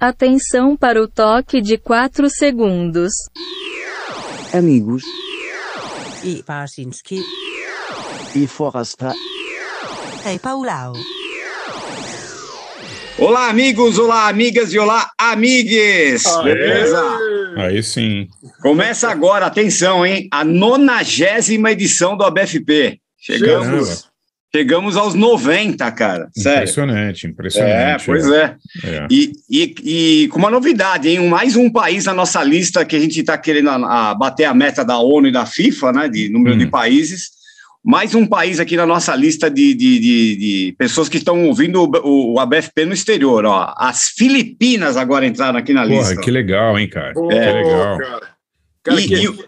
Atenção para o toque de 4 segundos. Amigos I Barsinski. e Forasta Hej Paulau. Olá, amigos, olá, amigas e olá, amigues! Beleza? Aí sim. Começa agora, atenção, hein? A nonagésima edição do ABFP. Chegamos, Caramba. Chegamos aos 90, cara. Sério. Impressionante, É, impressionante. pois é. É. E, e, e com uma novidade, hein? Mais um país na nossa lista que a gente está querendo a- a bater a meta da ONU e da FIFA, né? De número Hum. de países. Mais um país aqui na nossa lista de, de, de, de pessoas que estão ouvindo o, o ABFP no exterior. Ó. As Filipinas agora entraram aqui na Porra, lista. que legal, hein, cara? Que legal. cara. Cara, E- que-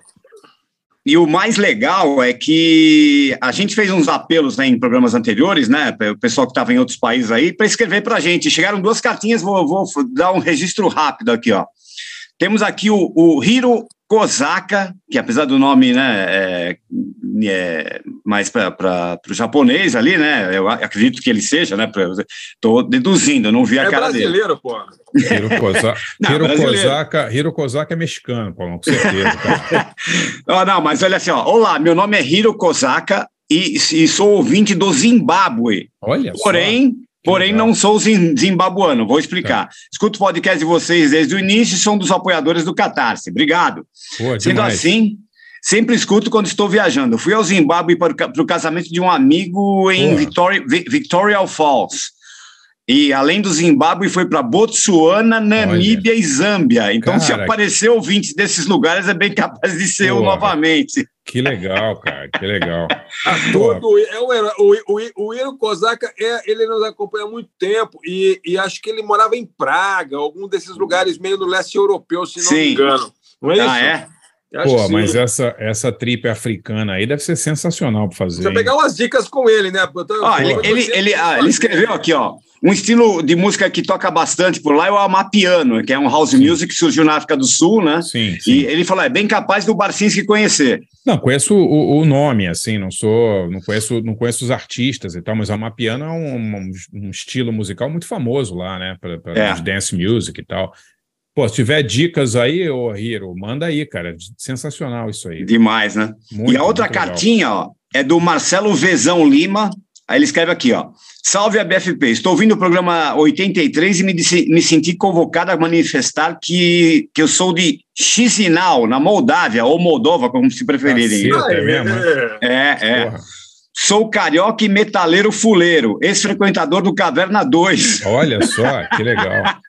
e o- mais legal é que a gente fez uns apelos né, em programas anteriores, né? O pessoal que estava em outros países aí, para escrever para a gente. Chegaram duas cartinhas, vou, vou dar um registro rápido aqui, ó. Temos aqui o, o Hiro Kozaka, que apesar do nome, né, é, é mais para o japonês ali, né? Eu acredito que ele seja, né? Estou deduzindo, eu não vi a é cara dele. brasileiro, pô. Hiro, Koza... Não, Hiro, brasileiro. Kozaka... Hiro Kozaka é mexicano, Paulo, com certeza. Cara. Ah, não, mas olha assim, ó. Olá, meu nome é Hiro Kozaka e, e sou ouvinte do Zimbábue. Olha só. Porém, não sou zim- zimbabuano. Vou explicar. Escuto o podcast de vocês desde o início e sou um dos apoiadores do Catarse. Obrigado. Pô, Sendo assim, sempre escuto quando estou viajando. Fui ao Zimbábue para o ca- para o casamento de um amigo em. Victoria, Vi- Victoria Falls. E além do Zimbábue, foi para Botsuana, Namíbia e Zâmbia. Então, se Cara. aparecer ouvintes desses lugares, é bem capaz de ser eu novamente. Que legal, cara. Que legal. Ah, todo, é um herói. o, o, o Iro Kozaka, é, ele nos acompanha há muito tempo e, e acho que ele morava em Praga, algum desses lugares meio no leste europeu, se não Sim. me engano. Não é isso? Ah, é? Eu acho Pô, que sim. mas essa, essa trip africana aí deve ser sensacional para fazer. Hein? pegar umas dicas com ele, né? Eu tô- Ó, eu ele, ele, ele, ah, ele escreveu aqui, ó. Um estilo de música que toca bastante por lá é o Amapiano, que é um house music que surgiu na África do Sul, né? Sim, sim. E ele falou: é bem capaz do Barcinski conhecer. Não, conheço o, o nome, assim, não sou, não conheço, não conheço os artistas e tal, mas a Mapiano é um, um- um estilo musical muito famoso lá, né, para É. dance music e tal. Pô, se tiver dicas aí, ô Hiro, manda aí, cara, sensacional isso aí. Demais, né? Muito, e a outra muito legal. cartinha, ó, é do Marcelo Vezão Lima. Aí ele escreve aqui, ó. Salve a BFP. Estou ouvindo o programa 83 e me, disse- me senti convocado a manifestar que, que eu sou de Chisinau, na Moldávia, ou Moldova, como se preferirem. Caceta. É mesmo, é. É, é. Sou carioca e metaleiro fuleiro, ex-frequentador do Caverna 2. olha só, que legal.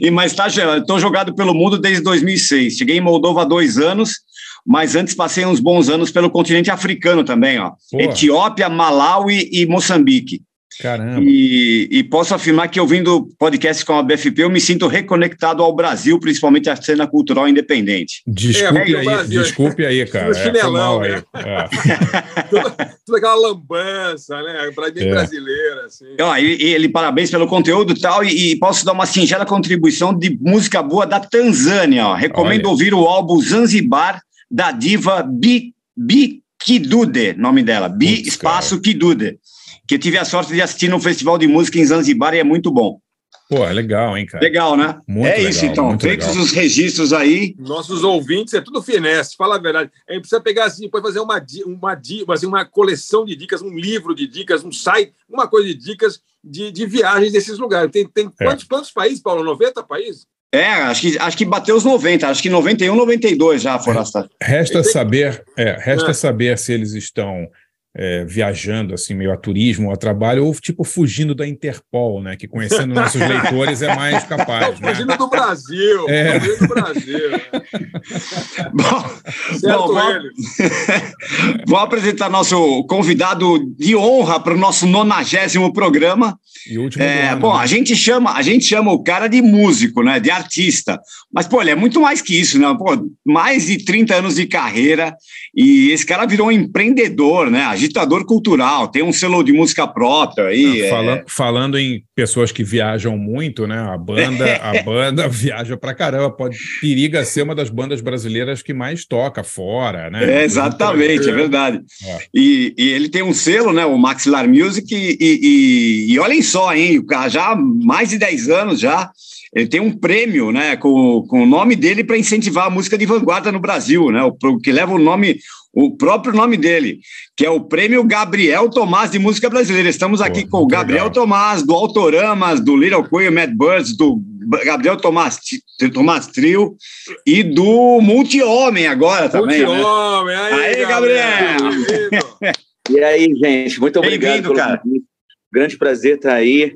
E mas tá, estou jogado pelo mundo desde 2006. Cheguei em Moldova há dois anos, mas antes passei uns bons anos pelo continente africano também, ó. Etiópia, Malawi e Moçambique. Caramba. E, e posso afirmar que ouvindo podcast com a BFP, eu me sinto reconectado ao Brasil, principalmente à cena cultural independente. Desculpe É, aí, Brasil. desculpe aí, cara. Tudo É, chinelão, né? É. Toda, toda aquela lambança, né? Pra bem É. brasileira, assim. Ó, e, e ele parabéns pelo conteúdo e tal, e, e posso dar uma singela contribuição de música boa da Tanzânia. Ó. Recomendo Olha. ouvir o álbum Zanzibar da diva Bi, Bi Kidude, nome dela, Bi Putz, Espaço Kidude, que eu tive a sorte de assistir no festival de música em Zanzibar e é muito bom. Pô, é legal, hein, cara. Legal, né? Muito é legal, isso, então. Feitos legal. os registros aí. Nossos ouvintes é tudo finesse, fala a verdade. A gente precisa pegar assim, depois fazer uma, uma, assim, uma coleção de dicas, um livro de dicas, um site, uma coisa de dicas de, de viagens desses lugares. Tem, tem É. quantos, quantos países, Paulo? 90 países? É, acho que, acho que bateu os 90, acho que 91, 92 já, Forasta. Resta saber, é, resta Ah. saber se eles estão é, viajando assim meio a turismo ou a trabalho ou tipo fugindo da Interpol, né? Que conhecendo nossos leitores é mais capaz, né? fugindo do Brasil. É. Fugindo do Brasil. né? Bom, Certo Bom, vou apresentar nosso convidado de honra para o nosso nonagésimo programa. E último É, ano, bom, né? a gente chama, a gente chama o cara de músico, né, de artista. Mas pô, ele é muito mais que isso, né? Pô, mais de 30 anos de carreira e esse cara virou um empreendedor, né, agitador cultural, tem um selo de música própria aí. Ah, é, fala- falando em pessoas que viajam muito, né? A banda, a banda viaja pra caramba. Pode periga ser uma das bandas brasileiras que mais toca fora, né? É, exatamente, é verdade. É. E, e ele tem um selo, né, o Maxilar Music, e, e, e olhem só, hein, o cara já há mais de 10 anos já, ele tem um prêmio, né, com, com o nome dele para incentivar a música de vanguarda no Brasil, né, o, que leva o nome, o próprio nome dele, que é o Prêmio Gabriel Tomás de Música Brasileira. Estamos aqui Pô, com o Gabriel legal. Tomás, do Autoramas, do Little Queen, Mad Birds, do Gabriel Tomás, Tomás Trio e do Multi-Homem agora também. Né? Multi-Homem, né? aí, aí, Gabriel! Gabriel. e aí, gente, muito obrigado. Pelo cara. Grande prazer estar aí.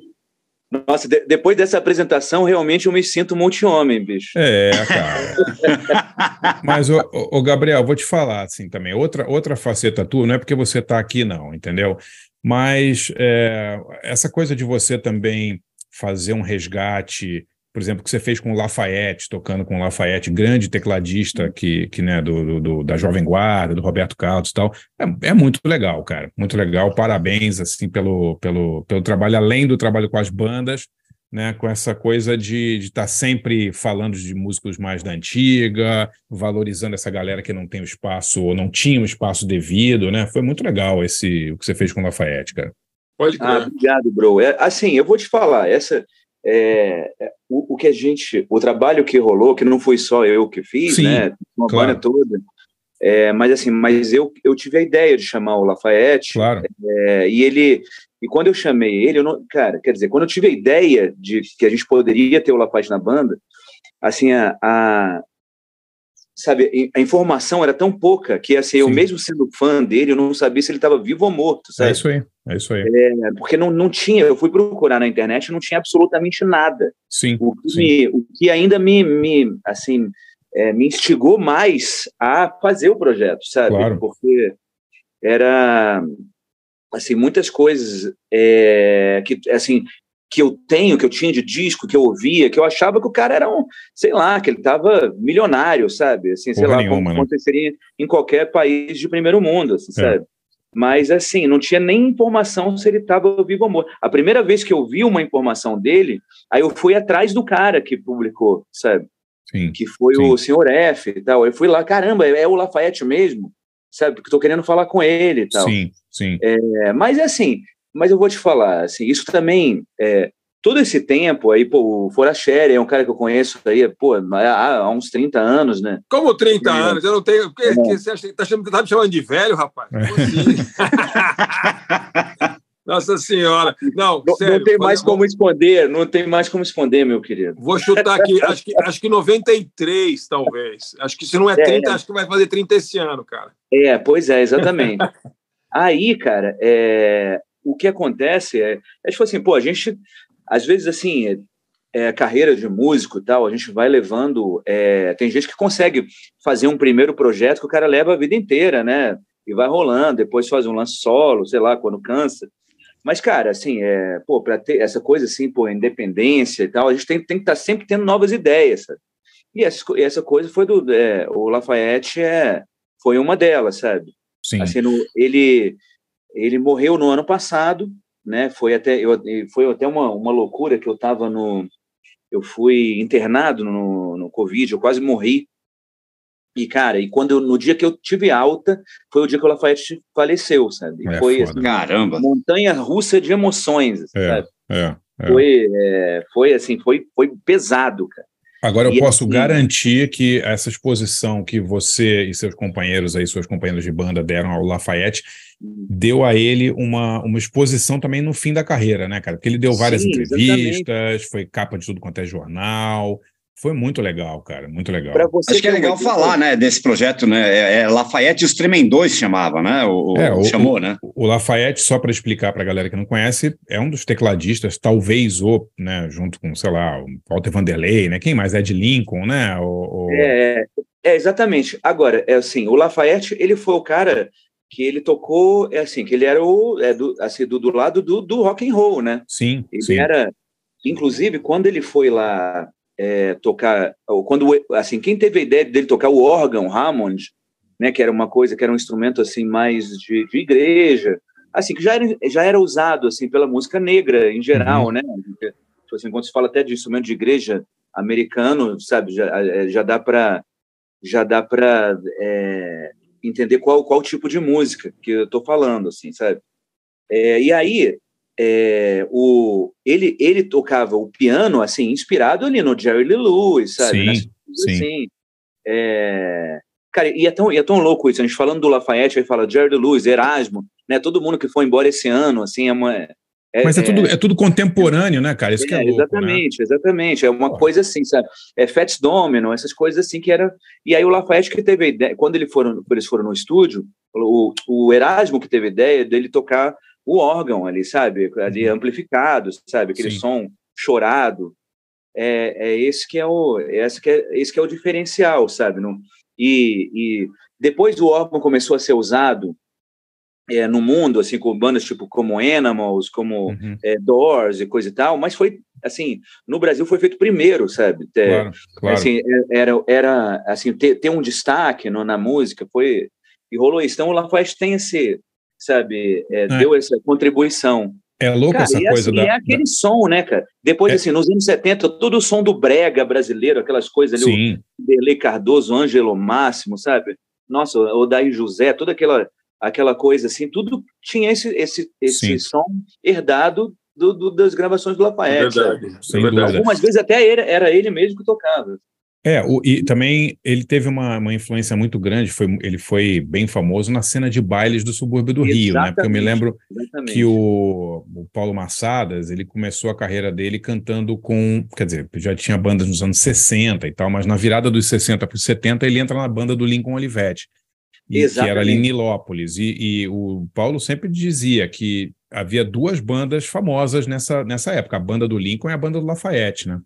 Nossa, de, depois dessa apresentação, realmente eu me sinto multi-homem, bicho. É, cara. Mas, o, o, Gabriel, vou te falar assim também. Outra, outra faceta tua, não é porque você está aqui, não, entendeu? Mas é, essa coisa de você também fazer um resgate por exemplo, que você fez com o Lafayette, tocando com o Lafayette, grande tecladista que, que né, do, do, da Jovem Guarda, do Roberto Carlos e tal. É, é, muito legal, cara. Muito legal. Parabéns, assim, pelo, pelo, pelo trabalho, além do trabalho com as bandas, né, com essa coisa de estar tá sempre falando de músicos mais da antiga, valorizando essa galera que não tem o espaço, ou não tinha o espaço devido, né? Foi muito legal esse o que você fez com o Lafayette, cara. Pode ah, obrigado, bro. É, assim, eu vou te falar, essa é, é, o, o, que a gente, o trabalho que rolou, que não foi só eu que fiz, Sim, né, uma claro. banda toda, é, mas assim, mas eu, eu tive a ideia de chamar o Lafayette, claro. é, e ele, e quando eu chamei ele, eu não, cara, quer dizer, quando eu tive a ideia de que a gente poderia ter o Lafayette na banda, assim, a, a sabe, a informação era tão pouca que, assim, Sim. eu mesmo sendo fã dele, eu não sabia se ele estava vivo ou morto, sabe? É isso aí, é isso aí. É, porque não, não tinha, eu fui procurar na internet e não tinha absolutamente nada. Sim, o que, sim. Me, o que ainda me, me assim, é, me instigou mais a fazer o projeto, sabe? Claro. Porque era, assim, muitas coisas é, que, assim, que eu tenho, que eu tinha de disco, que eu ouvia, que eu achava que o cara era um, sei lá, que ele estava milionário, sabe? Assim, sei Porra lá, nenhuma, como né? aconteceria em qualquer país de primeiro mundo, assim, é. sabe? Mas, assim, não tinha nem informação se ele estava vivo ou morto. A primeira vez que eu vi uma informação dele, aí eu fui atrás do cara que publicou, sabe? Sim, que foi sim. o senhor F e tal. Eu fui lá, caramba, é o Lafayette mesmo, sabe? Porque estou querendo falar com ele e tal. Sim, sim. É, mas, assim, mas eu vou te falar, assim, isso também, é, todo esse tempo aí, pô, o Foracheri é um cara que eu conheço aí, pô, há, há uns 30 anos, né? Como 30 é. anos? Eu não tenho. Que, é. que você acha, tá, chamando, tá me chamando de velho, rapaz? É. Nossa Senhora. Não, não, sério, não tem mais como esconder, não tem mais como esconder, meu querido. Vou chutar aqui, acho que, acho que 93, talvez. Acho que se não é 30, é, acho que vai fazer 30 esse ano, cara. É, pois é, exatamente. Aí, cara, é, o que acontece é, é tipo assim, pô, a gente, às vezes, assim, é, é, carreira de músico e tal, a gente vai levando. É, tem gente que consegue fazer um primeiro projeto que o cara leva a vida inteira, né? E vai rolando, depois faz um lance solo, sei lá, quando cansa. Mas, cara, assim, é, pô, para ter essa coisa assim, pô, independência e tal, a gente tem, tem que estar tá sempre tendo novas ideias, sabe? E essa, essa coisa foi do. É, o Lafayette é, foi uma delas, sabe? Sim. Assim, no, ele ele morreu no ano passado, né? Foi até eu, foi até uma, uma loucura que eu estava no eu fui internado no, no Covid, eu quase morri. E, cara, e quando eu, no dia que eu tive alta, foi o dia que o Lafayette faleceu, sabe? É, foi assim, Caramba! Montanha russa de emoções, é, sabe? É, é. Foi, é, foi assim, foi, foi pesado, cara. Agora eu e posso assim, garantir que essa exposição que você e seus companheiros aí, seus companheiros de banda deram ao Lafayette, deu a ele uma, uma exposição também no fim da carreira, né, cara? Porque ele deu várias Sim, entrevistas, exatamente. foi capa de tudo quanto é jornal, foi muito legal, cara, muito legal. Acho que é legal falar, né, desse projeto, né? É, é Lafayette e os Tremendões chamava, né? O, é, o, chamou, o, né? O Lafayette, só para explicar para a galera que não conhece, é um dos tecladistas, talvez o, né, junto com, sei lá, o Walter Vanderlei, né? Quem mais? Ed Lincoln, né? O, o... É, é, exatamente. Agora, é assim, o Lafayette, ele foi o cara que ele tocou, é assim, que ele era o, é, do, assim, do, do lado do, do rock and roll, né? Sim, ele sim. era, inclusive, quando ele foi lá é, tocar, quando assim quem teve a ideia dele tocar o órgão Hammond, né, que era uma coisa que era um instrumento assim mais de, de igreja, assim que já era, já era usado assim pela música negra em geral, uhum. né? Tipo assim, quando se fala até de instrumento de igreja americano, sabe, já, é, já dá para já dá para é, entender qual qual tipo de música que eu estou falando, assim, sabe? É, e aí é, o, ele, ele tocava o piano, assim, inspirado ali no Jerry Lee Lewis, sabe? Sim, sim. Assim, é, cara, e é, tão, e é tão louco isso, a gente falando do Lafayette, aí fala Jerry Lee Lewis, Erasmo, né? Todo mundo que foi embora esse ano, assim, é uma... Mas é, tudo, é tudo contemporâneo, né, cara? Isso que é, é, louco, né? exatamente, exatamente. É uma Pô. coisa assim, sabe? É Fats Domino, essas coisas assim que era. E aí o Lafayette que teve a ideia, quando ele foram, eles foram no estúdio, o, o Erasmo que teve a ideia dele tocar o órgão ali, sabe? Ali amplificado, sabe? Aquele Sim. som chorado. É, é esse que é o, esse que é, esse que é o diferencial, sabe? Não, e, e depois o órgão começou a ser usado é, no mundo, assim, com bandas tipo como Animals, como Uhum, é, Doors e coisa e tal, mas foi assim, no Brasil foi feito primeiro, sabe? É, claro, claro. Assim, é- era, era assim, ter, ter um destaque no- na música foi e rolou isso. Então o Lafayette tem esse, sabe, é, deu essa contribuição. é louco Cara, essa e coisa assim, da. é aquele som, né, cara? Depois, É. assim, nos anos 70, todo o som do brega brasileiro, aquelas coisas da- ali, Sim, o Derlei Cardoso, Ângelo Máximo, sabe? Nossa, o Daí José, toda aquela aquela coisa assim, tudo tinha esse esse esse Sim. som herdado do, do- das gravações do É Lafayette. verdade. É. Algumas vezes até ele, era ele mesmo que tocava. É, o- e também ele teve uma, uma influência muito grande, foi, ele foi bem famoso na cena de bailes do subúrbio do Rio, né? Porque eu me Exatamente. lembro Exatamente. que o, o Paulo Massadas, ele começou a carreira dele cantando com, quer dizer, já tinha bandas nos anos 60 e tal, mas na virada dos 60 para os 70 ele entra na banda do Lincoln Olivetti, e, que era ali em Exatamente. Nilópolis, e, e o Paulo sempre dizia que havia duas bandas famosas nessa, nessa época, a banda do Lincoln e a banda do Lafayette, né?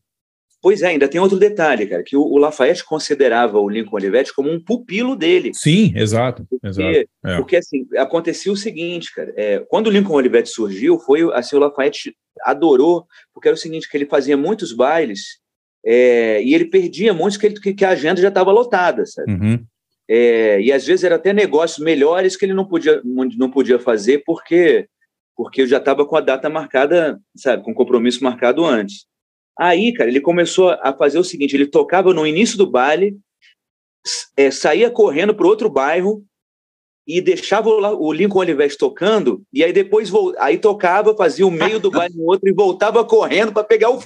Pois é, ainda tem outro detalhe, cara, que o, o Lafayette considerava o Lincoln Olivetti como um pupilo dele. Sim, exato, exato. Porque, É. porque, assim, acontecia o seguinte, cara, é, quando o Lincoln Olivetti surgiu, foi assim, o Lafayette adorou, porque era o seguinte, que ele fazia muitos bailes é, e ele perdia muitos que, ele, que, que a agenda já estava lotada, sabe? Uhum. É, e às vezes era até negócios melhores que ele não podia, não podia fazer porque porque já estava com a data marcada, sabe, com o compromisso marcado antes. Aí, cara, ele começou a fazer o seguinte: ele tocava no início do baile, é, saía correndo para outro bairro e deixava o, Lincoln Olivetti tocando, e aí depois aí tocava, fazia o meio do baile no outro e voltava correndo para pegar, o,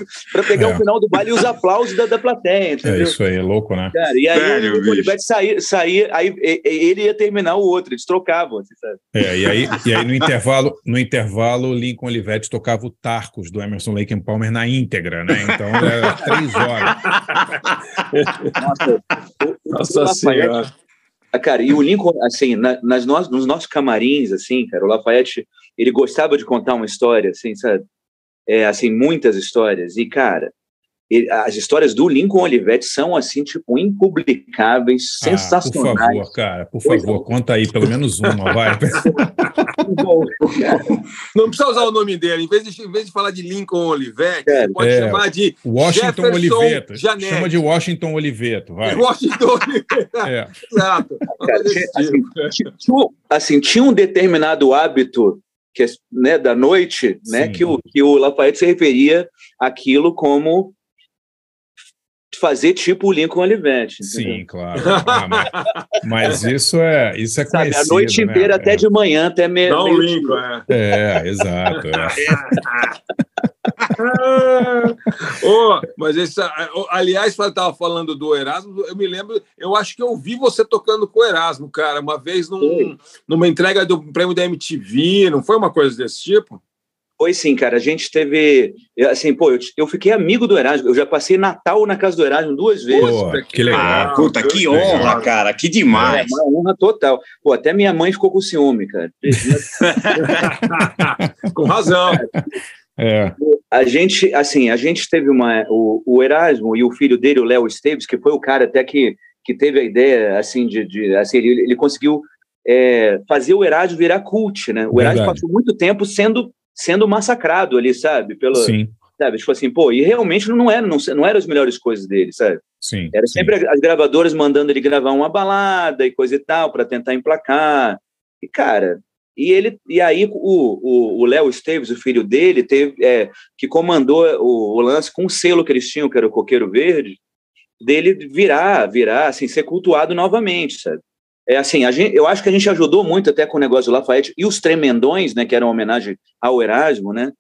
pegar É. o final do baile e os aplausos da, da plateia, É entendeu? isso aí, é louco, né? Cara, e aí Sério, o Lincoln? Olivetti saía, saía aí ele ia terminar o outro, eles trocavam, assim, sabe? É, e aí, e aí no intervalo, no intervalo, o Lincoln Olivetti tocava o Tarcos do Emerson Lake and Palmer na íntegra, né? Então era três horas. Nossa, o- o Nossa Lafayette- Senhora. Ah, Cara, e o Lincoln, assim, na- nas no, nos nossos camarins, assim, cara, o Lafayette, ele gostava de contar uma história, assim, sabe? É, assim, muitas histórias. E, cara, as histórias do Lincoln Olivetti são, assim, tipo, impublicáveis, Ah, por sensacionais. favor, cara, por Pois favor, conta aí pelo menos uma, vai. Não precisa usar o nome dele. Em vez de, em vez de falar de Lincoln Olivetti, É, você pode é. chamar de Washington Jefferson Oliveto. Janete. Chama de Washington Oliveto, vai. Washington Olivetti. É. Exato. Cara, coisa tinha, assim, tipo. tinha, assim, tinha um determinado hábito que, é, né, da noite, né, Sim. que o, que o Lafayette se referia àquilo como fazer tipo o Lincoln Olivetti. entendeu? Sim, claro. Ah, mas, mas isso é, isso é Sabe, conhecido, a noite né? inteira, até É. de manhã, até meio. Não, meio- Lincoln, é. É, exato. é. Ô, mas esse, aliás, eu estava falando do Erasmo, eu me lembro, eu acho que eu vi você tocando com o Erasmo, cara, uma vez num- numa entrega do prêmio da MTV, não foi uma coisa desse tipo? Foi sim, cara. A gente teve. eu, Assim, pô, eu, eu fiquei amigo do Erasmo. Eu já passei Natal na casa do Erasmo duas vezes. Pô, que legal. Ah, puta, que honra, cara, que É demais. uma honra total. Pô, até minha mãe ficou com ciúme, cara. Com razão. É, A gente, assim, a gente teve uma. O, o Erasmo e o filho dele, o Léo Esteves, que foi o cara até que, que teve a ideia, assim, de. de assim, ele, ele conseguiu é, fazer o Erasmo virar cult, né? O Erasmo Verdade. passou muito tempo sendo, sendo massacrado ali, sabe? Pelo, sim, sabe? Tipo assim, pô, e realmente não era, não, não eram as melhores coisas dele, sabe? sim. Era sim. sempre as gravadoras mandando ele gravar uma balada e coisa e tal, para tentar emplacar. E, cara, e ele e aí o Léo Esteves, o filho dele, teve, é, que comandou o, o lance com o selo que eles tinham, que era o Coqueiro Verde, dele virar, virar, assim, ser cultuado novamente, sabe? É assim, a gente, eu acho que a gente ajudou muito até com o negócio do Lafayette e os Tremendões, né, que era uma homenagem ao Erasmo, né,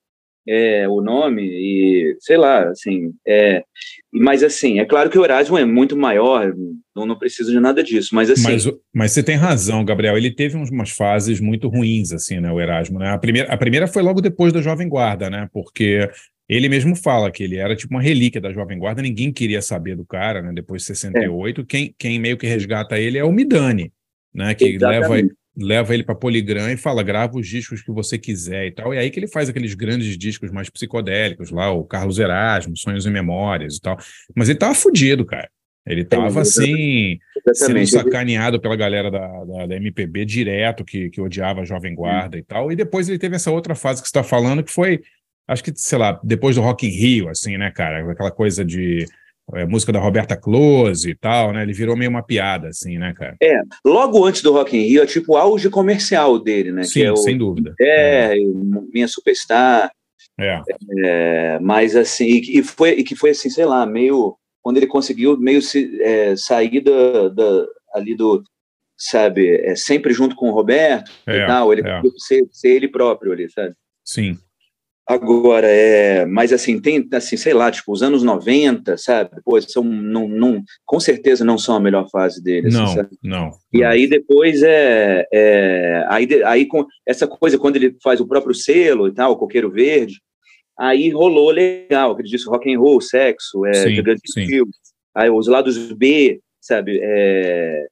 é, o nome e sei lá, assim, é, mas assim, é claro que o Erasmo é muito maior, não, não precisa de nada disso, mas assim. Mas, mas você tem razão, Gabriel. Ele teve umas fases muito ruins, assim, né, o Erasmo, né? A primeira, a primeira foi logo depois da Jovem Guarda, né? Porque ele mesmo fala que ele era tipo uma relíquia da Jovem Guarda, ninguém queria saber do cara, né? Depois de 68, é. quem, quem meio que resgata ele é o Midani, né? Que leva, leva ele para Poligram e fala: grava os discos que você quiser e tal. E aí que ele faz aqueles grandes discos mais psicodélicos, lá, o Carlos Erasmo, Sonhos e Memórias e tal. Mas ele tava fudido, cara. Ele tava assim, sendo sacaneado pela galera da, da, da, MPB direto, que, que odiava a Jovem Guarda hum. e tal. E depois ele teve essa outra fase que você está falando, que foi, acho que, sei lá, depois do Rock in Rio, assim, né, cara? Aquela coisa de é, música da Roberta Close e tal, né? Ele virou meio uma piada, assim, né, cara? É, logo antes do Rock in Rio, é tipo o auge comercial dele, né? Sim, é o, sem dúvida. É, é, Minha Superstar. É. é mas assim, e, e, foi, e que foi assim, sei lá, meio. Quando ele conseguiu meio se, é, sair da, da, ali do. Sabe, é, sempre junto com o Roberto e é, tal, ele ser, ser ele próprio ali, sabe? Sim. Agora, é, mas assim, tem, assim, sei lá, tipo, os anos 90, sabe? Pô, são, não, não, com certeza não são a melhor fase deles. Não, sabe? não. E aí depois é, é aí, aí com essa coisa, quando ele faz o próprio selo e tal, o Coqueiro Verde, aí rolou legal, que ele disse rock and roll, sexo, é, sim, sim. filme, aí os lados B, sabe? É,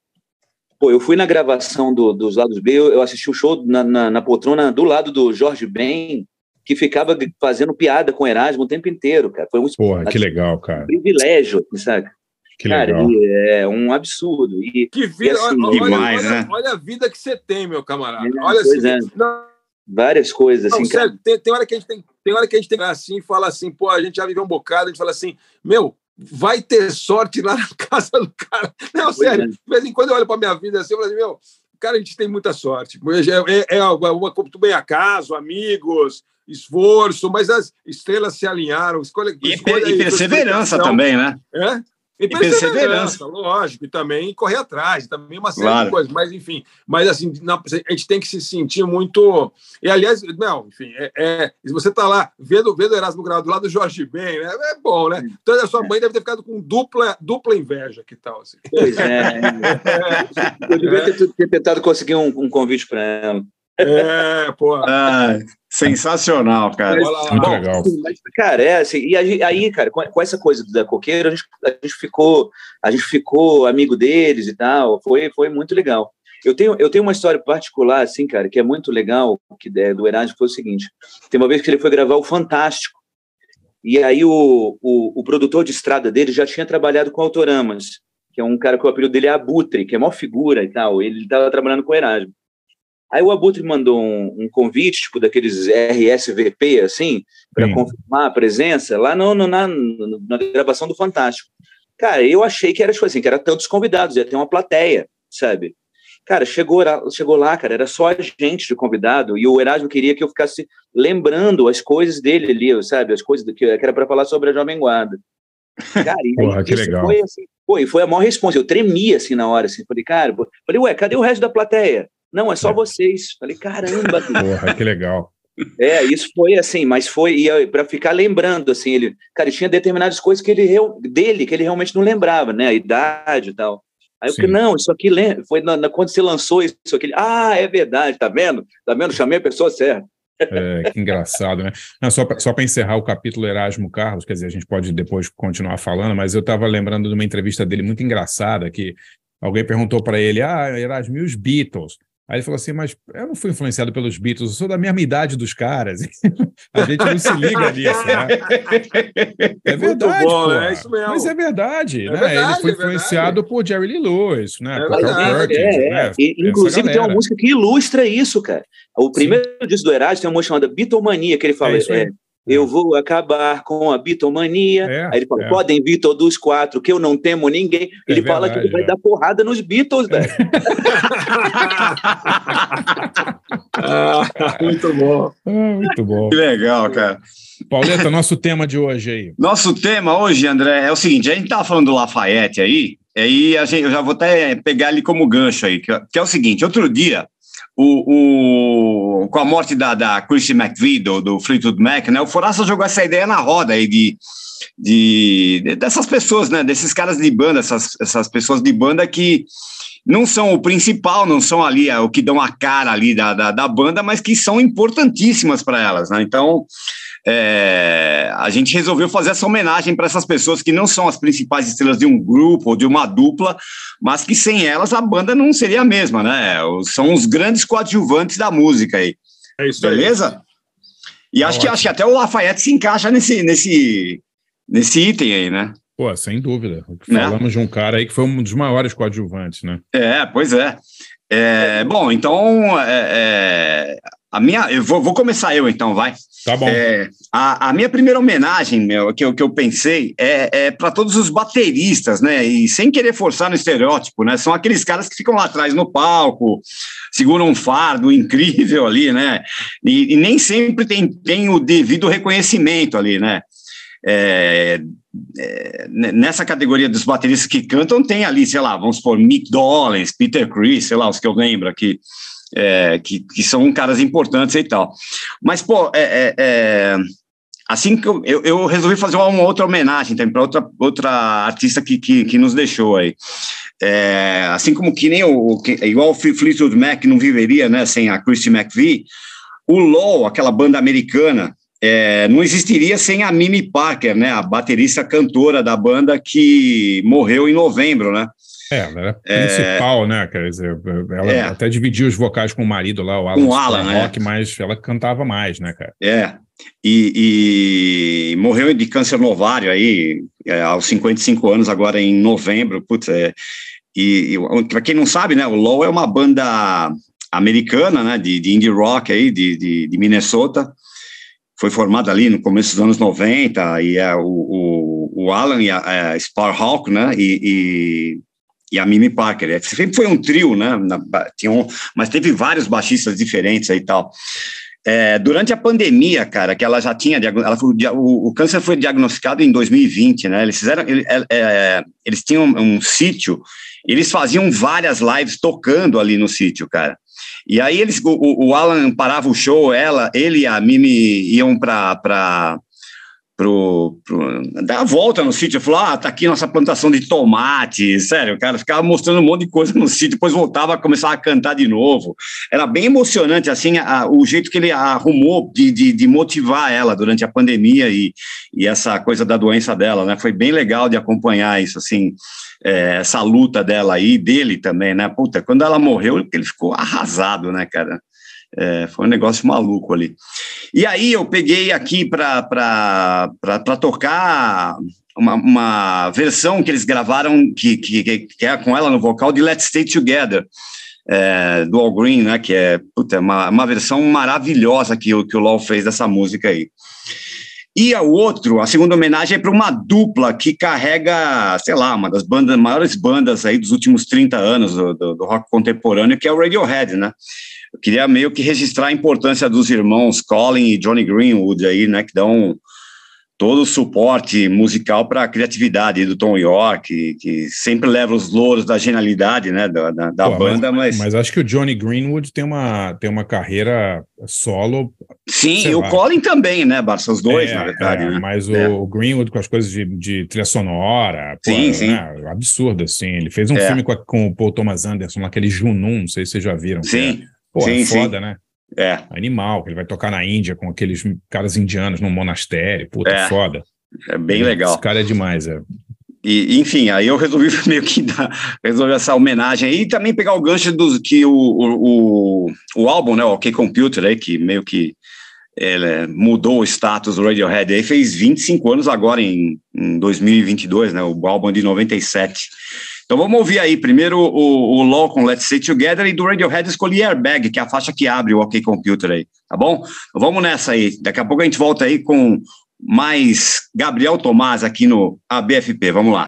Pô, eu fui na gravação do, dos lados B, eu assisti o show na, na, na poltrona do lado do Jorge Ben, que ficava fazendo piada com Erasmo o tempo inteiro, cara. Foi um Porra, que legal, cara. privilégio, sabe? Que cara, legal. é um absurdo. E, Que vida, e assim, olha, demais, olha, né? olha a vida que você tem, meu camarada. É, olha pois assim, é. não, várias coisas, não, assim, cara. sério, tem, tem hora que a gente tem, tem hora que a gente tem assim, fala assim, pô, a gente já viveu um bocado, a gente fala assim, meu, vai ter sorte lá na casa do cara. Não, sério, é. de vez em quando eu olho para minha vida assim, eu falo assim, meu, cara, a gente tem muita sorte. É, é, é uma, tudo bem acaso, amigos, esforço, mas as estrelas se alinharam. Escolha, E, escolha e perseverança também, né? É? E, E perseverança. perseverança, lógico, e também correr atrás, também uma série Claro. de coisas, mas enfim, mas assim, na- a gente tem que se sentir muito. E aliás, não, enfim, é, é- se você está lá vendo, vendo o Erasmo Grau do lado do Jorge Ben, né? É bom, né? Então a sua mãe deve ter ficado com dupla, dupla inveja, que tal? Assim. Pois é. Eu devia ter, ter tentado conseguir um, um convite para ela. É, pô. Ah, sensacional, cara. Muito Bom, legal. Mas, cara, é assim, e aí, cara, com, com essa coisa da coqueira, a gente, a gente ficou, a gente ficou amigo deles e tal, foi, foi muito legal. Eu tenho, eu tenho uma história particular, assim, cara, que é muito legal, que é do Erasmo, foi o seguinte, tem uma vez que ele foi gravar o Fantástico, e aí o, o, o produtor de estrada dele já tinha trabalhado com Autoramas, que é um cara que o apelido dele é Abutre, que é maior figura e tal, ele estava trabalhando com o Erasmo. Aí o Abutre mandou um, um convite, tipo daqueles RSVP, assim, para confirmar a presença lá no, no- na, no- na gravação do Fantástico. Cara, eu achei que era tipo assim, que era tantos convidados, ia ter uma plateia, sabe? Cara, chegou, lá- chegou lá, cara, era só a gente de convidado, e o Erasmo queria que eu ficasse lembrando as coisas dele ali, sabe? As coisas do que, era para falar sobre a Jovem Guarda. Cara, e Porra, que isso legal. Foi, assim, pô, e foi a maior resposta. Eu tremia assim na hora, assim. Falei, cara, falei, ué, cadê o resto da plateia? Não, é só É. vocês. Falei, caramba. Porra, que legal. É, isso foi assim, mas foi para ficar lembrando assim, ele, cara, tinha determinadas coisas que ele dele que ele realmente não lembrava, né, a idade e tal. Aí eu falei, não, isso aqui foi na, na- quando você lançou isso aqui. Ah, é verdade, tá vendo? Tá vendo? Chamei a pessoa certa. É, que engraçado, né? Não, só para só pra encerrar o capítulo Erasmo Carlos, quer dizer, a gente pode depois continuar falando, mas eu estava lembrando de uma entrevista dele muito engraçada, que alguém perguntou para ele, ah, Erasmo, e os Beatles? Aí ele falou assim, mas eu não fui influenciado pelos Beatles, eu sou da mesma idade dos caras. a gente não se liga nisso, né? É verdade, bom, pô. é isso mesmo. Mas é verdade, É né? verdade, ele foi é influenciado por Jerry Lee Lewis, né? É por Carl Perkins, É, é. né? E, inclusive tem uma música que ilustra isso, cara. O primeiro disco do Erasmo tem uma música chamada Beatlemania, que ele fala, É isso aí. é, eu vou acabar com a Beatlemania. É, Aí ele fala, é. podem vir todos os quatro, que eu não temo ninguém. É Ele fala que verdade, vai é. dar porrada nos Beatles, velho. Ah, muito bom. Ah, muito bom. Que legal, cara. Pauleta, nosso tema de hoje aí. Nosso tema hoje, André, é o seguinte: a gente estava falando do Lafayette aí, aí a gente, eu já vou até pegar ele como gancho aí, que, que é o seguinte: outro dia, o, o, com a morte da, da Chrissy McVie, do, do Fleetwood Mac, né, o Foraça jogou essa ideia na roda aí de, de, dessas pessoas, né, desses caras de banda, essas, essas pessoas de banda que não são o principal, não são ali é, o que dão a cara ali da, da, da banda, mas que são importantíssimas para elas, né? Então, é, a gente resolveu fazer essa homenagem para essas pessoas que não são as principais estrelas de um grupo ou de uma dupla, mas que sem elas a banda não seria a mesma, né? São os grandes coadjuvantes da música aí. É isso Beleza? Aí. E acho, que, acho que até o Lafayette se encaixa nesse, nesse, nesse item aí, né? Pô, sem dúvida. Falamos né? de um cara aí que foi um dos maiores coadjuvantes, né? É, pois é. é bom, então, é, é, a minha, eu vou, vou, começar eu então, vai. Tá bom. É, a, a, minha primeira homenagem, meu, que eu, que eu pensei, é, é para todos os bateristas, né? E sem querer forçar no estereótipo, né? São aqueles caras que ficam lá atrás no palco, seguram um fardo incrível ali, né? E, e nem sempre tem, tem o devido reconhecimento ali, né? É, é, nessa categoria dos bateristas que cantam, tem ali, sei lá, vamos supor, Mick Dolenz, Peter Chris, sei lá, os que eu lembro aqui, é, que, que são caras importantes e tal. Mas, pô, é, é, é assim que eu, eu, resolvi fazer uma outra homenagem também para outra, outra artista que, que, que nos deixou aí. É, assim como que nem o, que, igual o Fleetwood Mac não viveria, né, sem a Christy McVie, o Low, aquela banda americana, é, não existiria sem a Mimi Parker, né, a baterista cantora da banda que morreu em novembro, né? É, ela era principal, é, né? Quer dizer, ela é, até dividia os vocais com o marido lá, o Alan, com o Alan Rock, é. mas ela cantava mais, né, cara? É. E, e morreu de câncer no ovário aí, é, aos 55 anos, agora em novembro. Putz, é, e, e para quem não sabe, né, o Low é uma banda americana, né, de, de indie rock aí, de, de, de Minnesota foi formada ali no começo dos anos 90, e é o, o, o Alan e a, a é, Sparhawk, né, e, e, a Mimi Parker. É, sempre foi um trio, né, na, tinha um, mas teve vários baixistas diferentes aí e tal. É, durante a pandemia, cara, que ela já tinha, ela foi, o, o, câncer foi diagnosticado em 2020, né, eles fizeram, ele, é, é, eles tinham um, um sítio, eles faziam várias lives tocando ali no sítio, cara. E aí eles, o, o Alan parava o show, ela, ele e a Mimi iam para pro, pro, dar a volta no sítio, falou, ah, tá aqui nossa plantação de tomate, sério, o cara ficava mostrando um monte de coisa no sítio, depois voltava a começar a cantar de novo, era bem emocionante, assim, a, o jeito que ele arrumou de, de, de, motivar ela durante a pandemia e, e essa coisa da doença dela, né, foi bem legal de acompanhar isso, assim, é, essa luta dela aí, dele também, né? Puta, quando ela morreu, ele ficou arrasado, né, cara? É, foi um negócio maluco ali. E aí eu peguei aqui para tocar uma, uma, versão que eles gravaram, que, que, que é com ela no vocal, de Let's Stay Together. É, do All Green, né? Que é puta, uma, uma versão maravilhosa que, que o LOL fez dessa música aí. E o outro, a segunda homenagem é para uma dupla que carrega, sei lá, uma das bandas, maiores bandas aí dos últimos 30 anos do, do, do rock contemporâneo, que é o Radiohead, né? Eu queria meio que registrar a importância dos irmãos Colin e Johnny Greenwood aí, né, que dão todo o suporte musical para a criatividade do Tom York, que, que, sempre leva os louros da genialidade né, da, da, da Pô, banda, mas, mas... Mas acho que o Johnny Greenwood tem uma, tem uma carreira solo. Sim, e o Colin também, né, Barça? Os dois, é, na verdade. É, né? Mas é. o Greenwood com as coisas de, de trilha sonora, pô, sim, sim. Né, absurdo, assim. Ele fez um é. filme com, a, com o Paul Thomas Anderson, aquele Junun, não sei se vocês já viram. Sim. Pô, sim, é foda, sim. né? É. Animal, que ele vai tocar na Índia com aqueles caras indianos num monastério, puta é. foda. É bem legal. Esse cara é demais, é. E, enfim, aí eu resolvi meio que dar, resolver essa homenagem aí e também pegar o gancho dos que o, o, o, álbum, né, o OK Computer aí, que meio que mudou o status do Radiohead aí, fez 25 anos agora em, em 2022, né, o álbum de 97. Então vamos ouvir aí primeiro o, o com Let's Stay Together e do Radiohead escolhi Airbag, que é a faixa que abre o OK Computer aí, tá bom? Então vamos nessa aí. Daqui a pouco a gente volta aí com mais Gabriel Tomás aqui no ABFP. Vamos lá.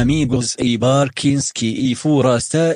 Amigos e Barkinski e Furasta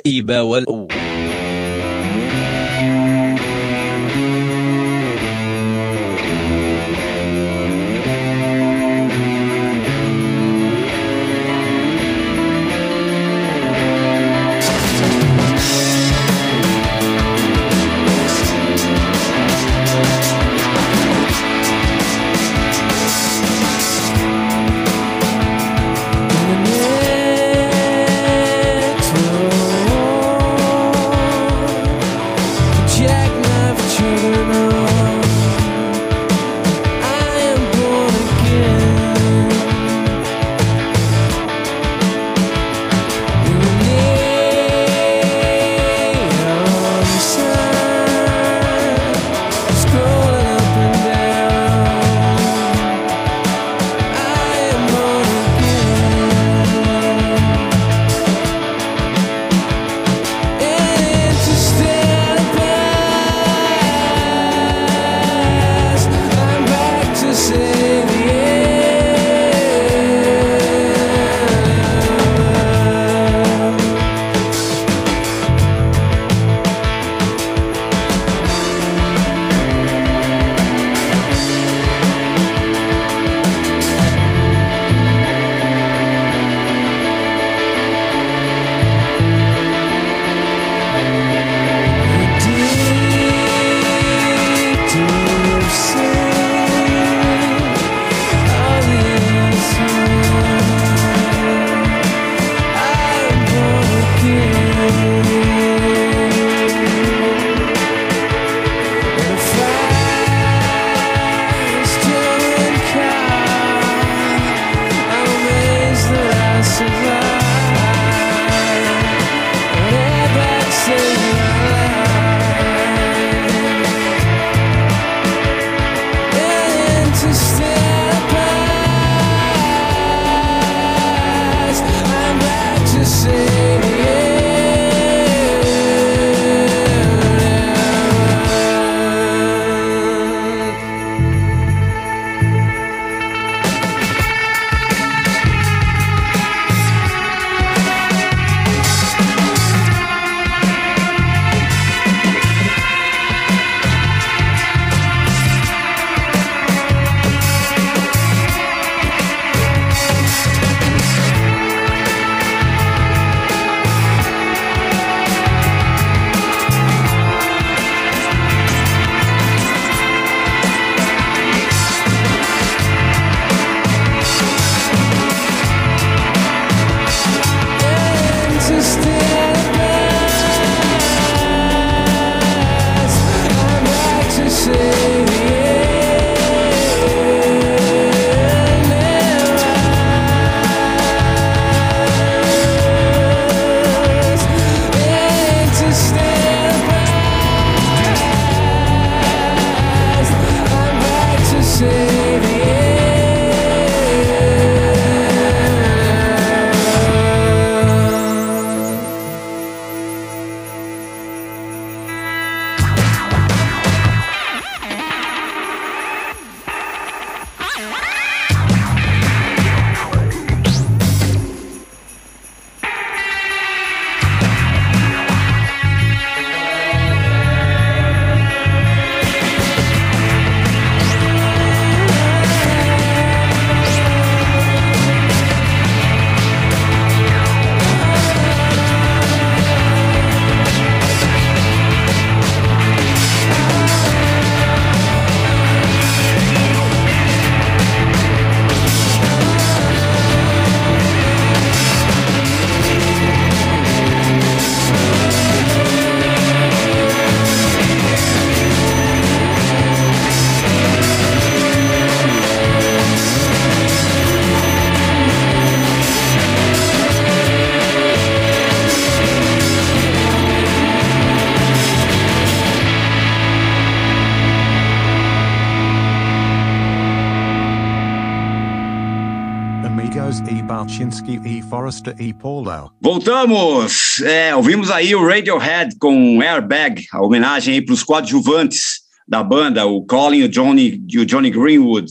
e Paulo. Voltamos! É, ouvimos aí o Radiohead com Airbag, a homenagem para os coadjuvantes da banda, o Colin e o Johnny, o Johnny Greenwood,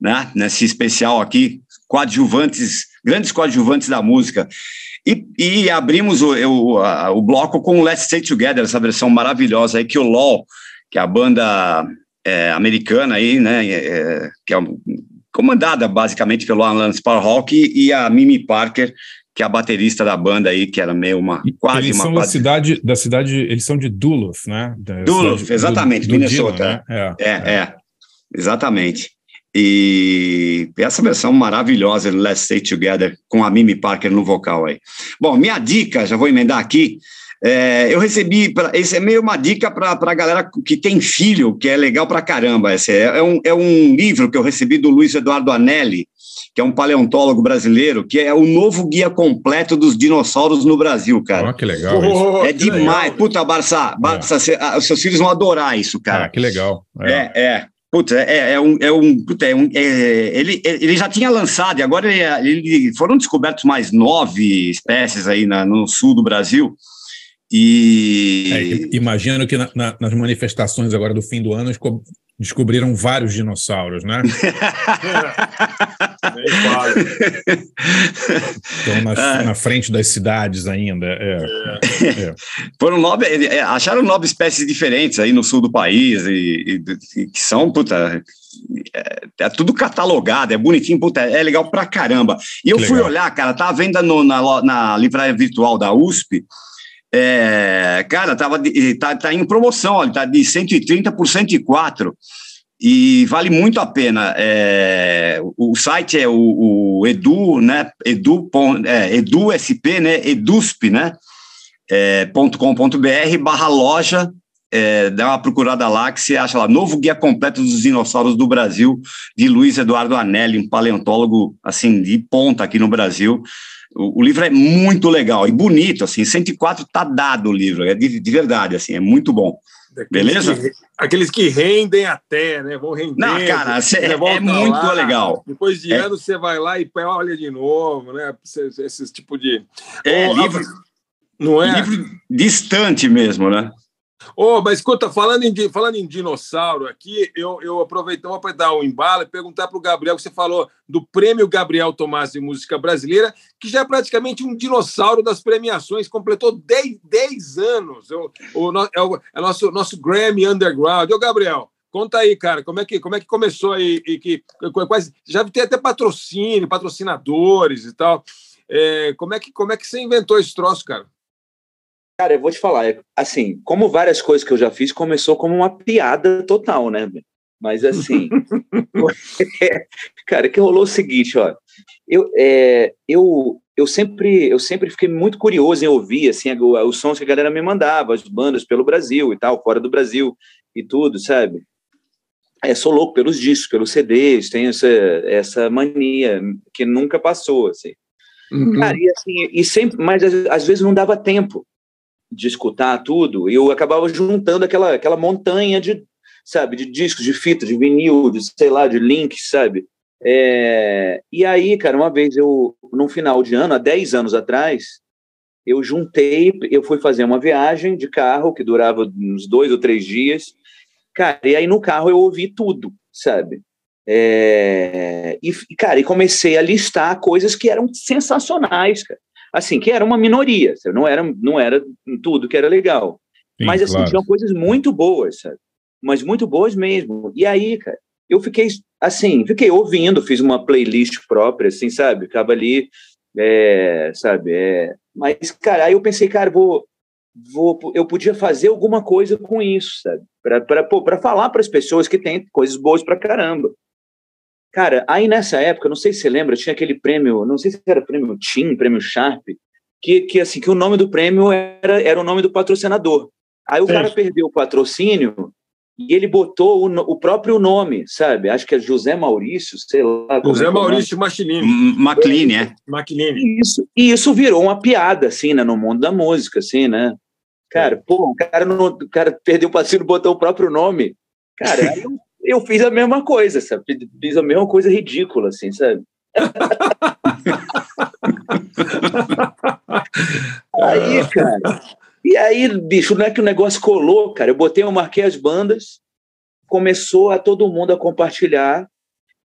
né? Nesse especial aqui, coadjuvantes, grandes coadjuvantes da música. E, e abrimos o, o, a- o bloco com Let's Stay Together, essa versão maravilhosa aí que o LOL, que é a banda é, americana aí, né? é, que é comandada basicamente pelo Alan Sparhawk e a Mimi Parker, que é a baterista da banda aí, que era meio uma quase Eles uma são da cidade, da cidade, eles são de Duluth, né? Da Duluth, cidade exatamente, Minnesota. Dylan, né? É, é, exatamente. E essa versão maravilhosa do Let's Stay Together com a Mimi Parker no vocal aí. Bom, minha dica, já vou emendar aqui. é, eu recebi, pra, esse é meio uma dica para a galera que tem filho, que é legal pra caramba. Esse é, é um, é um livro que eu recebi do Luiz Eduardo Anelli, que é um paleontólogo brasileiro, que é o novo guia completo dos dinossauros no Brasil, cara. Ó, que legal isso. é demais. Puta, Barça, Barça ah, os seus filhos vão adorar isso, cara. Ah, que legal. É, é. Puta, é, é um. É um, puta, é um é, ele, ele já tinha lançado, e agora ele, ele- foram descobertos mais nove espécies aí na- no sul do Brasil. E. É, imagino que na- na- nas manifestações agora do fim do ano desco- descobriram vários dinossauros, né? Estão na, Ah. na frente das cidades ainda. É, é. Foram nove, é, acharam nove espécies diferentes aí no sul do país, e, e- e que são, puta, é, é tudo catalogado, é bonitinho, puta, é legal pra caramba. E eu Que fui legal. olhar, cara, tá à venda no- na, na livraria virtual da USP, é, cara, tava de- tá, tá em promoção, olha, tá de 130 por 104, e vale muito a pena. É, o, site é o, o Edu, né, Edu, é, EduSP, né, Edusp, né, é, .com.br barra loja, é, dá uma procurada lá que você acha lá, novo guia completo dos dinossauros do Brasil, de Luiz Eduardo Anelli, um paleontólogo, assim, de ponta aqui no Brasil. O, o livro é muito legal e bonito, assim, 104 tá dado o livro, é de, de verdade, assim, é muito bom. Beleza? Que- aqueles que rendem até, né? Vão render. Não, cara, cê- é- é muito legal. Depois de É. anos você vai lá e olha de novo, né? Esse, esse tipo de. É, Ô, livro, Não é? livro distante mesmo, né? Ô, mas escuta, falando em, falando em dinossauro aqui, eu, eu aproveito vou dar um embalo e perguntar para o Gabriel, que você falou do Prêmio Gabriel Tomás de Música Brasileira, que já é praticamente um dinossauro das premiações, completou 10, 10 anos. O, o, é o é nosso, nosso Grammy Underground. Ô, Gabriel, conta aí, cara, como é que, como é que começou aí? E que, quais, já tem até patrocínio, patrocinadores e tal. É, como, é que, como é que você inventou esse troço, cara? Cara, eu vou te falar, é, assim, como várias coisas que eu já fiz, começou como uma piada total, né? Mas assim, cara, que rolou o seguinte, ó, eu, é, eu, eu sempre, eu sempre fiquei muito curioso em ouvir assim os sons que a galera me mandava, as bandas pelo Brasil e tal, fora do Brasil e tudo, sabe? É, sou louco pelos discos, pelos CDs, tenho essa, essa mania que nunca passou, assim. Cara, e assim, e sempre, mas às vezes não dava tempo de escutar tudo, eu acabava juntando aquela, aquela montanha de, sabe, de discos, de fita, de vinil, de, sei lá, de links, sabe? É, e aí, cara, uma vez eu, no final de ano, há 10 anos atrás, eu juntei, eu fui fazer uma viagem de carro que durava uns dois ou três dias, cara, e aí no carro eu ouvi tudo, sabe? É, e, cara, e comecei a listar coisas que eram sensacionais, cara. Assim, que era uma minoria, sabe? não era, não era tudo que era legal. Sim, Mas, assim, claro. tinham coisas muito boas, sabe? Mas muito boas mesmo. E aí, cara, eu fiquei, assim, fiquei ouvindo, fiz uma playlist própria, assim, sabe? Ficava ali, é, sabe? É, mas, cara, aí eu pensei, cara, vou, vou, eu podia fazer alguma coisa com isso, sabe? Para falar para as pessoas que tem coisas boas pra caramba. Cara, aí nessa época, não sei se você lembra, tinha aquele prêmio, não sei se era prêmio Tim, prêmio Sharp, que, que assim, que o nome do prêmio era, era o nome do patrocinador. Aí o Sim. cara perdeu o patrocínio e ele botou o, o próprio nome, sabe? Acho que é José Maurício, sei lá. como é José é. Maurício Machinini. McLean, é. Machinini. E isso, e isso virou uma piada, assim, né, no mundo da música, assim, né? Cara, pô, o cara, não, o cara perdeu o patrocínio e botou o próprio nome. Cara, aí eu, eu fiz a mesma coisa, sabe? Fiz a mesma coisa ridícula, assim, sabe? aí, cara. E aí, bicho, não é que o negócio colou, cara. Eu botei, eu marquei as bandas, começou a todo mundo a compartilhar.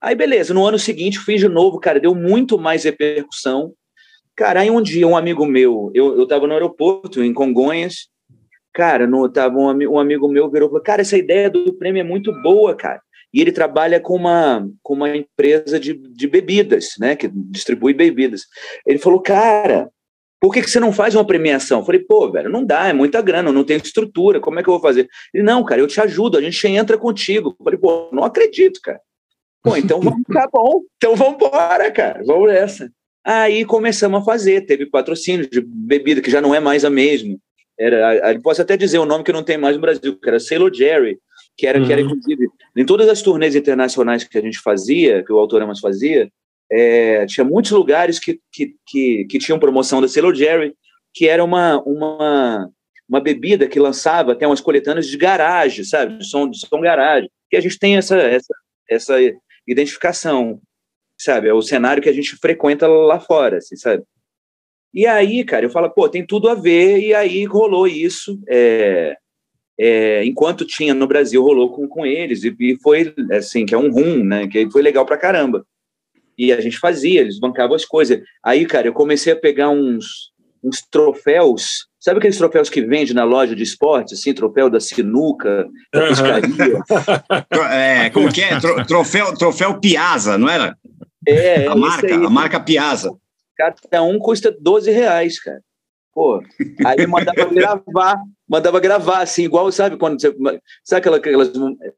Aí, beleza, no ano seguinte fiz de novo, cara, deu muito mais repercussão. Cara, aí um dia um amigo meu, eu, eu tava no aeroporto, em Congonhas, cara, no, tava um, um amigo meu virou e falou, cara, essa ideia do prêmio é muito boa, cara. E ele trabalha com uma, com uma empresa de, de bebidas, né, que distribui bebidas. Ele falou, cara, por que, que você não faz uma premiação? Eu falei, pô, velho, não dá, é muita grana, eu não tenho estrutura, como é que eu vou fazer? Ele, não, cara, eu te ajudo, a gente entra contigo. Eu falei, pô, não acredito, cara. Pô, então vamos, tá bom, então vamos embora, cara, vamos nessa. Aí começamos a fazer, teve patrocínio de bebida, que já não é mais a mesma. Era, a- posso até dizer o nome que não tem mais no Brasil, que era Sailor Jerry, que era, que era Uhum. inclusive, em todas as turnês internacionais que a gente fazia, que o Autoramas fazia, é, tinha muitos lugares que, que, que, que tinham promoção da Sailor Jerry, que era uma, uma, uma bebida que lançava até umas coletâneas de garagem, sabe? De som, de som garagem. E a gente tem essa, essa, essa identificação, sabe? É o cenário que a gente frequenta lá fora, assim, sabe? E aí, cara, eu falo, pô, tem tudo a ver, e aí rolou isso. é, é, enquanto tinha no Brasil, rolou com, com eles, e, e foi assim, que é um rum, né? Que foi legal pra caramba. E a gente fazia, eles bancavam as coisas. Aí, cara, eu comecei a pegar uns, uns troféus. Sabe aqueles troféus que vende na loja de esporte, assim, troféu da sinuca, da pescaria? Tro- é, como que é? Tro- troféu, troféu Piazza, não era? É, é a marca, aí. a marca Piazza. Cada um custa 12 reais, cara. Pô, aí eu mandava gravar, mandava gravar, assim, igual, sabe, quando você. Sabe aquela, aquelas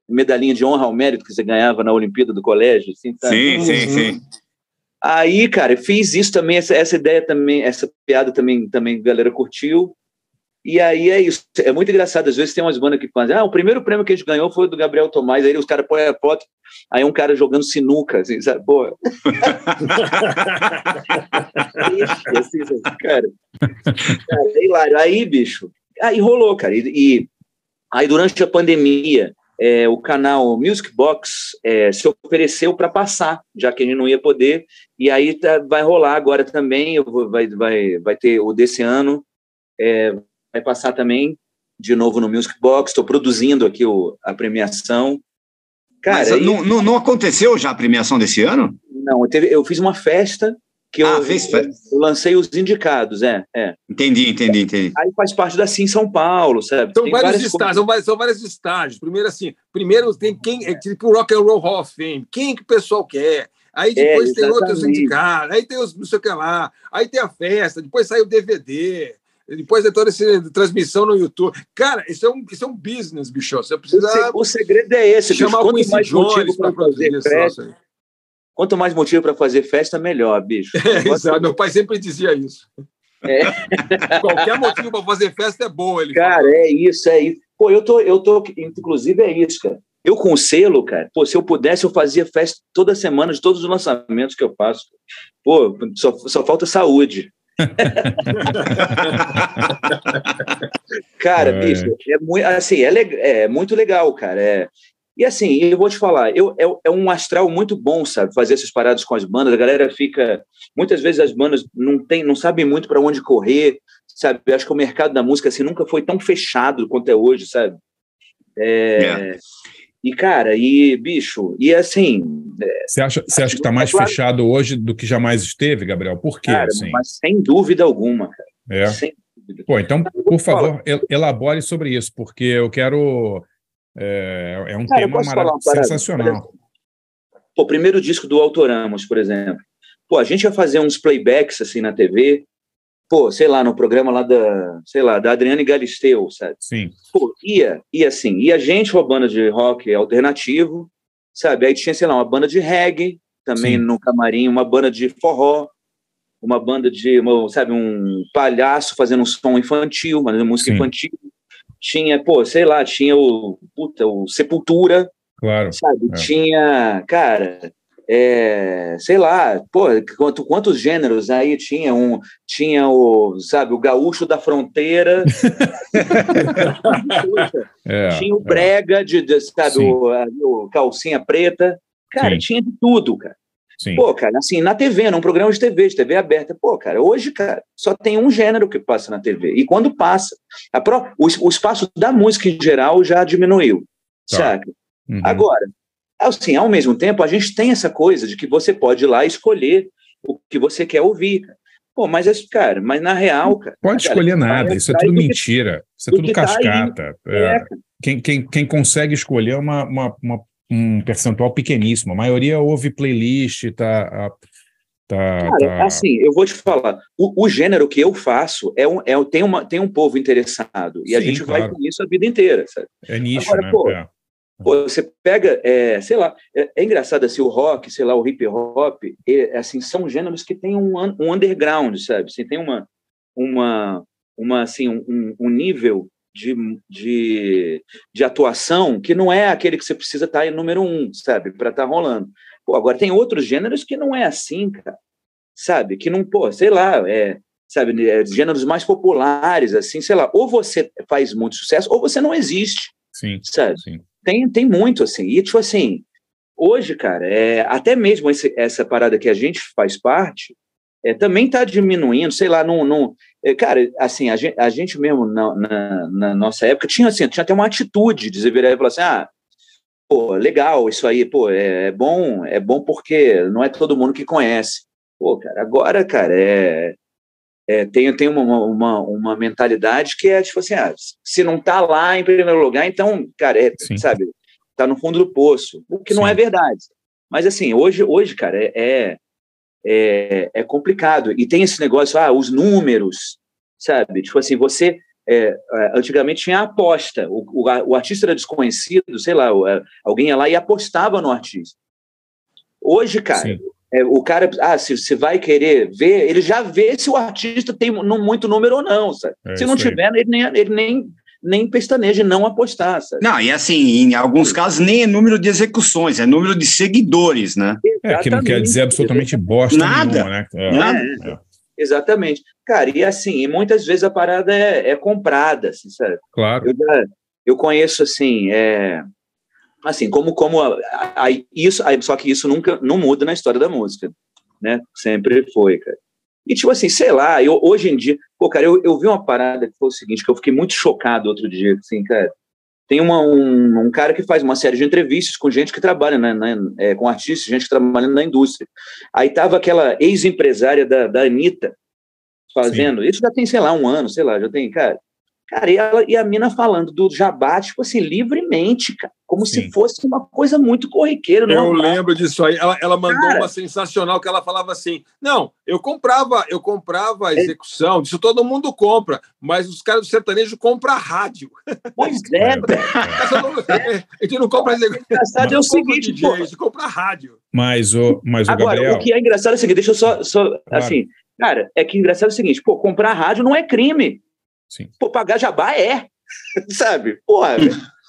medalhinhas de honra ao mérito que você ganhava na Olimpíada do colégio? Assim, sabe? Sim, sim, sim. Aí, cara, fiz isso também, essa, essa ideia também, essa piada também, também a galera curtiu. E aí é isso. É muito engraçado. Às vezes tem umas bandas que fazem. Ah, o primeiro prêmio que a gente ganhou foi do Gabriel Tomás. Aí os caras põem a foto, aí um cara jogando sinuca, assim, sabe? Pô. Ixi, assim, sabe? cara. Cara, é hilário. Aí, bicho, aí rolou, cara. E, e, Aí, durante a pandemia, é, o canal Music Box é, se ofereceu para passar, já que a gente não ia poder, e aí tá- vai rolar agora também, vou- vai, vai, vai ter o desse ano, é, vai passar também de novo no Music Box, estou produzindo aqui o, a premiação. Mas Cara, e- não, não, não aconteceu já a premiação desse ano? não, eu, teve- eu fiz uma festa que Ah, eu, fez fe- eu lancei os indicados, é, é. Entendi, entendi, entendi. Aí faz parte da Sim São Paulo, sabe? São Tem vários várias estágios, são vários, são vários estágios. Primeiro, assim, primeiro tem quem é tipo o Rock and Roll Hall of Fame, quem que o pessoal quer. Aí depois É, tem outros indicados, aí tem os não sei o que lá, aí tem a festa, depois sai o DVD, depois é toda essa transmissão no YouTube. Cara, isso é um, isso é um business, bicho. Você precisa o segredo é esse, bicho. chamar o Quanto mais motivo para fazer festa, quanto mais motivo para fazer festa, melhor, bicho. É, exato. Meu pai sempre dizia isso. É. Qualquer motivo para fazer festa é bom, ele Cara, é isso, é isso. Pô, eu tô, eu tô, inclusive é isso, cara. Eu com o selo, cara, pô, se eu pudesse, eu fazia festa toda semana de todos os lançamentos que eu faço. Pô, só, só falta saúde. Cara, É. bicho, é muito, assim, é, é muito legal, cara. É, e assim, eu vou te falar, eu, é, é um astral muito bom, sabe? Fazer essas paradas com as bandas. A galera fica. Muitas vezes as bandas não, tem, não sabem muito para onde correr, sabe? Eu acho que o mercado da música assim, nunca foi tão fechado quanto é hoje, sabe? É, E, cara, e, bicho, e assim, Você acha, você acha que está mais É claro. fechado hoje do que jamais esteve, Gabriel? Por quê? cara, assim? mas sem dúvida alguma, cara. É. Sem dúvida. Pô, então, por favor, el- elabore sobre isso, porque eu quero. É, é um Cara, tema posso falar mara- uma parada? sensacional. Pô, primeiro disco do Autoramos, por exemplo. Pô, a gente ia fazer uns playbacks assim na TV, pô, sei lá, no programa lá da, sei lá, da Adriane Galisteu, sabe? Sim, Pô, ia, ia assim, ia gente, uma banda de rock alternativo, sabe? Aí tinha, sei lá, uma banda de reggae também Sim. no camarim, uma banda de forró, uma banda de, uma, sabe, um palhaço fazendo um som infantil, uma música Sim. infantil. Tinha, pô, sei lá, tinha o, puta, o Sepultura, claro. sabe? É. Tinha, cara, é, sei lá, pô, quanto, quantos gêneros aí tinha um, tinha o, sabe, o gaúcho da fronteira, É, tinha o é. brega de, de, sabe, o, a- o calcinha preta, cara, Sim. tinha de tudo, cara. Sim. Pô, cara, assim, na TV, num programa de TV, de TV aberta. Pô, cara, hoje, cara, só tem um gênero que passa na TV. E quando passa, a pró- o, o espaço da música em geral já diminuiu, Tá. saca? Uhum. Agora, assim, ao mesmo tempo, a gente tem essa coisa de que você pode ir lá e escolher o que você quer ouvir. cara. Pô, mas, esse- cara, mas na real, cara. Pode cara, escolher vai nada, isso é tudo do que- mentira, isso é do tudo tá cascata. É, É, cara. quem, quem, quem consegue escolher é uma, uma, uma- um percentual pequeníssimo. A maioria ouve playlist, tá. a- tá, Cara, tá- assim, eu vou te falar, o, o gênero que eu faço é um, é, tem, uma, tem um povo interessado, e a Sim, gente vai claro. com isso a vida inteira, sabe? é nicho, Agora, né? pô, É. Pô, você pega, é, sei lá, é, é engraçado assim, o rock, sei lá, o hip hop, é, assim, são gêneros que têm um, um underground, sabe? Assim, tem uma, uma, uma assim, um, um nível de, de, de atuação que não é aquele que você precisa estar em número um, sabe? Para estar rolando. Pô, agora tem outros gêneros que não é assim, cara, sabe? Que não, pô, sei lá, é, sabe, é, gêneros mais populares, assim, sei lá, ou você faz muito sucesso ou você não existe, Sim, sabe? sim. Tem, tem muito, assim. E, tipo assim, hoje, cara, é, até mesmo esse- essa parada que a gente faz parte, é, também está diminuindo, sei lá, não. é, cara, assim, a gente, a gente mesmo na, na, na nossa época tinha, assim, tinha até uma atitude de virar e falar assim: ah, pô, legal, isso aí, pô, é, é bom, é bom porque não é todo mundo que conhece. Pô, cara, agora, cara, é. É, tem, tem uma, uma, uma mentalidade que é tipo assim: ah, se não tá lá em primeiro lugar, então, cara, é, Sim. sabe, tá no fundo do poço. O que não Sim. é verdade. Mas assim, hoje, hoje cara, é, é, é, é complicado. E tem esse negócio, ah, os números, sabe? Tipo assim, você. é, é, antigamente tinha a aposta. O, o, o artista era desconhecido, sei lá, é, alguém ia lá e apostava no artista. Hoje, cara, Sim. É, o cara, ah, se você vai querer ver, ele já vê se o artista tem muito número ou não, sabe? É se não tiver, ele nem, ele nem, nem pestaneja em não apostar, sabe? Não, e assim, em alguns casos nem é número de execuções, é número de seguidores, né? É, que não quer Exatamente. dizer absolutamente bosta Nada. nenhuma, né? É, Nada. é, Exatamente. Cara, e assim, e muitas vezes a parada é, é comprada, assim, sabe? claro. Eu já, eu conheço assim, é, assim como como a- a- a- isso, só que isso nunca não muda na história da música, né? Sempre foi, cara. E tipo assim, sei lá, eu, hoje em dia, pô, cara, eu, eu vi uma parada que foi o seguinte, que eu fiquei muito chocado outro dia, assim, cara. Tem uma, um, um cara que faz uma série de entrevistas com gente que trabalha, na, na- é, com artistas, gente que trabalha na indústria. Aí tava aquela ex-empresária da, da Anitta fazendo, isso já tem, sei lá, um ano, sei lá, já tem, cara. Cara, e, ela, e a mina falando do jabá, tipo assim, livremente, cara, como se fosse uma coisa muito corriqueira. Eu normal. lembro disso aí. Ela, ela mandou Cara. uma sensacional que ela falava assim: não, eu comprava, eu comprava a execução, disso todo mundo compra, mas os caras do sertanejo compram a rádio. Pois é, velho. A gente não compra a execução. engraçado é o seguinte, DJ, pô. a gente compra a rádio. Mas o, mas o Agora, Gabriel. o que é engraçado é o seguinte, deixa eu só, só assim, cara, é que engraçado é o seguinte, pô, comprar rádio não é crime. Sim. Pô, pagar jabá é, sabe? Porra.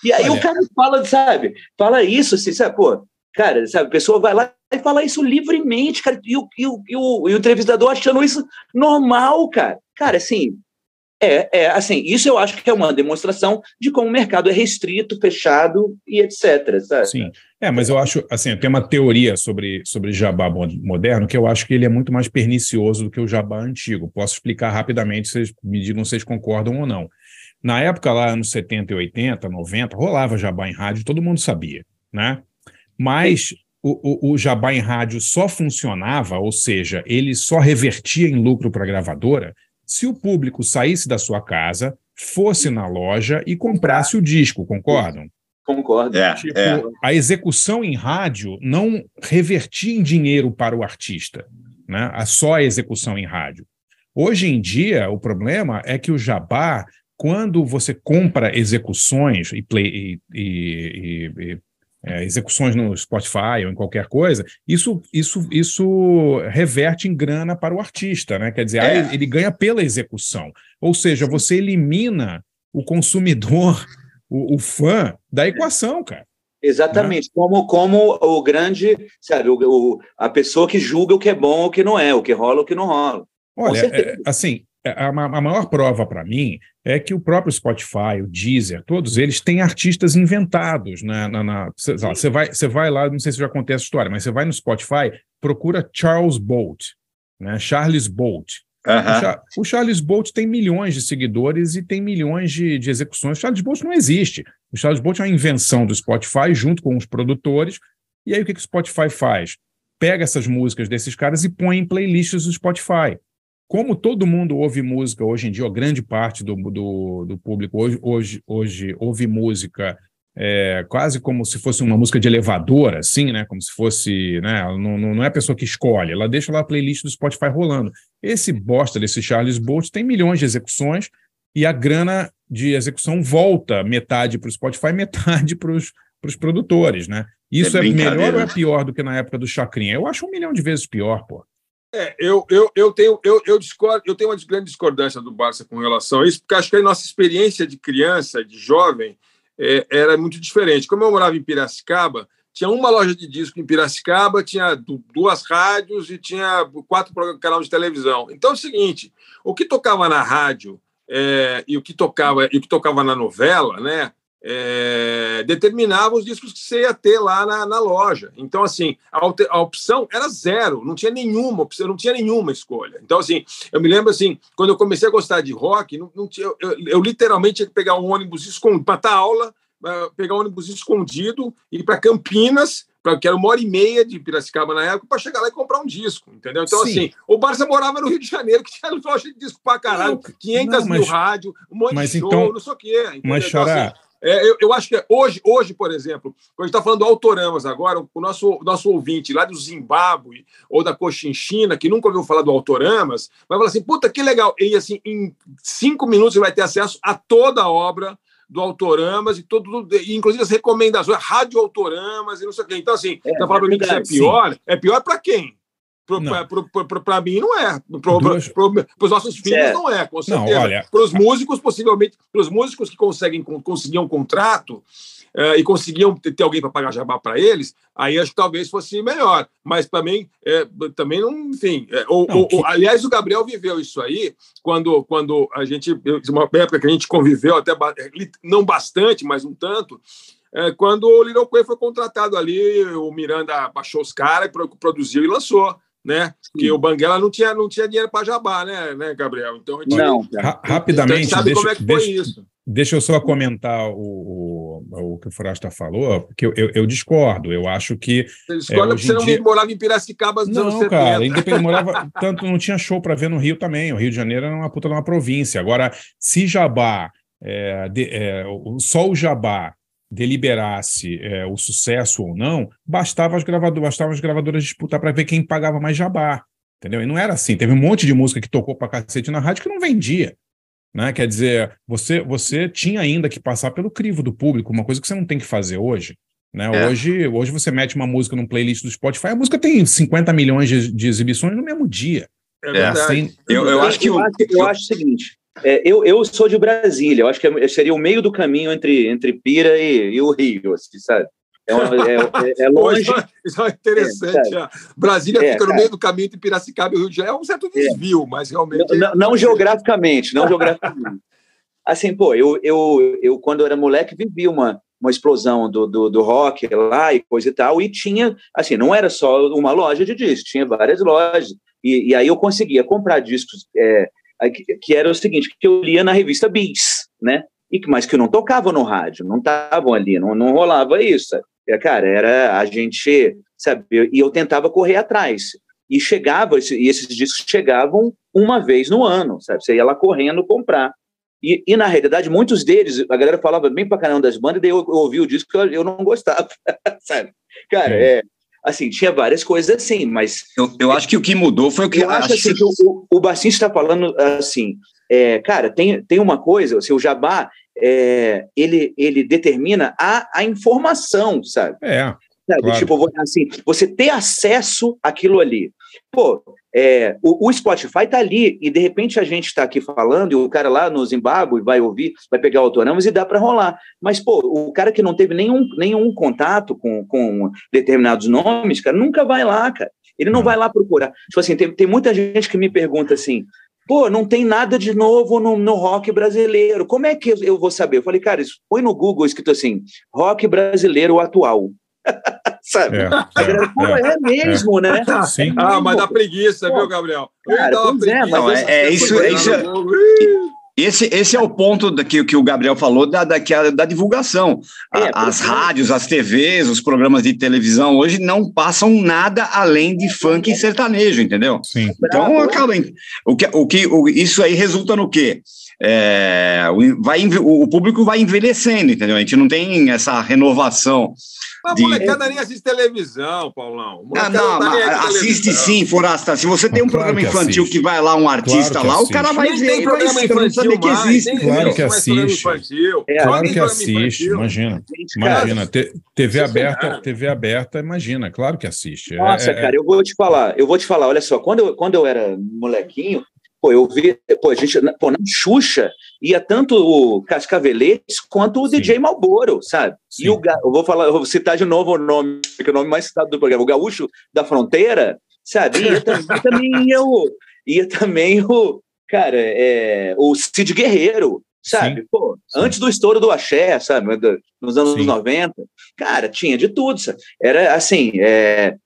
E aí Olha. o cara fala, sabe? Fala isso, assim, sabe? Pô, cara, sabe? A pessoa vai lá e fala isso livremente, cara, e o, e o, e o, e o entrevistador achando isso normal, cara. Cara, assim, é, é, assim, isso eu acho que é uma demonstração de como o mercado é restrito, fechado e etc, sabe? Sim. É, mas eu acho, assim, eu tenho uma teoria sobre, sobre jabá mo- moderno que eu acho que ele é muito mais pernicioso do que o jabá antigo. Posso explicar rapidamente, vocês me digam se vocês concordam ou não. Na época lá, anos 70 e 80, 90, rolava jabá em rádio, todo mundo sabia, né? Mas o, o, o jabá em rádio só funcionava, ou seja, ele só revertia em lucro para a gravadora, se o público saísse da sua casa, fosse na loja e comprasse o disco, concordam? Concordo. É, Tipo, é. a execução em rádio não revertia em dinheiro para o artista, né? A só a execução em rádio. Hoje em dia, o problema é que o jabá, quando você compra execuções e, play, e- e- e- e, é, execuções no Spotify ou em qualquer coisa, isso, isso, isso reverte em grana para o artista, né? Quer dizer, É. ele ganha pela execução. Ou seja, você elimina o consumidor, o, o fã, da equação, cara. Exatamente, como, como o grande, sabe, o, o- a pessoa que julga o que é bom ou o que não é, o que rola ou o que não rola. Olha, é, assim, a, ma- a maior prova para mim é que o próprio Spotify, o Deezer, todos eles têm artistas inventados. Na, na, na- sei lá, você vai, você vai lá, não sei se já contei essa história, mas você vai no Spotify, procura Charles Bolt, né? Charles Bolt. O, o Charles Bolt tem milhões de seguidores e tem milhões de, de execuções. O Charles Bolt não existe. O Charles Bolt é uma invenção do Spotify junto com os produtores. E aí o que, que o Spotify faz? Pega essas músicas desses caras e põe em playlists do Spotify. Como todo mundo ouve música hoje em dia, ou grande parte do, do, do público hoje, hoje, hoje ouve música é, quase como se fosse uma música de elevador, assim, né? Como se fosse, né? Não, não, é a pessoa que escolhe, ela deixa lá a playlist do Spotify rolando. Esse bosta desse Charles Bolt tem milhões de execuções e a grana de execução volta metade para o Spotify, metade para os produtores, né? Isso É é, melhor ou é pior do que na época do Chacrinha? Eu acho um milhão de vezes pior, pô. É, eu, eu, eu, tenho, eu, eu, discordo, eu tenho uma grande discordância do Barça com relação a isso, porque acho que a nossa experiência de criança, de jovem, é, era muito diferente. Como eu morava em Piracicaba, tinha uma loja de disco em Piracicaba, tinha du- duas rádios e tinha quatro canais de televisão. Então é o seguinte: o que tocava na rádio é, e o que tocava e o que tocava na novela, né? É, determinava os discos que você ia ter lá na, na loja. Então, assim, a, a opção era zero, não tinha nenhuma opção, não tinha nenhuma escolha. Então, assim, eu me lembro assim, quando eu comecei a gostar de rock, não, não tinha, eu, eu- eu literalmente tinha que pegar um ônibus escondido para dar aula, eh, pegar um ônibus escondido, ir para Campinas, pra, que era uma hora e meia de Piracicaba na época, para chegar lá e comprar um disco, entendeu? Então, Sim. assim, o Barça morava no Rio de Janeiro, que tinha loja de disco para caralho, 500 não, mil mas- rádio, um monte mas de show, então- não sei o quê. entendeu? Mas, Então, assim, é, eu, eu acho que hoje, hoje, por exemplo, quando a gente está falando do Autoramas agora, o nosso, nosso ouvinte lá do Zimbábue ou da Cochinchina, que nunca ouviu falar do Autoramas, vai falar assim, puta, que legal. E assim, em cinco minutos ele vai ter acesso a toda a obra do Autoramas e todo, e, inclusive as recomendações, rádio Autoramas e não sei o quê. Então, assim, É, tá falando pra mim que isso é pior? É pior para quem? Para mim não é. Duas- Para os nossos filhos É. não é, com certeza. olha- Para os músicos, possivelmente, para os músicos que conseguem con- conseguir um contrato, eh, e conseguiam ter ter alguém para pagar jabá para eles, aí acho que talvez fosse melhor. Mas também, eh, também não, enfim. eh, o- Não, o- que- o- aliás, o Gabriel viveu isso aí quando, quando a gente, uma época que a gente conviveu até li- não bastante, mas um tanto. eh, quando o Little Quay foi contratado ali, o Miranda baixou os caras, e pro- produziu e lançou, né? Porque o Banguela não tinha, não tinha dinheiro para jabá, né, né, Gabriel? Então, a gente- Não. Ra- então a rapidamente, gente sabe deixa, como é que foi deixa- isso. deixa eu só comentar o, o, o que o Frasta falou, porque eu, eu, eu discordo. Eu acho que Você escolhe É, hoje você não dia- morava em Piracicaba nos anos Não, 70. cara, Independente morava, tanto não tinha show para ver no Rio também. O Rio de Janeiro era uma puta de uma província. Agora, se Jabá, é, de- é, o- só o Jabá deliberasse é, o sucesso ou não, bastava as gravadoras, bastava as gravadoras disputar para ver quem pagava mais Jabá. Entendeu? E não era assim. Teve um monte de música que tocou pra cacete na rádio que não vendia. Né? Quer dizer, você, você tinha ainda que passar pelo crivo do público, uma coisa que você não tem que fazer hoje. Né? É. Hoje, hoje você mete uma música num playlist do Spotify, a música tem 50 milhões de, de exibições no mesmo dia. É É. Sem- Eu, eu acho que eu, acho, eu acho o seguinte: é, eu, eu sou de Brasília, eu acho que é- seria o meio do caminho entre, entre Pira e, e o Rio, assim, sabe? É, uma- é- é- é Pô, longe. Isso, é- isso é interessante. É. Brasília fica no meio do caminho entre Piracicaba e o Rio de Janeiro. É um certo desvio, mas realmente. Não, não geograficamente, não geograficamente. Assim, pô, eu, eu, eu quando eu era moleque vivi uma, uma explosão do, do, do rock lá e coisa e tal, e tinha, assim, não era só uma loja de discos, tinha várias lojas, e, e aí eu conseguia comprar discos, é, que, era o seguinte, que eu lia na revista Bis, né, e que, mas que não tocavam no rádio, não estavam ali, não, não rolava isso? É, cara, era a gente, sabe, e eu tentava correr atrás, e chegava, e esses discos chegavam uma vez no ano, sabe? Você ia lá correndo comprar. E, e, na realidade, muitos deles, a galera falava bem pra caramba das bandas, e daí eu, eu ouvi o disco e eu, eu não gostava, sabe? Cara, é, assim, tinha várias coisas assim, mas eu, eu acho que o que mudou foi o que. eu acho assim, que o, o, Bacinho está falando assim, é, cara, tem, tem uma coisa, assim, o Jabá, é, ele, ele determina a, a informação, sabe? É, Sabe? Claro. Tipo, assim, você ter acesso àquilo ali. Pô, é, o, o Spotify tá ali e de repente a gente está aqui falando e o cara lá no Zimbábue vai ouvir, vai pegar autoramas e dá para rolar. Mas, pô, o cara que não teve nenhum, nenhum contato com, com determinados nomes, cara, nunca vai lá, cara. Ele não Não. vai lá procurar. Tipo assim, tem, tem muita gente que me pergunta assim, pô, não tem nada de novo no, no rock brasileiro. Como é que eu, eu vou saber? Eu falei, cara, isso põe no Google escrito assim, rock brasileiro atual. Sabe? é, A galera, pô, é, é, mesmo, né? é. Sim. Ah, mas dá preguiça, Pô, viu, Gabriel? Cara, pois é, preguiça. mas Não, é- é isso- é isso- Esse, esse é o ponto da, que, que o Gabriel falou da, da, da divulgação. A- É, as rádios, as TVs, os programas de televisão hoje não passam nada além de funk e sertanejo, entendeu? Sim. Então acaba. O que, o que, o- isso aí resulta no quê? É, o, vai, o público vai envelhecendo, entendeu? A gente não tem essa renovação. A de- molecada nem assiste televisão, Paulão. Ah, Molecada não, tá mas assiste televisão. sim, Forasta. Se você tem um Mas claro programa que infantil assiste. que vai lá um artista Claro que lá, o assiste. cara vai Nem ver tem vai programa não infantil saber que mais, existe. nem Claro que mais assiste. É, Claro que assiste, imagina. Imagina, TV é aberta. TV aberta, imagina, claro que assiste. É- Nossa, é- cara, eu vou te falar, eu vou te falar, olha só, quando eu, quando eu era molequinho, pô, eu vi, pô, a gente, na- pô, na Xuxa ia tanto o Cascaveletes quanto o Sim. DJ Malboro, sabe? Sim. E o, eu vou falar, eu vou citar de novo o nome, que é o nome mais citado do programa, o Gaúcho da Fronteira, sabe? Ia também, também ia o, ia também o, cara, é, o Cid Guerreiro, sabe? Sim. Pô, Sim. antes do estouro do axé, sabe? Nos anos Sim. 90, cara, tinha de tudo, sabe? Era assim, é,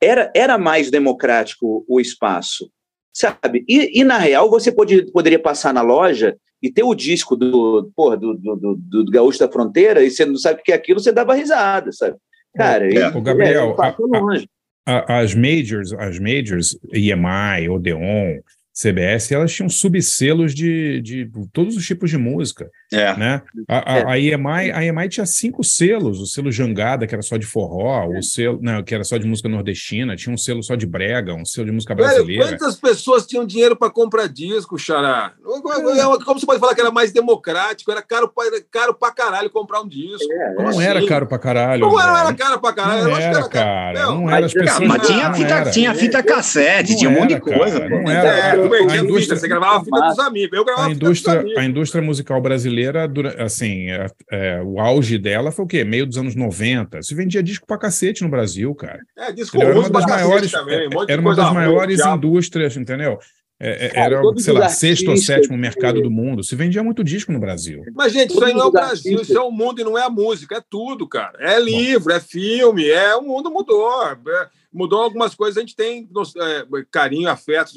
era, era mais democrático o espaço, sabe? E, e, na real, você pode, poderia passar na loja e ter o disco do, porra, do, do, do, do Gaúcho da Fronteira e você não sabe o que é aquilo, você dava risada, sabe? Cara, Ô, e- ô, Gabriel, é, passou a- a- longe. A- as majors, as majors, EMI, Odeon, CBS, elas tinham subselos de, de todos os tipos de música, É. né? A, a, a EMI, a EMI tinha cinco selos, o selo Jangada, que era só de forró, o selo, não, que era só de música nordestina, tinha um selo só de brega, um selo de música Velho, brasileira. quantas pessoas tinham dinheiro para comprar disco, Xará? É, Como você pode falar que era mais democrático? Era caro pra, era caro pra caralho comprar um disco. Como Não assim? era caro pra caralho. Não era, era caro pra caralho. Não era, era caro. cara. Não, Não era as mas- pessoas. Mas tinha não fita, era. tinha fita cassete, Não tinha um monte de era, cara, coisa. pô. Não era. É, A- é indústria- fita, você gravava a fita dos amigos. Eu gravava A indústria, amigos. a indústria musical brasileira, dura- assim, é, é, o auge dela foi o quê? Meio dos anos 90. Se vendia disco pra cacete no Brasil, cara. É, disco Entendeu? Era ruim uma das maiores, também, um era uma das ruim, maiores diabo. indústrias, entendeu? É, é, Cara, era, sei lá, sexto ou sétimo mercado do mundo. Se vendia muito disco no Brasil. Mas, gente, isso aí não é o Brasil, artistas. isso é o mundo e não é a música, é tudo, cara. É livro, é filme, é o mundo mudou. é- mudou algumas coisas, a gente tem é, carinho, afeto,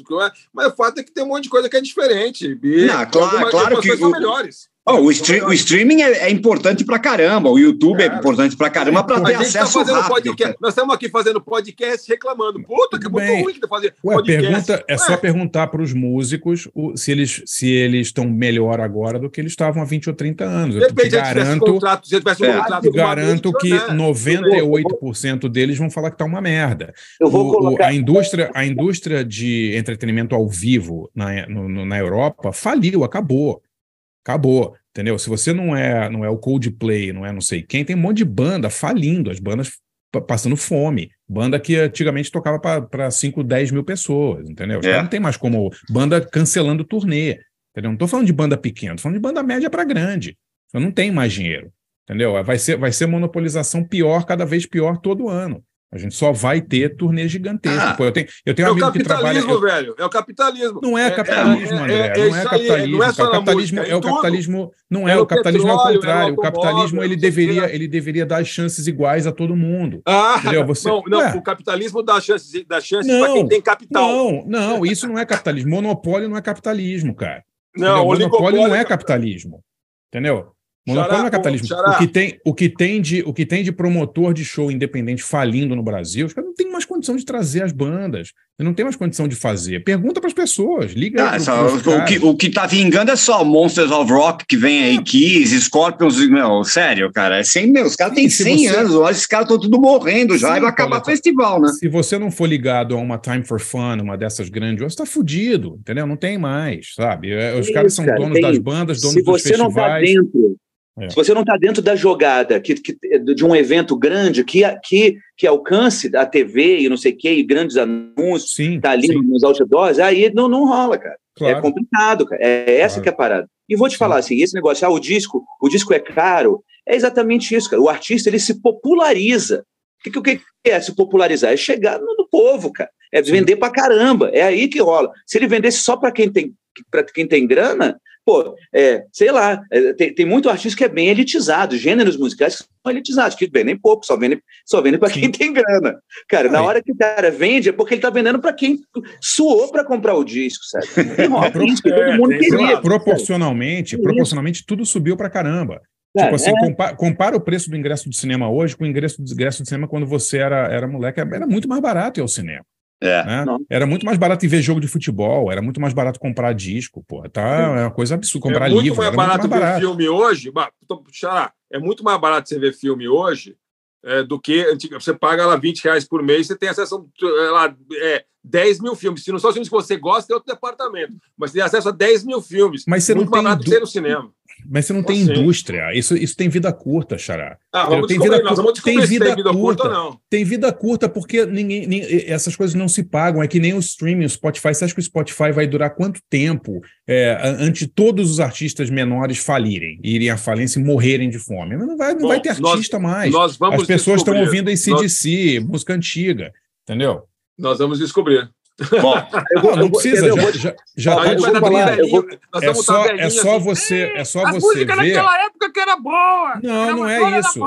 mas o fato é que tem um monte de coisa que é diferente. E Não, claro- algumas- claro algumas que coisas são melhores. Ó, o, stre- o streaming é, é importante pra caramba, o YouTube é, importante pra caramba pra A ter gente tá acesso fazendo rápido. podcast. Nós estamos aqui fazendo podcast reclamando. Puta, que é muito ruim que fazer Ué, podcast. pergunta, é só Ué, perguntar para os músicos o- se eles se eles estão melhor agora do que eles estavam há 20 ou 30 anos. Eu te Depende, garanto, contrato, se tivesse um É. contrato de garanto que né? 98% deles vão falar que tá uma merda. Eu vou O- a, indústria, a indústria de entretenimento ao vivo na, no- no- na Europa faliu, acabou. Acabou. Entendeu? Se você não é, não é o Coldplay, não é não sei quem, tem um monte de banda falindo, as bandas pa- passando fome. Banda que antigamente tocava para 5, 10 mil pessoas, entendeu? É. não tem mais como. Banda cancelando turnê. Entendeu? Não tô falando de banda pequena, tô falando de banda média para grande. Eu não tenho mais dinheiro. Entendeu? Vai ser, vai ser monopolização pior, cada vez pior todo ano. A gente só vai ter turnê gigantesco. Ah. Pô, eu tenho, eu tenho É um o amigo que trabalha. capitalismo, eu- velho. É o capitalismo. não é capitalismo, André. é- é não é capitalismo. não é só cara. na o capitalismo música, é é o capitalismo. Não é, É o capitalismo é o petróleo, é contrário. o capitalismo é ele não o deveria, ele deveria dar chances iguais a todo mundo. Ah, Entendeu? Você- não, não, o capitalismo dá chance, dá chance Não, para quem tem capital. Não, não, isso não é capitalismo. Monopólio não é capitalismo, cara. Não, monopólio não é capitalismo. Entendeu? Monopólio Xará, não é capitalismo. Xará. O que, tem, o, que tem de, o que tem de promotor de show independente falindo no Brasil, os caras não têm mais condição de trazer as bandas. Não tem mais condição de fazer. Pergunta para as pessoas. Liga Ah, pro- só- pros o, que, o que tá vingando é só Monsters of Rock, que vem aí, Kiss, Scorpions, meu, sério, cara, é 100, meu, os caras têm Se 100 você- anos, olha, esses caras estão tudo morrendo já, Sim, e vai acabar o festival, né? Se você não for ligado a uma Time for Fun, uma dessas grandes, você tá fudido, entendeu? Não tem mais, sabe? É, Os Tem caras isso, são cara, donos tem das isso. bandas, donos se dos você não festivais. dentro, É. se você não está dentro da jogada que, que- de um evento grande que, que, que alcance a TV e não sei o quê, e grandes anúncios, Sim, tá ali sim, nos outdoors, aí não, não rola, cara. É claro. complicado, cara. É essa Claro. que é a parada. E vou te falar assim, esse negócio, ah, o disco, o disco é caro, é exatamente isso, cara. O artista ele se populariza. O que, que, o que é se popularizar? É chegar no, no povo, cara. É vender pra caramba. É aí que rola. Se ele vendesse só para quem tem para quem tem grana, pô, é, sei lá, é, tem, tem muito artista que é bem elitizado, gêneros musicais que são elitizados, que vendem pouco, só vendem, só vendem para quem tem grana. Cara, na Aí. hora que o cara vende, é porque ele tá vendendo para quem suou para comprar o disco, sabe? Todo é, mundo queria. Proporcionalmente, proporcionalmente, tudo subiu pra caramba. Cara, tipo assim, é. compa- compara o preço do ingresso do cinema hoje com o ingresso do ingresso do cinema quando você era, era moleque, era muito mais barato ir ao cinema. É. né? Era muito mais barato ir ver jogo de futebol, era muito mais barato comprar disco, pô. Tá, é uma coisa absurda. Comprar é muito livro, mais era barato muito mais ver barato. filme hoje. tô- Xará, é muito mais barato você ver filme hoje é, do que você paga lá 20 reais por mês, você tem acesso a é, lá, é, 10 mil filmes. Se não são filmes que você gosta, tem outro departamento. Mas você tem acesso a 10 mil filmes. Mas você muito não mais tem barato que du- você ir no cinema. Mas você não tem indústria. Isso, isso tem vida curta, Xará. Ah, vamos Tem vida nós vamos tem vida vida curta curta. não. Tem vida curta porque ninguém, nem- essas coisas não se pagam. É que nem o streaming, o Spotify. Você acha que o Spotify vai durar quanto tempo é, a- antes de todos os artistas menores falirem, irem à falência e morrerem de fome? Mas não vai, não Bom, vai ter nós- artista mais. Nós vamos As pessoas estão ouvindo ACDC, música antiga. Entendeu? Nós vamos descobrir. Bom, Eu vou- Não, não precisa. eu Já, vou- já, já Ó, tá eu vou falar, É só, é só assim, você, é só A você música ver. naquela época que era boa. Não, Era não é isso.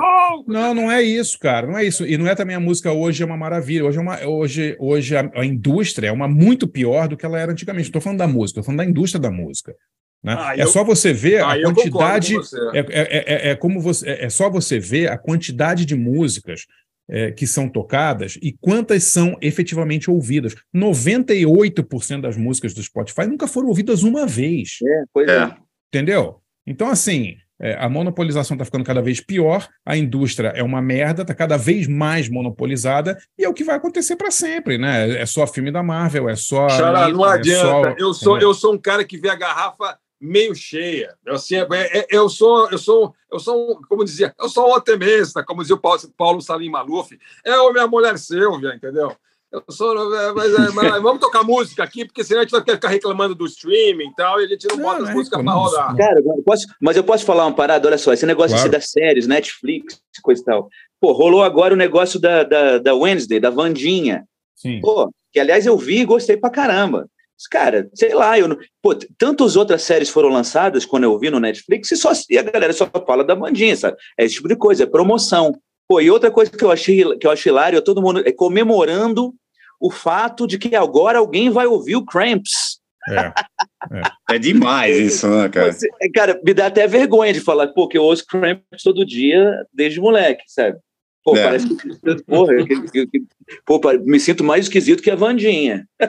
Não, não é isso, cara. Não é isso. E não é também a música hoje é uma maravilha. Hoje é uma, hoje, hoje a, a indústria é uma muito pior do que ela era antigamente. Estou falando da música, estou falando da indústria da música. né? Ah, é eu- só você ver Ah, a quantidade. com. É, é, é, é como você, é só você ver a quantidade de músicas é, que são tocadas e quantas são efetivamente ouvidas. 98% das músicas do Spotify nunca foram ouvidas uma vez. É, pois é. É. Entendeu? Então, assim, é, a monopolização está ficando cada vez pior, a indústria é uma merda, está cada vez mais monopolizada, e é o que vai acontecer para sempre, né? É só filme da Marvel, é só. Xará, não é adianta. só- eu, sou, eu sou um cara que vê a garrafa meio cheia. Eu, assim, é- é- eu sou, eu sou, eu sou, um- como dizia, eu sou um otimista, como dizia o Paulo, Paulo Salim Maluf. É o minha mulher Silvia, entendeu? Eu sou, é, mas, é, mas vamos tocar música aqui, porque senão a gente vai ficar reclamando do streaming e tal, e a gente não, bota não as é músicas para rodar. Cara, eu posso- mas eu posso falar uma parada? Olha só, esse negócio Claro. das séries, Netflix, coisa e tal. Pô, rolou agora o negócio da, da, da Wednesday, da Vandinha. Sim. Pô, que aliás eu vi e gostei pra caramba. Cara, sei lá, eu não... Pô, tantas outras séries foram lançadas quando eu vi no Netflix e, só, e a galera só fala da Vandinha, sabe? É esse tipo de coisa, é promoção. Pô, e outra coisa que eu achei, que eu achei hilário, é todo mundo é comemorando o fato de que agora alguém vai ouvir o Cramps. É. É demais isso, né, cara? Você- é, cara, me dá até vergonha de falar, pô, que eu ouço Cramps todo dia desde moleque, sabe? Pô, É. parece que. Porra, que- que- que- pô, me sinto mais esquisito que a Vandinha. É.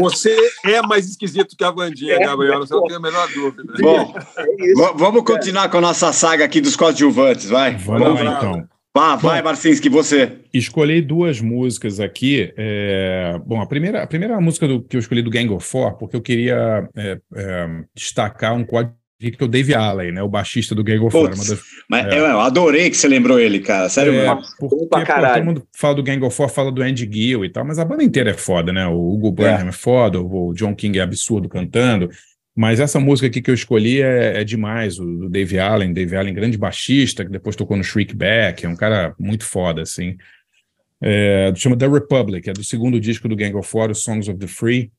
Você é mais esquisito que a Vandinha, É, Gabriel, você não tem a menor dúvida. Bom, É vamos continuar com a nossa saga aqui dos coadjuvantes, vai. Vamos lá. lá, então. Vá, vai, Marcinski, você. Escolhi duas músicas aqui. é, Bom, a primeira, a primeira música do- que eu escolhi do Gang of Four, porque eu queria é, é, destacar um que é o Dave Allen, né, o baixista do Gang of Four. Das- Mas É. eu, eu adorei que você lembrou ele, cara. Sério É, porque pra pô, caralho. todo mundo fala do Gang of Four, fala do Andy Gill e tal, mas a banda inteira é foda, né? O Hugo Burnham é, foda, o John King é absurdo cantando. Mas essa música aqui que eu escolhi é, é demais, o do Dave Allen, Dave Allen, grande baixista, que depois tocou no Shriekback, é um cara muito foda, assim. É, chama The Republic, é do segundo disco do Gang of Four, Songs of the Free.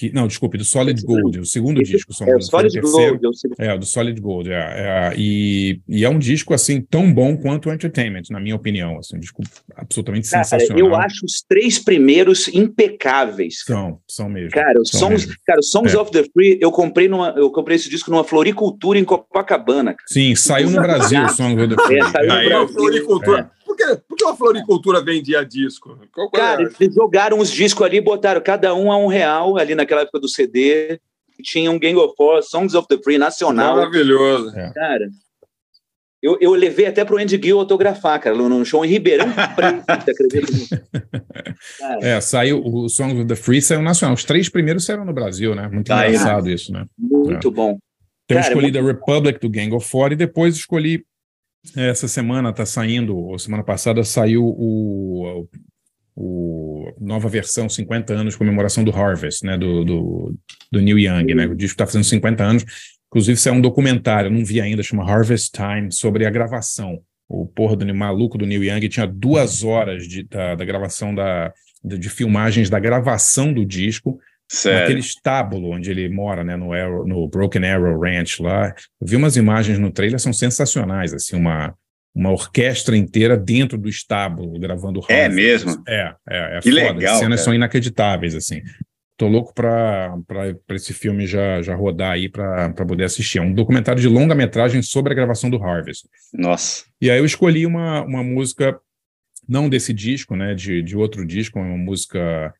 Que, não, desculpe, do Solid Gold, o segundo disco, Songs É o Solid o terceiro. Gold. é o segundo- É, o do Solid Gold, é, é, e, e é um disco, assim, tão bom quanto o Entertainment, na minha opinião, assim, um disco absolutamente Cara, sensacional. eu acho os três primeiros impecáveis. São, são mesmo. Cara, São Songs, mesmo. cara, os Songs É. of the Free, eu comprei numa, eu comprei esse disco numa floricultura em Copacabana. cara. Sim, saiu no Brasil o Songs of the Free. É, saiu no É, Brasil. floricultura. Por, que, por que a floricultura vendia disco? Qual, qual Cara, é? eles jogaram os discos ali, botaram cada um a um real ali naquela época do CD. E tinha um Gang of Four, Songs of the Free nacional. Maravilhoso. Cara, eu, eu levei até pro Andy Gill autografar, cara, num show em Ribeirão Preto, você acredita nisso? Cara, É, saiu o Songs of the Free saiu nacional. Os três primeiros saíram no Brasil, né? Muito Tá aí, engraçado isso, né? muito bom. Então eu Cara, escolhi muito- The Republic do Gang of Four e depois escolhi essa semana tá saindo, ou semana passada saiu o, o nova versão 50 anos comemoração do Harvest, né, do, do, do Neil Young, né? O disco está fazendo 50 anos. Inclusive isso é um documentário, não vi ainda, chama Harvest Time, sobre a gravação. O porra do maluco do Neil Young tinha duas horas de, da, da gravação da, de, de filmagens da gravação do disco Sério. naquele estábulo onde ele mora, né, no, Arrow- no Broken Arrow Ranch lá. Eu vi umas imagens no trailer, são sensacionais, assim, uma, uma orquestra inteira dentro do estábulo, gravando É Harvest. mesmo? É, é, é Que foda. legal, As cenas cara. são inacreditáveis, assim. Tô louco pra esse filme já, já rodar aí pra poder assistir. É um documentário de longa-metragem sobre a gravação do Harvest. Nossa. E aí eu escolhi uma, uma música, não desse disco, né, de, de outro disco, uma música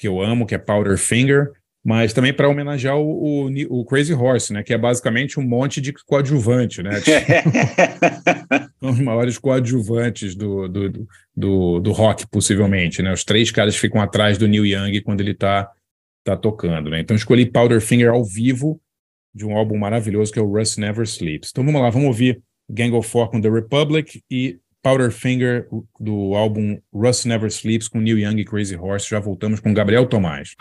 que eu amo, que é Powder Finger, mas também para homenagear o, o, o Crazy Horse, né, que é basicamente um monte de coadjuvante, né, são os maiores coadjuvantes do, do, do, do rock, possivelmente, né, os três caras ficam atrás do Neil Young quando ele tá, tá tocando, né, então escolhi Powder Finger ao vivo, de um álbum maravilhoso que é o Rust Never Sleeps. Então vamos lá, vamos ouvir Gang of Four com The Republic e Powderfinger do álbum Rust Never Sleeps com Neil Young e Crazy Horse. Já voltamos com Gabriel Tomás.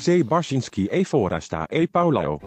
Sei Barsinski e Forasta e Paulo.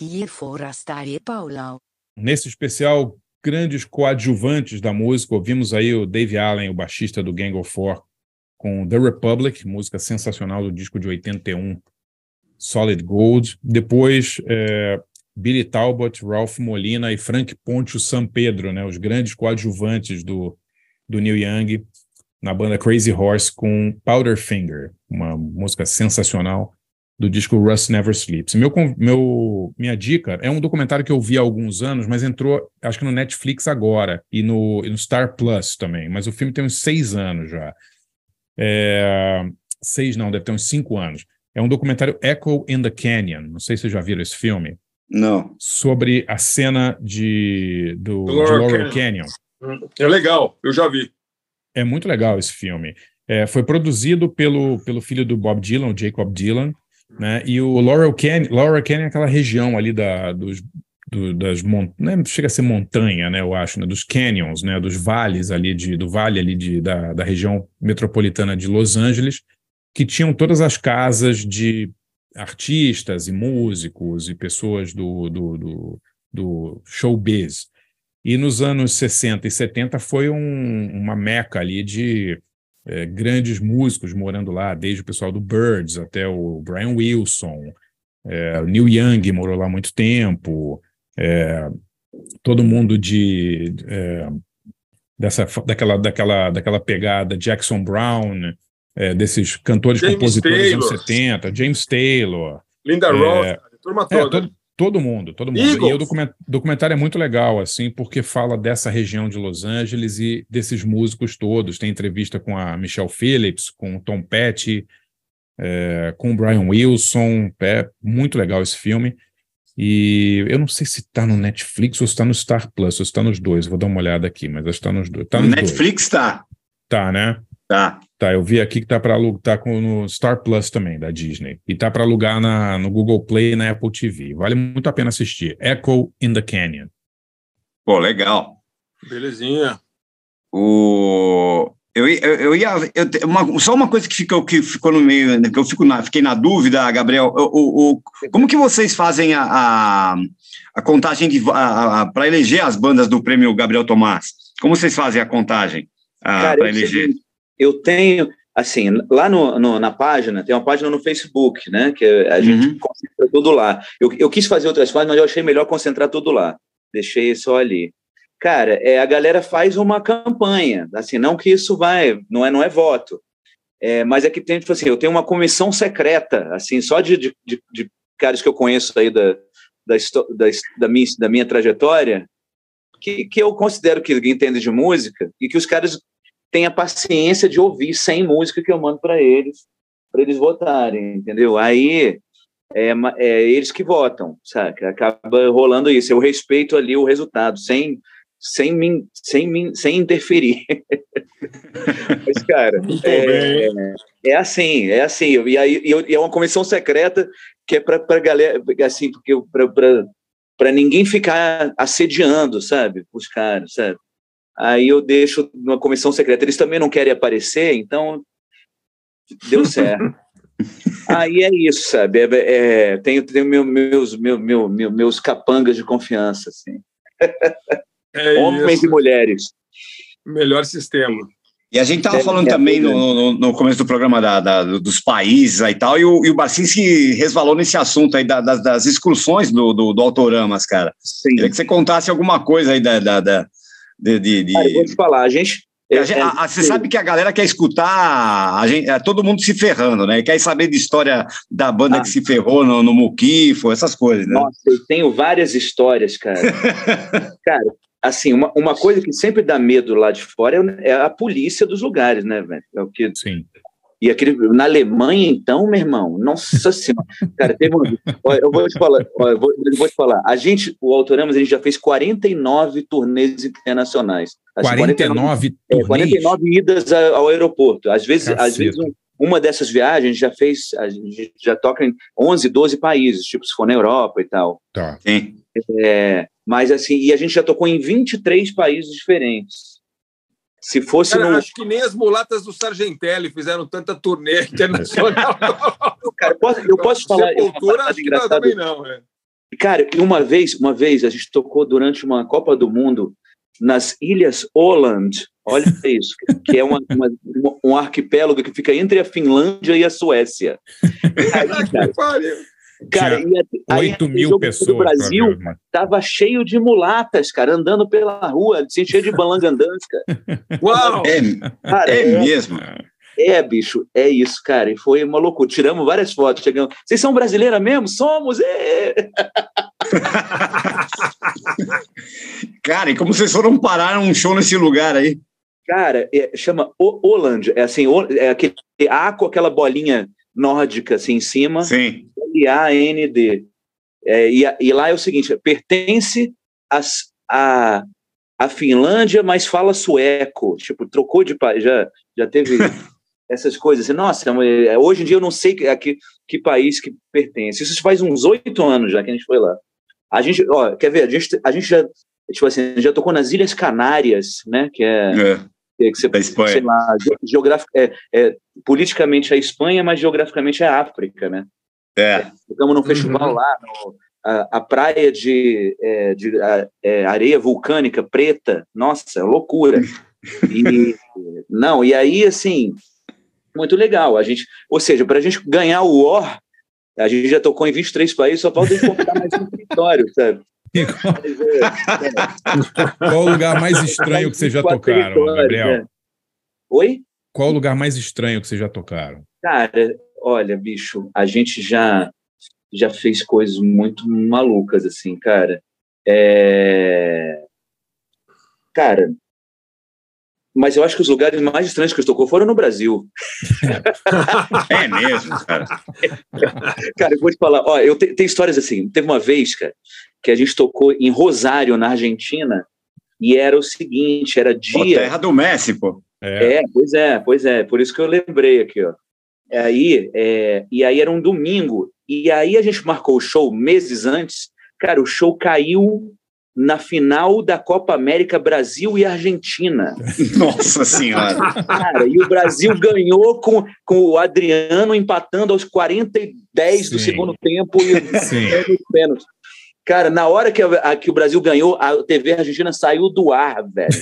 E Forastare Paulau. Nesse especial, grandes coadjuvantes da música, ouvimos aí o Dave Allen, o baixista do Gang of Four, com The Republic, música sensacional do disco de 81, Solid Gold. Depois, é, Billy Talbot, Ralph Molina e Frank Poncho San Pedro, né, os grandes coadjuvantes do, do Neil Young, na banda Crazy Horse com Powderfinger, uma música sensacional do disco Rust Never Sleeps. Meu, meu, minha dica é um documentário que eu vi há alguns anos, mas entrou, acho que no Netflix agora, e no, e no Star Plus também, mas o filme tem uns seis anos já. É, seis não, deve ter uns cinco anos. É um documentário Echo in the Canyon, não sei se vocês já viram esse filme. Não. Sobre a cena de, do, de Laurel Laurel Canyon. Canyon. É legal, eu já vi. É muito legal esse filme. É, foi produzido pelo, pelo filho do Bob Dylan, o Jacob Dylan, né? E o Laurel Canyon, Laurel Canyon é aquela região ali da, dos, do- das mon- não é- chega a ser montanha, né? Eu acho, né? Dos canyons, né? Dos vales ali de, do vale ali de, da, da região metropolitana de Los Angeles, que tinham todas as casas de artistas e músicos e pessoas do, do, do, do showbiz. E nos anos 60 e 70 foi um- uma meca ali de eh, grandes músicos morando lá, desde o pessoal do Birds até o Brian Wilson, o Neil Young morou lá muito tempo, eh, todo mundo de eh, dessa daquela daquela daquela pegada Jackson Brown, eh, desses cantores James compositores dos anos Taylor. 70, James Taylor, Linda É, a turma é, toda. todo, todo mundo, todo mundo. Eagles. E o document- documentário é muito legal, assim, porque fala dessa região de Los Angeles e desses músicos todos. Tem entrevista com a Michelle Phillips, com o Tom Petty, é, com o Brian Wilson. É muito legal esse filme. E eu não sei se está no Netflix ou se está no Star Plus, ou se está nos dois. Vou dar uma olhada aqui, mas acho que está nos dois. Tá No dois. Netflix tá. Tá, né? Tá. Tá, eu vi aqui que tá para alugar, tá com, no Star Plus também, da Disney. E tá para alugar na, no Google Play e na Apple TV. Vale muito a pena assistir. Echo in the Canyon. Pô, legal. Belezinha. O... Eu, ia- eu, eu ia. eu uma- só uma coisa que ficou, que ficou no meio, que eu fico na- fiquei na dúvida, Gabriel. O, o- o- como que vocês fazem a, a, a contagem para eleger as bandas do prêmio Gabriel Tomás? Como vocês fazem a contagem para eleger? seguinte, eu tenho, assim, lá no, no- na página, tem uma página no Facebook, né? Que a gente Uhum. concentra tudo lá. Eu, eu quis fazer outras páginas, mas eu achei melhor concentrar tudo lá. Deixei só ali. Cara, é, a galera faz uma campanha, assim, não que isso vai, não é, não é voto. É, mas é que tem, tipo assim, eu tenho uma comissão secreta, assim, só de, de, de- de caras que eu conheço aí da, da, da, da, minha, da minha trajetória, que, que eu considero que entende de música e que os caras têm a paciência de ouvir sem música que eu mando para eles, para eles votarem, entendeu? Aí é, é eles que votam, sabe? Acaba rolando isso. Eu respeito ali o resultado, sem, sem, mim, sem, mim, sem interferir. Mas, cara, é, é assim, é assim. E aí e é uma comissão secreta que é para a galera, assim, porque para ninguém ficar assediando, sabe, os caras, sabe? Aí eu deixo uma comissão secreta. Eles também não querem aparecer, então deu certo. Aí é isso, sabe? É, é, tenho tenho meu, meus, meu, meu, meu- meus capangas de confiança, assim. É Homens isso. e mulheres. Melhor sistema. E a gente estava É, falando é, também é. no, no- no começo do programa da- da- dos países aí e tal, e o, e o Barcinski resvalou nesse assunto aí da- das, das excursões do, do, do Autoramas, cara. Sim. Queria que você contasse alguma coisa aí da. De, de- de- Cara, vou te falar, a gente. A gente- a- a- você sabe que a galera quer escutar a gente, é, todo mundo se ferrando, né? Quer saber de história da banda Ah. que se ferrou no, no Muquifo, essas coisas, né? Nossa, eu tenho várias histórias, cara. cara, assim, uma, uma coisa que sempre dá medo lá de fora é é, a polícia dos lugares, né, velho? É o que. Sim. E aquele, na Alemanha, então, meu irmão, nossa senhora. Cara, teve um. Olha, eu vou te falar, olha, eu vou, eu vou te falar. A gente, o Autoramas, a gente já fez 49 turnês internacionais. Assim, 49 é, turnês? 49 idas a- ao aeroporto. Às vezes, às vezes um- uma dessas viagens já fez, a gente já toca em 11, 12 países, tipo, se for na Europa e tal. Tá. Sim. É, mas assim, e a gente já tocou em 23 países diferentes. Se fosse Cara, no. acho que nem as mulatas do Sargentelli fizeram tanta turnê internacional. Cara, eu posso, eu posso falar. Sepultura, uma acho que não, também não. É. Cara, uma vez, uma vez a gente tocou durante uma Copa do Mundo nas Ilhas Åland. Olha isso, que é uma, uma- um arquipélago que fica entre a Finlândia e a Suécia. Aí, cara, cara, Tinha e a- aí 8 aquele mil pessoas. do Brasil pra ver, mas- tava cheio de mulatas, cara, andando pela rua, assim, cheio de balangandãs, cara. Uau! É, Cara, é mesmo. É, bicho, é isso, cara. E foi uma loucura. Tiramos várias fotos, chegamos. Vocês são brasileira mesmo? Somos! É! Cara, e como vocês foram parar um show nesse lugar aí? Cara, é, chama O-. É assim, o- é aquele A com aquela bolinha nórdica assim em cima. Sim. L-A-N-D. É, e, a- e lá é o seguinte: pertence às- à a, Finlândia, mas fala sueco. Tipo, trocou de país. Já, já teve essas coisas. Assim, Nossa, é, hoje em dia eu não sei que, a que, que país que pertence. Isso faz uns oito anos já que a gente foi lá. A gente, ó, quer ver? A gente, a gente já, tipo assim, já tocou nas Ilhas Canárias, né? Que é, É, que você, da Espanha. sei lá, é, é, politicamente é Espanha, mas geograficamente é África, né? É. Ficamos num festival lá, no- a, a praia de, é, de a- é, areia vulcânica preta, nossa, loucura. E, não, e aí, assim, muito legal. A gente, ou seja, para a gente ganhar o OR, a gente já tocou em 23 países, só falta a gente comprar mais um território, sabe? Qual o lugar mais estranho que vocês já tocaram, Gabriel? né? Oi? Qual o lugar mais estranho que vocês já tocaram? Cara, olha, bicho, a gente já já fez coisas muito malucas, assim, cara. É... Cara, mas eu acho que os lugares mais estranhos que gente tocou foram no Brasil. É mesmo, cara. Cara, eu vou te falar, ó, eu te, tem histórias assim. Teve uma vez, cara, que a gente tocou em Rosário, na Argentina, e era o seguinte, era Pô, dia. terra do Messi, pô. É, pois é, pois é, por isso que eu lembrei aqui, ó. Aí, é, e aí era um domingo, e aí a gente marcou o show meses antes. Cara, o show caiu na final da Copa América Brasil e Argentina. Nossa Senhora. Cara, e o Brasil ganhou com, com o Adriano empatando aos 40 e 10 do Sim. segundo tempo e Sim. e nos pênaltis. Cara, na hora que, a, a- que o Brasil ganhou, a TV argentina saiu do ar, velho.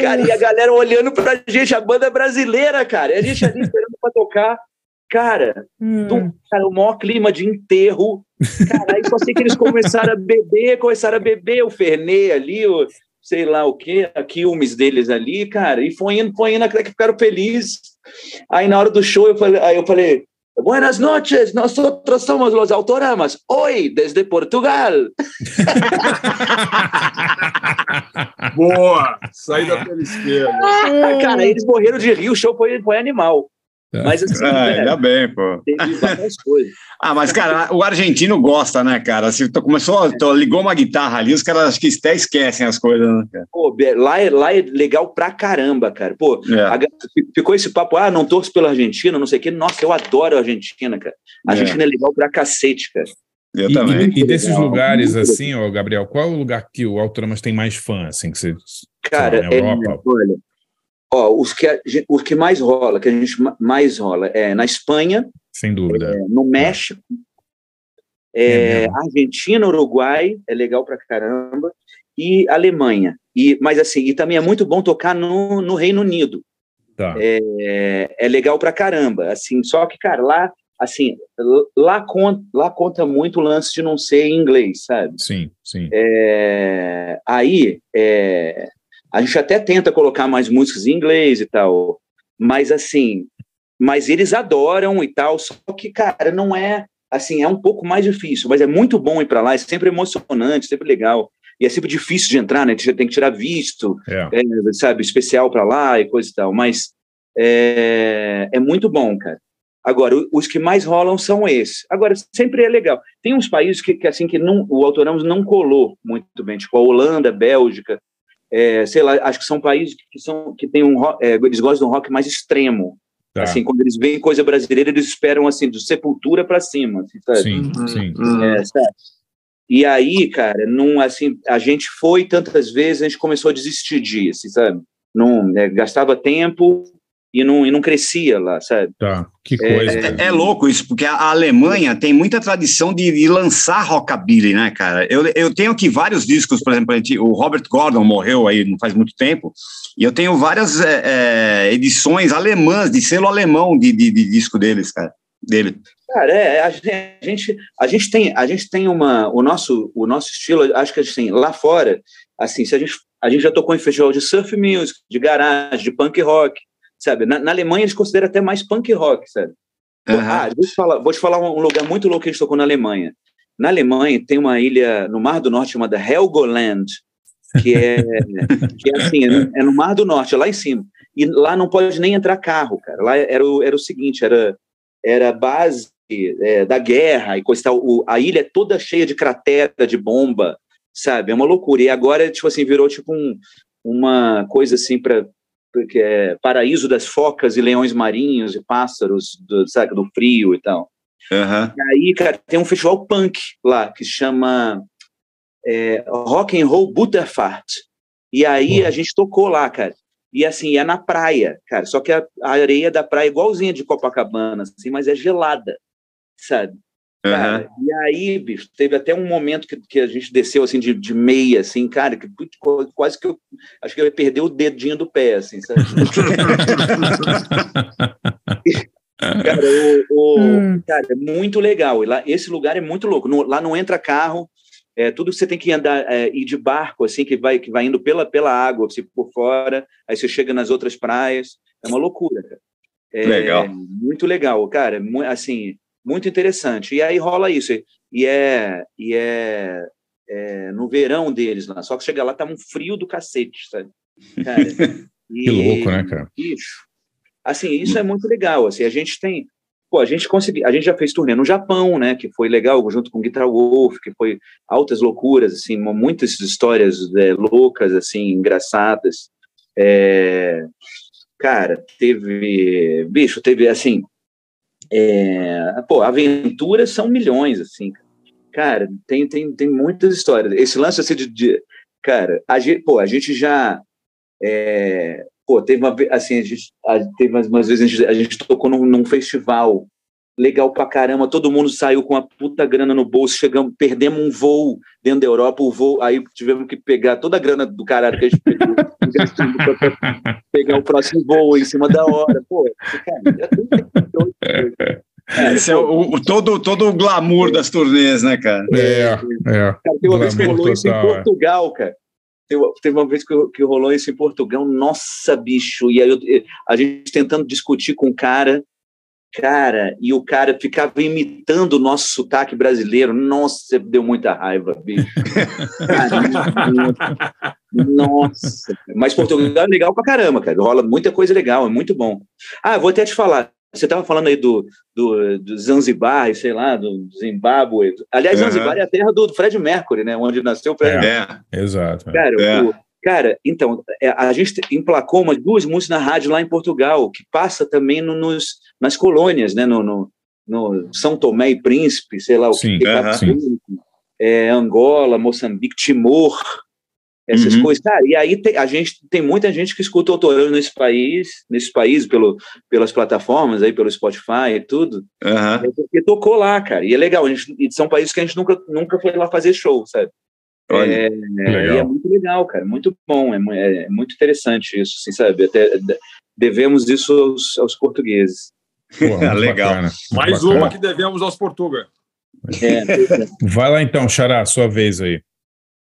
Cara, e a galera olhando pra gente, a banda brasileira, cara. E a gente ali esperando pra tocar. Cara, do, cara, o maior clima de enterro. Cara, aí só sei que eles começaram a beber, começaram a beber o Fernet ali, o, sei lá o quê, a quilmes deles ali, cara, e foi indo, foi indo, até que ficaram felizes. Aí na hora do show eu falei, aí eu falei, Buenas noches, nosotros somos los autoramas, hoy desde Portugal. Boa! Saída pela esquerda. Cara, eles morreram de rir, o show foi, foi animal. Mas assim, Ah, velho, ainda bem, pô. várias coisas. Ah, mas, cara, o argentino gosta, né, cara? Se tu começou, tu ligou uma guitarra ali, os caras acho que até esquecem as coisas, né, cara? Pô, lá é, lá é legal pra caramba, cara. Pô, É. a ficou esse papo, ah, não torço pela Argentina, não sei o quê. Nossa, eu adoro a Argentina, cara. A É. Argentina é legal pra cacete, cara. Eu E, também. e- e desses legal, lugares, muito assim, ó, Gabriel, qual é o lugar que o Autoramas tem mais fã, assim, que você... Cara, lá, na é, Europa? olha, ó, os que, a os que mais rola, que a gente ma- mais rola, é na Espanha, Sem dúvida. é, no México, É é. Argentina, Uruguai, é legal pra caramba, e Alemanha. E, mas assim, e também é muito bom tocar no, no Reino Unido. Tá. É, é legal pra caramba. Assim, só que, cara, lá, assim, lá conta, lá conta muito o lance de não ser inglês, sabe? Sim, sim. É, aí, é, a gente até tenta colocar mais músicas em inglês e tal, mas assim, mas eles adoram e tal, só que, cara, não é, assim, é um pouco mais difícil, mas é muito bom ir para lá, é sempre emocionante, sempre legal, e é sempre difícil de entrar, né, você tem que tirar visto, É. é, sabe, especial para lá e coisa e tal, mas é, é muito bom, cara. Agora, os que mais rolam são esses. Agora, sempre é legal. Tem uns países que, que assim, que não, o Autoramos não colou muito bem, tipo a Holanda, Bélgica, é, sei lá, acho que são países que, são, que tem um rock, é, eles gostam de um rock mais extremo. Tá. Assim, quando eles veem coisa brasileira, eles esperam, assim, do Sepultura para cima, assim, sabe? Sim, sim. É, sabe? E aí, cara, não, assim, a gente foi tantas vezes, a gente começou a desistir disso, sabe? Não, né, gastava tempo e não, e não crescia lá, sabe? Tá, que coisa. É, é louco isso, porque a Alemanha tem muita tradição de, de lançar rockabilly, né, cara? Eu, eu tenho aqui vários discos, por exemplo, a gente- o Robert Gordon morreu aí não faz muito tempo, e eu tenho várias é, é, edições alemãs, de selo alemão de, de, de disco deles, cara. Dele. Cara, é, a gente, a gente tem, a gente tem uma, o nosso, o nosso estilo, acho que assim, lá fora, assim, se a gente, a gente já tocou em festival de surf music, de garagem, de punk rock, sabe? Na, na Alemanha eles consideram até mais punk rock, sabe? Ah, vou te falar, vou te falar um lugar muito louco que a gente tocou na Alemanha. Na Alemanha tem uma ilha no Mar do Norte chamada Helgoland, que é, que é assim, é no, é no Mar do Norte, é lá em cima. E lá não pode nem entrar carro, cara. Lá era o, era o seguinte, era, era base é, da guerra e coisa tal. O, a ilha é toda cheia de cratera, de bomba, sabe? É uma loucura. E agora, tipo assim, virou tipo um, uma coisa assim para que é paraíso das focas e leões marinhos e pássaros, do, sabe, do frio e tal. E aí, cara, tem um festival punk lá que chama é, Rock and Roll Butterfart. E aí a gente tocou lá, cara. E assim, é na praia, cara. Só que a, a areia da praia é igualzinha de Copacabana, assim, mas é gelada, sabe? Cara, E aí, bicho, teve até um momento que, que a gente desceu assim de, de meia, assim, cara, que quase que eu acho que eu ia perder o dedinho do pé, assim, sabe? cara, o, o- cara, é muito legal. E lá, esse lugar é muito louco. No- lá não entra carro, é, tudo que você tem que andar, é, ir de barco, assim, que vai, que vai indo pela, pela água, assim, por fora, aí você chega nas outras praias. É uma loucura, cara. É, Legal. Muito legal, cara. Assim, muito interessante. E aí rola isso. E- E é, e é, é no verão deles lá. Só que chega lá, tá um frio do cacete, sabe? Cara, Que louco, né, cara? Bicho. Assim, isso é muito legal. Assim, a gente tem. Pô, a gente conseguiu. A gente já fez turnê no Japão, né? Que foi legal, junto com Guitar Wolf, que foi altas loucuras, assim, muitas histórias é, loucas, assim, engraçadas. É, cara, teve. Bicho, teve assim. É, pô, aventuras são milhões, assim. Cara, tem, tem, tem muitas histórias. Esse lance assim de. de- cara, a gente, pô, a gente já. é, pô, teve uma assim, a gente, a, teve umas, umas vezes a gente, a gente tocou num, num festival legal pra caramba, todo mundo saiu com a puta grana no bolso, chegamos, perdemos um voo dentro da Europa, o voo, aí tivemos que pegar toda a grana do caralho que a gente pegou, pegar o próximo voo em cima da hora, pô, cara, é tudo Esse é o, o- todo, todo o glamour das turnês, né, cara? É, é. Cara, tem uma vez que Glamour rolou isso em é. Portugal, cara. Teve, teve uma vez que, que rolou isso em Portugal, nossa, bicho. E aí eu- a gente tentando discutir com o cara, cara, e o cara ficava imitando o nosso sotaque brasileiro. Nossa, deu muita raiva, bicho. Nossa. Mas Portugal é legal pra caramba, cara. Rola muita coisa legal, é muito bom. Ah, vou até te falar. Você estava falando aí do, do, do Zanzibar, sei lá, do Zimbábue. Aliás, Aham. Zanzibar é a terra do Fred Mercury, né? Onde nasceu o Fred É, Mercury. Exato. Cara, É. o- cara, então, é, a gente emplacou umas duas músicas na rádio lá em Portugal, que passa também no- nos, nas colônias, né? No, no, no São Tomé e Príncipe, sei lá o Sim, que, aham. Cabo Verde, é, Angola, Moçambique, Timor, essas Uhum. coisas. Cara, e aí tem, a gente tem muita gente que escuta autorando nesse país, nesse país pelo, pelas plataformas aí, pelo Spotify e tudo. É porque tocou lá, cara. E é legal. Gente, e são países que a gente nunca, nunca foi lá fazer show, sabe? Olha, é, e é muito legal, cara. Muito bom. É, é muito interessante isso, assim, sabe? Até de- devemos isso aos, aos portugueses. Pô, muito Legal. bacana, Mais bacana. uma que devemos aos Portuga. É, Vai lá então, Xará, sua vez aí.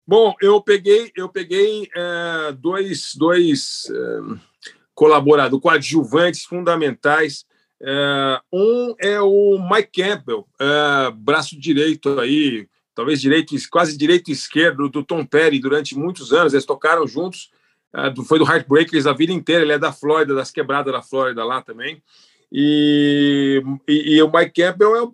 Bom, eu peguei, eu peguei é, dois, dois é, colaboradores, coadjuvantes fundamentais. É, um é o Mike Campbell, é, braço direito aí, talvez direito, quase direito e esquerdo do Tom Petty durante muitos anos. Eles tocaram juntos, do- foi do Heartbreakers a vida inteira. Ele é da Flórida, das quebradas da Flórida lá também. E, e, e o Mike Campbell é, um,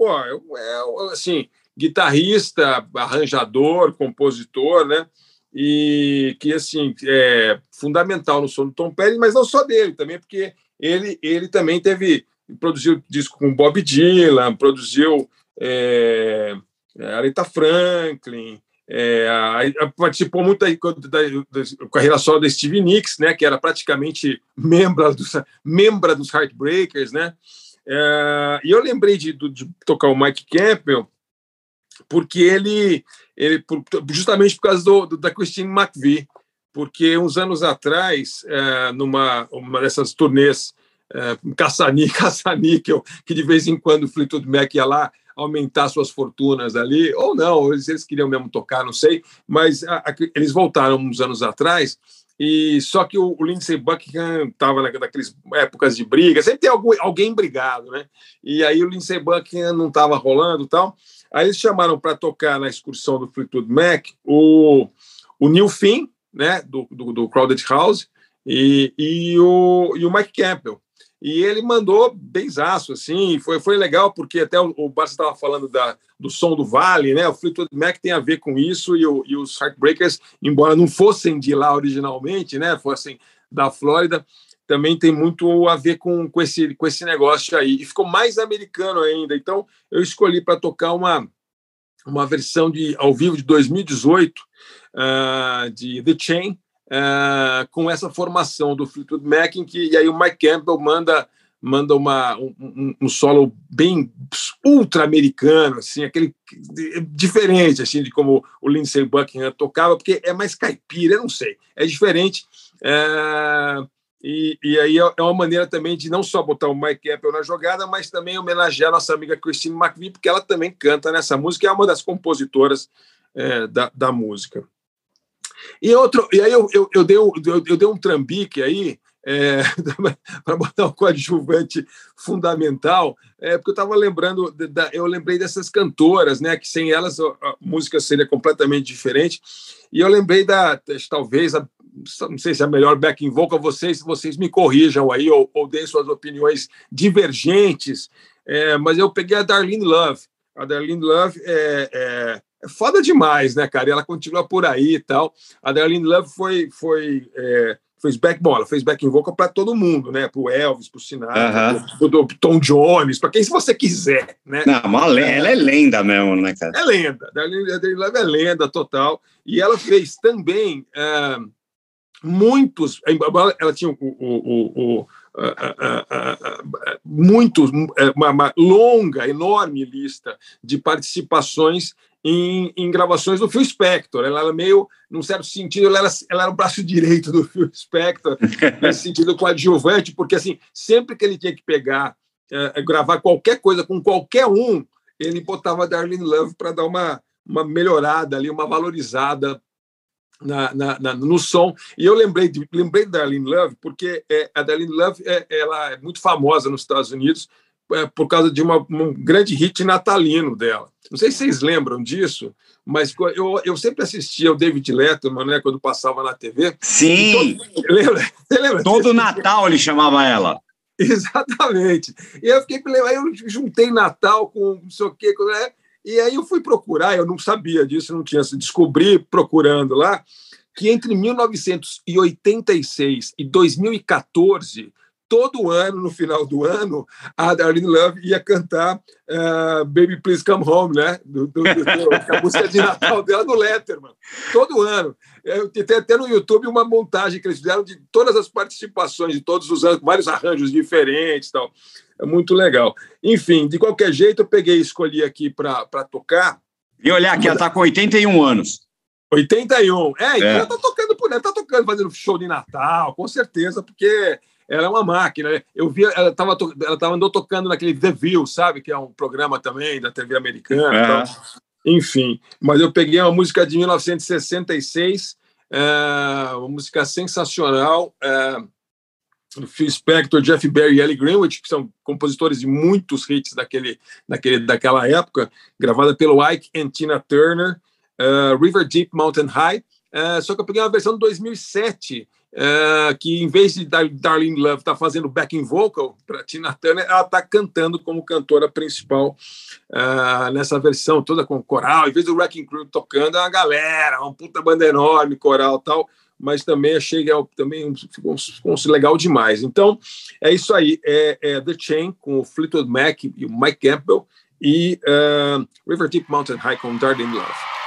é, é assim, guitarrista, arranjador, compositor, né? E que, assim, é fundamental no som do Tom Petty, mas não só dele, também porque ele, ele também teve, produziu disco com Bob Dylan, produziu é, é, Aretha Franklin, é, a- a- participou muito da, da, da carreira solo da Stevie Nicks, né, que era praticamente membro dos, membra dos Heartbreakers, né? É, e eu lembrei de, de tocar o Mike Campbell porque ele, ele por- justamente por causa do, do- da Christine McVie, porque uns anos atrás, é, numa uma dessas turnês é, caça-ní- caça-níquel, que de vez em quando o Fleetwood Mac ia lá aumentar suas fortunas ali, ou não, eles, eles queriam mesmo tocar, não sei, mas a- a- eles voltaram uns anos atrás, e só que o, o Lindsey Buckingham estava naquelas épocas de briga, sempre tem algum, alguém brigado, né? E aí o Lindsey Buckingham não estava rolando tal. Aí eles chamaram para tocar na excursão do Fleetwood Mac o, o Neil Finn, né, do, do, do Crowded House, e, e, o, e o Mike Campbell. E ele mandou benzaço, assim, foi, foi legal, porque até o, o Barça estava falando da, do som do Vale, né? O Fleetwood Mac tem a ver com isso, e, o, e os Heartbreakers, embora não fossem de lá originalmente, né? Fossem da Flórida, também tem muito a ver com, com, esse, com esse negócio aí. E ficou mais americano ainda. Então, eu escolhi para tocar uma, uma versão de ao vivo de 2018 ah, de The Chain, ah, com essa formação do Fleetwood Mac, em que, e aí o Mike Campbell manda manda uma, um, um- solo bem ultra americano, assim, aquele diferente assim de como o Lindsey Buckingham tocava, porque é mais caipira, não sei, é diferente. é, e, e aí é é uma maneira também de não só botar o Mike Campbell na jogada, mas também homenagear a nossa amiga Christine McVie, porque ela também canta nessa música, é uma das compositoras é, da, da música. E outro, e aí eu, eu, eu, dei, um, eu, eu dei um trambique aí para botar um coadjuvante fundamental, é, porque eu estava lembrando, da- eu lembrei dessas cantoras, né, que sem elas a, música seria completamente diferente, e eu lembrei da, talvez, a, não sei se é a melhor backing vocal, vocês, vocês me corrijam aí, ou, ou deem suas opiniões divergentes, é, mas eu peguei a Darlene Love, a Darlene Love é, é, é foda demais, né, cara? E ela continua por aí e tal. A Darlene Love foi, foi é, fez back, bom, ela fez backing vocal para todo mundo, né? Para o Elvis, para o Sinatra, pro, pro Tom Jones, para quem se você quiser, né? Não, le- ela é lenda mesmo, né, cara? É lenda. Darlene, a Darlene Love é lenda total. E ela fez também ah, muitos. embora Ela tinha o. o, o, o muitos, eh, uma, uma longa, enorme lista de participações em, em gravações do Phil Spector. Ela era meio, num certo sentido, ela era, ela era o braço direito do Phil Spector, nesse sentido coadjuvante, porque assim, sempre que ele tinha que pegar, eh, gravar qualquer coisa com qualquer um, ele botava Darlene Love para dar uma, uma melhorada ali, uma valorizada na, na- na- no som. E eu lembrei de, lembrei da Darlene Love, porque é, a Darlene Love é, ela é muito famosa nos Estados Unidos é, por causa de uma, um grande hit natalino dela. Não sei se vocês lembram disso, mas eu, eu sempre assistia o David Letterman, né, quando passava na TV. Sim! Lembra? Você lembra? Todo Natal ele chamava ela. Exatamente. E eu fiquei aí eu juntei Natal com não sei o quê, né? e aí eu fui procurar, eu não sabia disso, não tinha, descobri procurando lá que entre 1986 e 2014 todo ano, no final do ano, a Darlene Love ia cantar eh, Baby Please Come Home, né? Do, do- do- a música de Natal dela do Letterman. Todo ano. Eu, tem até no YouTube uma montagem que eles fizeram de todas as participações de todos os anos, vários arranjos diferentes e tal. É muito legal. Enfim, de qualquer jeito, eu peguei e escolhi aqui para tocar. E olhar aqui, ela está com 81 anos. 81. É, então É. ela tá tocando por ela tá tocando, fazendo show de Natal, com certeza, porque ela é uma máquina. Eu vi, ela estava ela tava andou tocando naquele The View, sabe? Que é um programa também da TV americana. e É. tal. Enfim, mas eu peguei uma música de 1966, é, uma música sensacional. É, Phil Spector, Jeff Berry e Ellie Greenwich, que são compositores de muitos hits daquele, daquele, daquela época, gravada pelo Ike and Tina Turner, uh, River Deep Mountain High. Uh, só que eu peguei uma versão de 2007, uh, que em vez de Dar Love estar fazendo backing vocal para Tina Turner, ela está cantando como cantora principal uh, nessa versão toda com coral. Em vez do Wrecking Crew tocando, é uma galera, uma puta banda enorme, coral tal mas também achei é, também ficou, ficou legal demais. Então, é isso aí. É, é The Chain com o Fleetwood Mac e o Mike Campbell. e uh, River Deep Mountain High com Darling Love.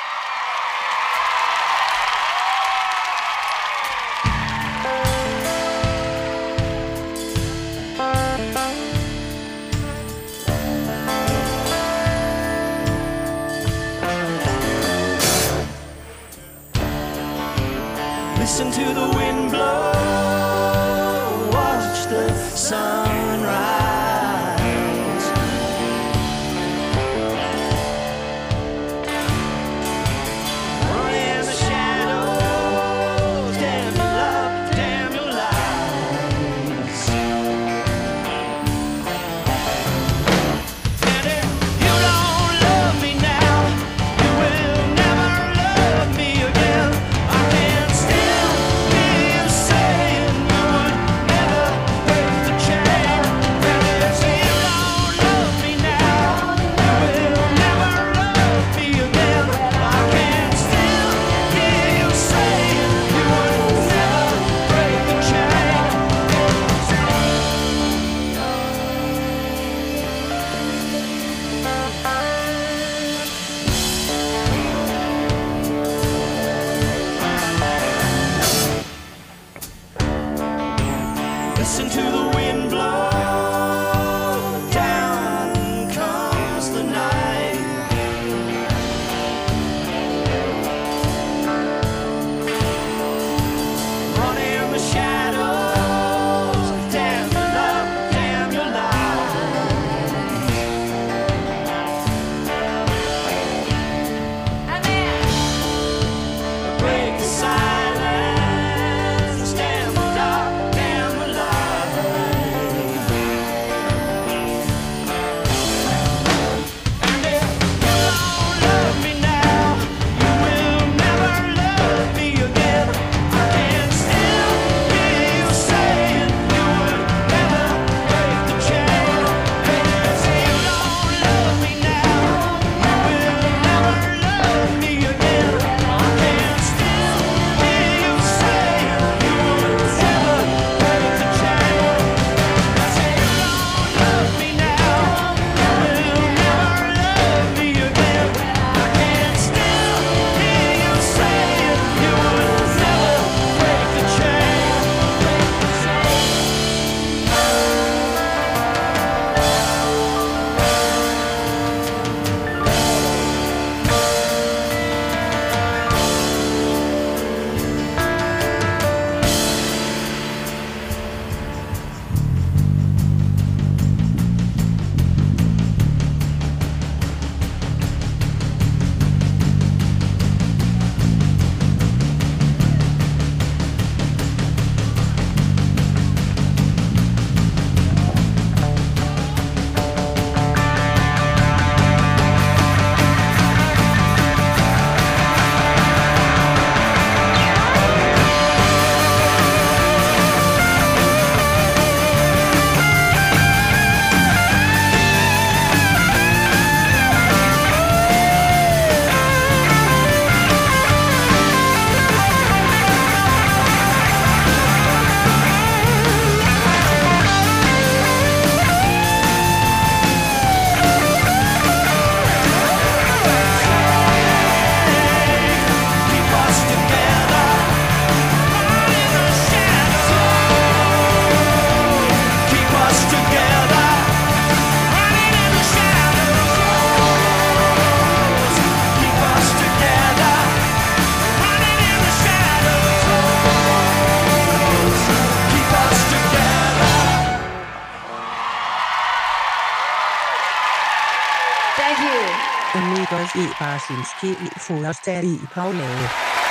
I Basinski i Forasteri i Paulao.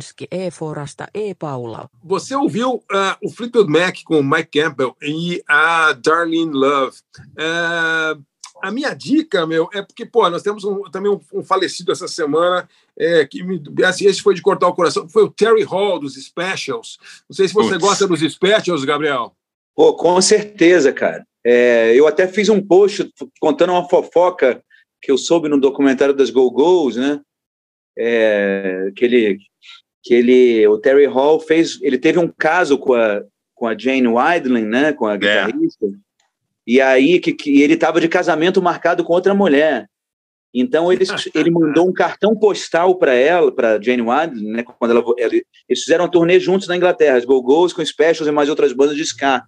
E Barkinski e Forasta e Paula. Você ouviu ah, o Fleetwood Mac com o Mike Campbell e a Darlene Love. Ah, a minha dica, meu, é porque, pô, nós temos um- também um, um falecido essa semana, é, que me, assim, esse foi de cortar o coração, foi o Terry Hall, dos Specials. Não sei se você gosta dos Specials, Gabriel. Pô, com certeza, cara. É, eu até fiz um post contando uma fofoca que eu soube no documentário das Go-Go's, né? É, que ele, que ele, o Terry Hall fez, ele teve um caso com a, com a Jane Wiedlin, né? Com a guitarrista. E aí que, que ele estava de casamento marcado com outra mulher. Então ele, ele mandou um cartão postal para ela, para Jane Wiedlin, né? Quando ela, eles fizeram um turnê juntos na Inglaterra, as Go-Go's com Specials e mais outras bandas de ska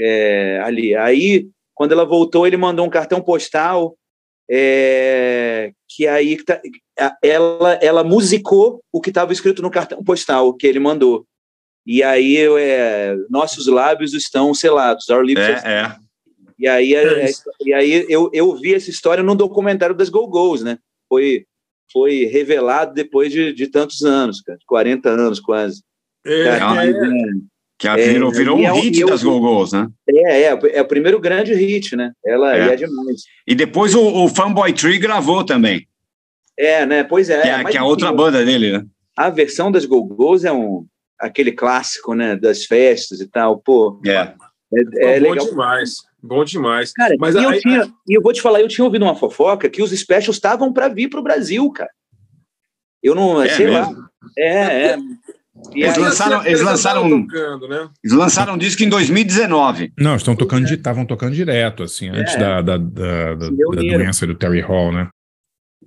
é, ali. Aí, quando ela voltou, ele mandou um cartão postal é, que aí tá- ela, ela musicou o que estava escrito no cartão postal que ele mandou. E aí, eu, é, nossos lábios estão selados. Our lips are É, é. e aí, É é- e aí eu, eu vi essa história num documentário das Go-Go's, né? Foi, foi revelado depois de, de tantos anos, cara, de 40 anos quase. É, Cara, é. mas, é, Que a- virou, virou e um é hit eu- das Go-Go's, né? É, é, é o primeiro grande hit, né? Ela É. é, é demais. E depois o, o Fanboy Tree gravou também, É, né? Pois é. que é, mas, que é a outra enfim, banda dele, né? A versão das Go-Go's é um, aquele clássico, né? Das festas e tal. Pô, É. é, é bom legal. demais. Bom demais. Cara, Mas e, eu tinha, e eu vou te falar, eu tinha ouvido uma fofoca que os specials estavam para vir para o Brasil, cara. Eu não, É sei lá. mesmo? É, é. E Eles aí- lançaram, eles lançaram, tocando, né? eles lançaram um disco em 2019. Não, estão tocando, estavam tocando direto, assim, antes É. da, da, da, da- doença do Terry Hall, né?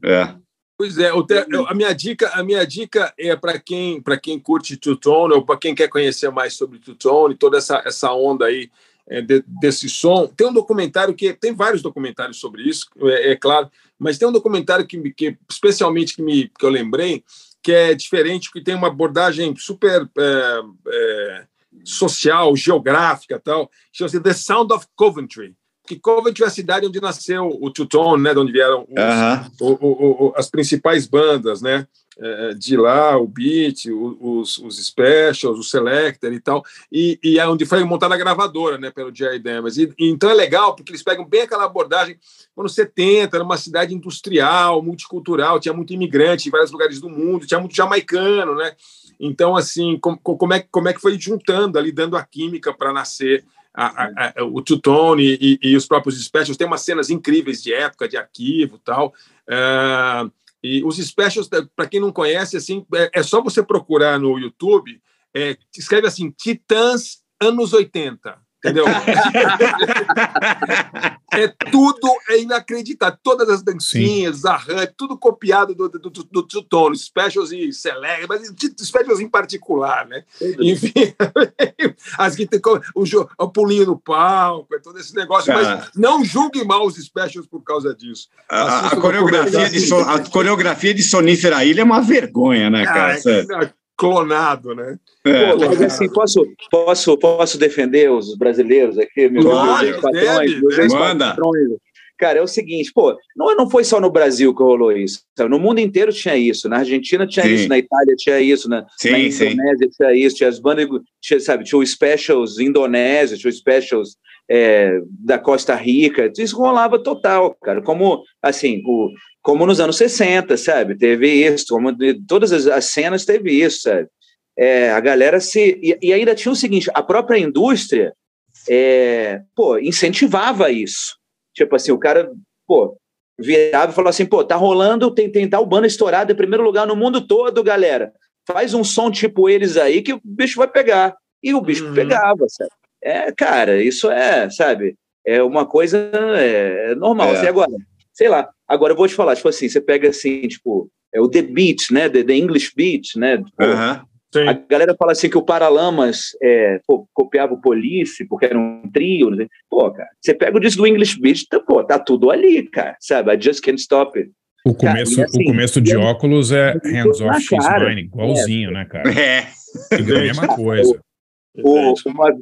É. Pois é, o te- eu- a minha dica, a minha dica é para quem, para quem curte Two Tone ou para quem quer conhecer mais sobre Two Tone, toda essa, essa onda aí é, de- desse som. Tem um documentário que tem vários documentários sobre isso, é, é claro, mas tem um documentário que, me- que especialmente que me que eu lembrei que é diferente, que tem uma abordagem super é, é, social, geográfica, tal. Chama-se The Sound of Coventry. Que Coventry é a cidade onde nasceu o Two Tone, né, de onde vieram os, Aham. o- o- o- as principais bandas, né? eh, De lá, o Beat, os, os Specials, o Selector e tal, e, e é onde foi montada a gravadora, né, pelo Jerry Damas. E, e então é legal, porque eles pegam bem aquela abordagem, anos 70, era uma cidade industrial, multicultural, tinha muito imigrante em vários lugares do mundo, tinha muito jamaicano, né? Então, assim, com- como, é, como é que foi juntando ali, dando a química para nascer a- a- o Tutone e, e os próprios Specials. Tem umas cenas incríveis de época, de arquivo e tal. Ah, e os Specials, para quem não conhece, assim, é, é só você procurar no YouTube, é, escreve assim, Titãs anos 80. Entendeu? é tudo é inacreditável. Todas as dancinhas, os arranjos, tudo copiado do, do, do, do Specials e Select, mas Specials em particular, né? Enfim, as que tem o, o pulinho no palco, é todo esse negócio. Cara. Mas não julgue mal os Specials por causa disso. A, a coreografia de so- a coreografia de Sonífera Ilha é uma vergonha, né, cara? Ah, é clonado, né? É. Pô, mas assim, posso, posso, posso defender os brasileiros aqui, meus Claro, meus patrões, deve, meus deve. ex-patrões? Cara, é o seguinte, pô, não, não foi só no Brasil que rolou isso. sabe? No mundo inteiro tinha isso. Na Argentina tinha Sim. isso, na Itália tinha isso, na, Sim, na sim. Indonésia tinha isso, tinha as bandas, tinha, sabe, tinha o Specials Indonésia, tinha o Specials é, da Costa Rica, isso rolava total, cara, como, assim, o, como nos anos 60, sabe, teve isso, como de, todas as, as cenas teve isso, sabe, é, a galera se, e, e ainda tinha o seguinte, a própria indústria, é, pô, incentivava isso, tipo assim, o cara, pô, virava e falou assim, pô, tá rolando, tem, tem tal banda estourada em primeiro lugar no mundo todo, galera, faz um som tipo eles aí que o bicho vai pegar. E o bicho Uhum. pegava, sabe? É, cara, isso é, sabe? É uma coisa é, normal. É. Assim, agora, sei lá, agora eu vou te falar, tipo assim, você pega assim, tipo, é o The Beat, né? The, the English Beat, né? Pô, Aham. A galera fala assim que o Paralamas é, pô, copiava o Police, porque era um trio. Né? Pô, cara, você pega o disco do English Beat, tá, pô, tá tudo ali, cara, sabe? I just can't stop it. O Cara, começo, e assim, o começo de é- óculos é hands na off, she's cara. mine, igualzinho, né, cara? É. Fica a mesma coisa. O- uma,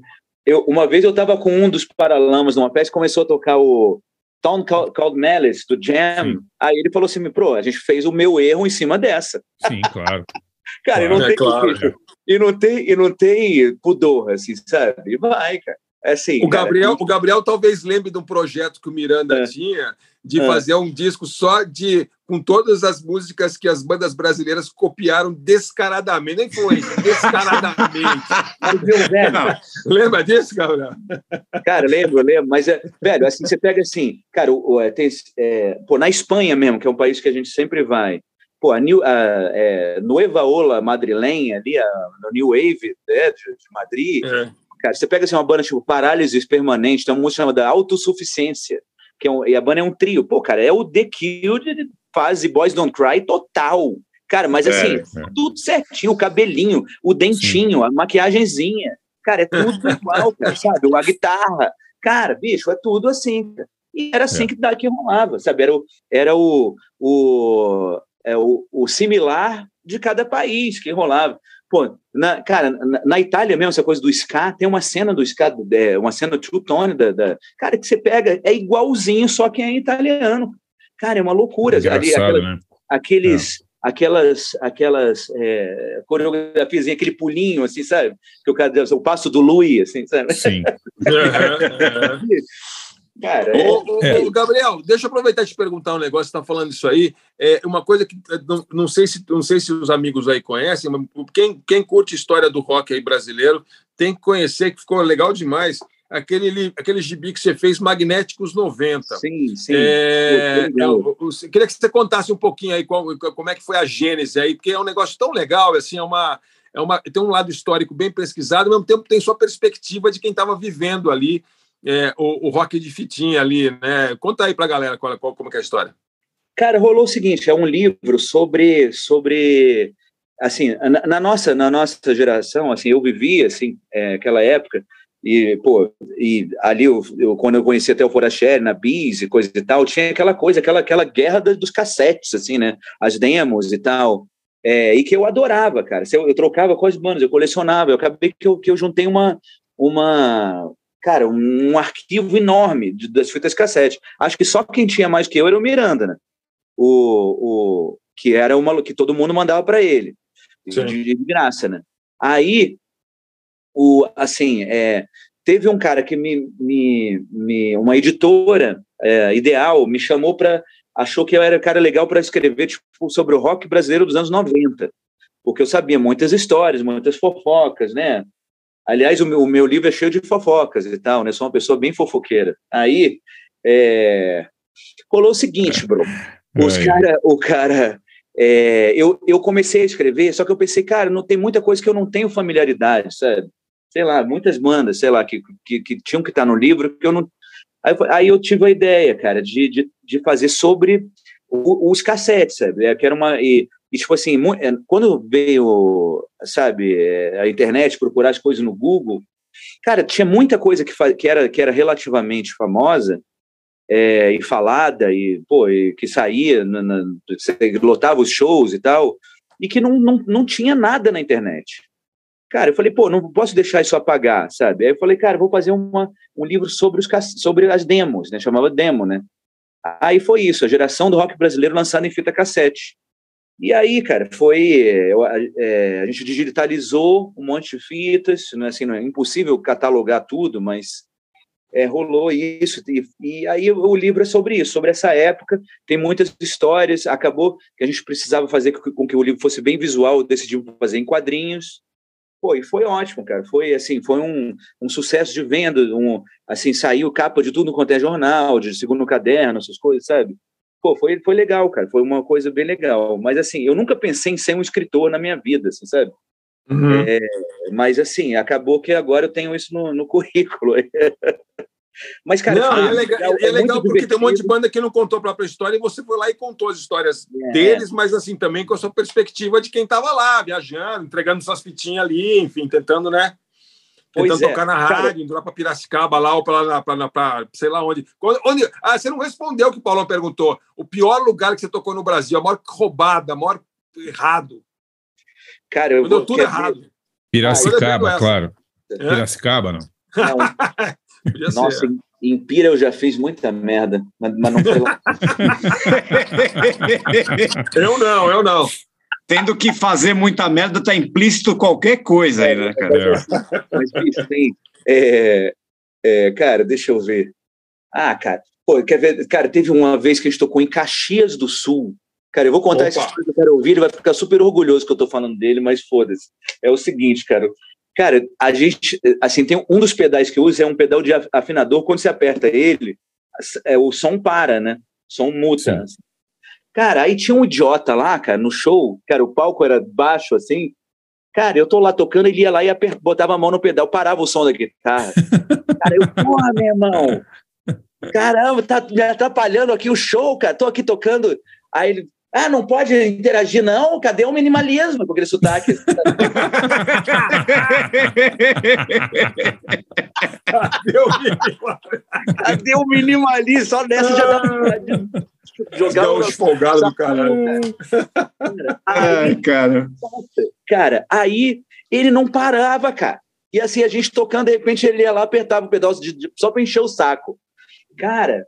eu, uma vez eu tava com um dos Paralamas numa peça, começou a tocar o Town Called, Called Malice, do Jam. Aí ele falou assim, pro, a gente fez o meu erro em cima dessa. Sim, claro. Cara, e Claro, não é tem claro, e não tem e não tem pudor, assim, sabe? E vai, cara. É assim, O cara, Gabriel, o Gabriel talvez lembre de um projeto que o Miranda tinha de É. fazer um disco só de com todas as músicas que as bandas brasileiras copiaram descaradamente, nem influência, descaradamente. Lembra disso, Gabriel? Cara, lembro, lembro, mas, é, velho, assim, você pega assim, cara, o, o- é, tem, é, pô, na Espanha mesmo, que é um país que a gente sempre vai, pô, a, New, a é, Nueva Ola madrilenha, ali, a, no New Wave né, de, de Madrid, cara, você pega assim, uma banda tipo Parálises Permanente, tem uma música chamada Autossuficiência, que é um, e a banda é um trio, pô, cara, é o The Kill de fase Boys Don't Cry total, cara, mas É, assim, é. tudo certinho, o cabelinho, o dentinho, a maquiagenzinha, cara, é tudo igual, cara, sabe? A guitarra, cara, bicho, é tudo assim. cara. E era assim que, da- que rolava, sabe? Era o, era o, o, é, o, o similar de cada país que rolava. Pô, na, cara, na, na Itália mesmo, essa coisa do ska, tem uma cena do ska, é, uma cena true tone da, da. Cara, que você pega, é igualzinho, só que é italiano. Cara, é uma loucura. Ali, Engraçado, aquela- né? aqueles aquelas aquelas é, coreografias aquele pulinho assim sabe que o cara o passo do Louis assim sabe Sim. cara é- Ô, ô, ô, Gabriel, deixa eu aproveitar e te perguntar um negócio. Você está falando isso aí. É uma coisa que eh, não, não sei se não sei se os amigos aí conhecem, mas quem, quem curte história do rock aí brasileiro tem que conhecer que ficou legal demais. Aquele, aquele gibi que você fez, Magnéticos 90. Sim, sim. É, eu- eu- eu queria que você contasse um pouquinho aí qual- como é que foi a gênese aí, porque é um negócio tão legal, assim, é uma, é uma, tem um lado histórico bem pesquisado, ao mesmo tempo tem sua perspectiva de quem estava vivendo ali é, o, o rock de fitinha ali, né? Conta aí pra galera qual, qual- como é a história. Cara, rolou o seguinte, é um livro sobre sobre assim, na, na nossa na nossa geração, assim, eu vivi assim, é, aquela época e pô, e ali eu, eu- quando eu conheci até o Foracher na Bis e coisa e tal, tinha aquela coisa, aquela aquela guerra dos cassetes assim, né? As demos e tal. É, e que eu adorava, cara. Eu, eu trocava com as bandas, eu colecionava, eu acabei que eu, que eu juntei uma uma cara, um arquivo enorme de- das fitas cassete. Acho que só quem tinha mais que eu era o Miranda, né? O, o que era uma que todo mundo mandava para ele de, de graça, né? Aí o assim é, teve um cara que me, me, me uma editora é, ideal me chamou para achou que eu era cara legal para escrever tipo, sobre o rock brasileiro dos anos 90 porque eu sabia muitas histórias muitas fofocas né aliás o meu, o meu livro é cheio de fofocas e tal né sou uma pessoa bem fofoqueira aí é, rolou o seguinte bro os Ai. cara o cara é, eu, eu comecei a escrever, só que eu pensei, cara, não tem muita coisa que eu não tenho familiaridade, sabe? Sei lá, muitas bandas, sei lá, que, que, que tinham que estar no livro, que eu não. Aí, aí eu tive a ideia, cara, de, de, de fazer sobre os cassetes, sabe? É, que era uma. E, e, tipo assim, é, quando veio, sabe, é, a internet, procurar as coisas no Google, cara, tinha muita coisa que, que, era, que era relativamente famosa é, e falada e, pô, e que saía, na, na, lotava os shows e tal, e que não, não, não tinha nada na internet. Cara, eu falei, pô, não posso deixar isso apagar, sabe? Aí eu falei, cara, vou fazer uma, um livro sobre, os, sobre as demos, né? Chamava demo, né? Aí foi isso, a geração do rock brasileiro lançada em fita cassete. E aí, cara, foi. é, a gente digitalizou um monte de fitas, não é assim, não é impossível catalogar tudo, mas é, rolou isso. E, e aí o livro é sobre isso, sobre essa época. Tem muitas histórias. Acabou que a gente precisava fazer com que, com que o livro fosse bem visual, decidimos fazer em quadrinhos. Pô, e foi ótimo, cara. Foi assim, foi um, um sucesso de venda. Um, assim, saiu capa de tudo quanto é jornal, de segundo caderno, essas coisas, sabe? Pô, foi, foi legal, cara. Foi uma coisa bem legal. Mas assim, eu nunca pensei em ser um escritor na minha vida, assim, sabe? Uhum. É, mas assim, acabou que agora eu tenho isso no, no currículo. mas, cara, não, foi é legal, legal, é é legal porque tem um monte de divertido. banda que não contou a própria história e você foi lá e contou as histórias É. deles, mas assim, também com a sua perspectiva de quem estava lá, viajando, entregando suas fitinhas ali, enfim, tentando, né? Pois Tentando é, tocar na cara. rádio, indo lá para Piracicaba, lá, ou para sei lá onde. onde. Ah, você não respondeu o que o Paulão perguntou. O pior lugar que você tocou no Brasil, a maior roubada, a maior errado. Cara, eu Deu tudo errado. Piracicaba, essa. claro. É? Piracicaba, não. Não, nossa, ser. em, em Pira eu já fiz muita merda, mas, mas não foi lá. Eu não, eu não. Tendo que fazer muita merda, tá implícito qualquer coisa aí, né, cara? Mas, bicho, tem. É, é, cara, deixa eu ver. Ah, cara, pô, quer ver? Cara, teve uma vez que a gente tocou em Caxias do Sul. Cara, eu vou contar Opa. essa história que eu quero ouvir, ele vai ficar super orgulhoso que eu tô falando dele, mas foda-se. É o seguinte, cara. Cara, a gente, assim, tem um dos pedais que eu uso é um pedal de af- afinador. Quando você aperta ele, é, o som para, né? Som muta. assim. Cara, aí tinha um idiota lá, cara, no show. Cara, o palco era baixo, assim. Cara, eu tô lá tocando, ele ia lá e aper- botava a mão no pedal, parava o som da guitarra. cara, eu, porra, meu irmão. Caramba, tá me atrapalhando aqui o show, cara. Tô aqui tocando. Aí ele, ah, não pode interagir, não? Cadê o minimalismo? Com aquele sotaque. Cadê o menino? Cadê o minimalismo? Só dessa já dá o uns folgados do caralho. Ai, cara. Cara, aí ele não parava, cara. E assim, a gente tocando, de repente ele ia lá, apertava o pedal de- de- só para encher o saco. Cara,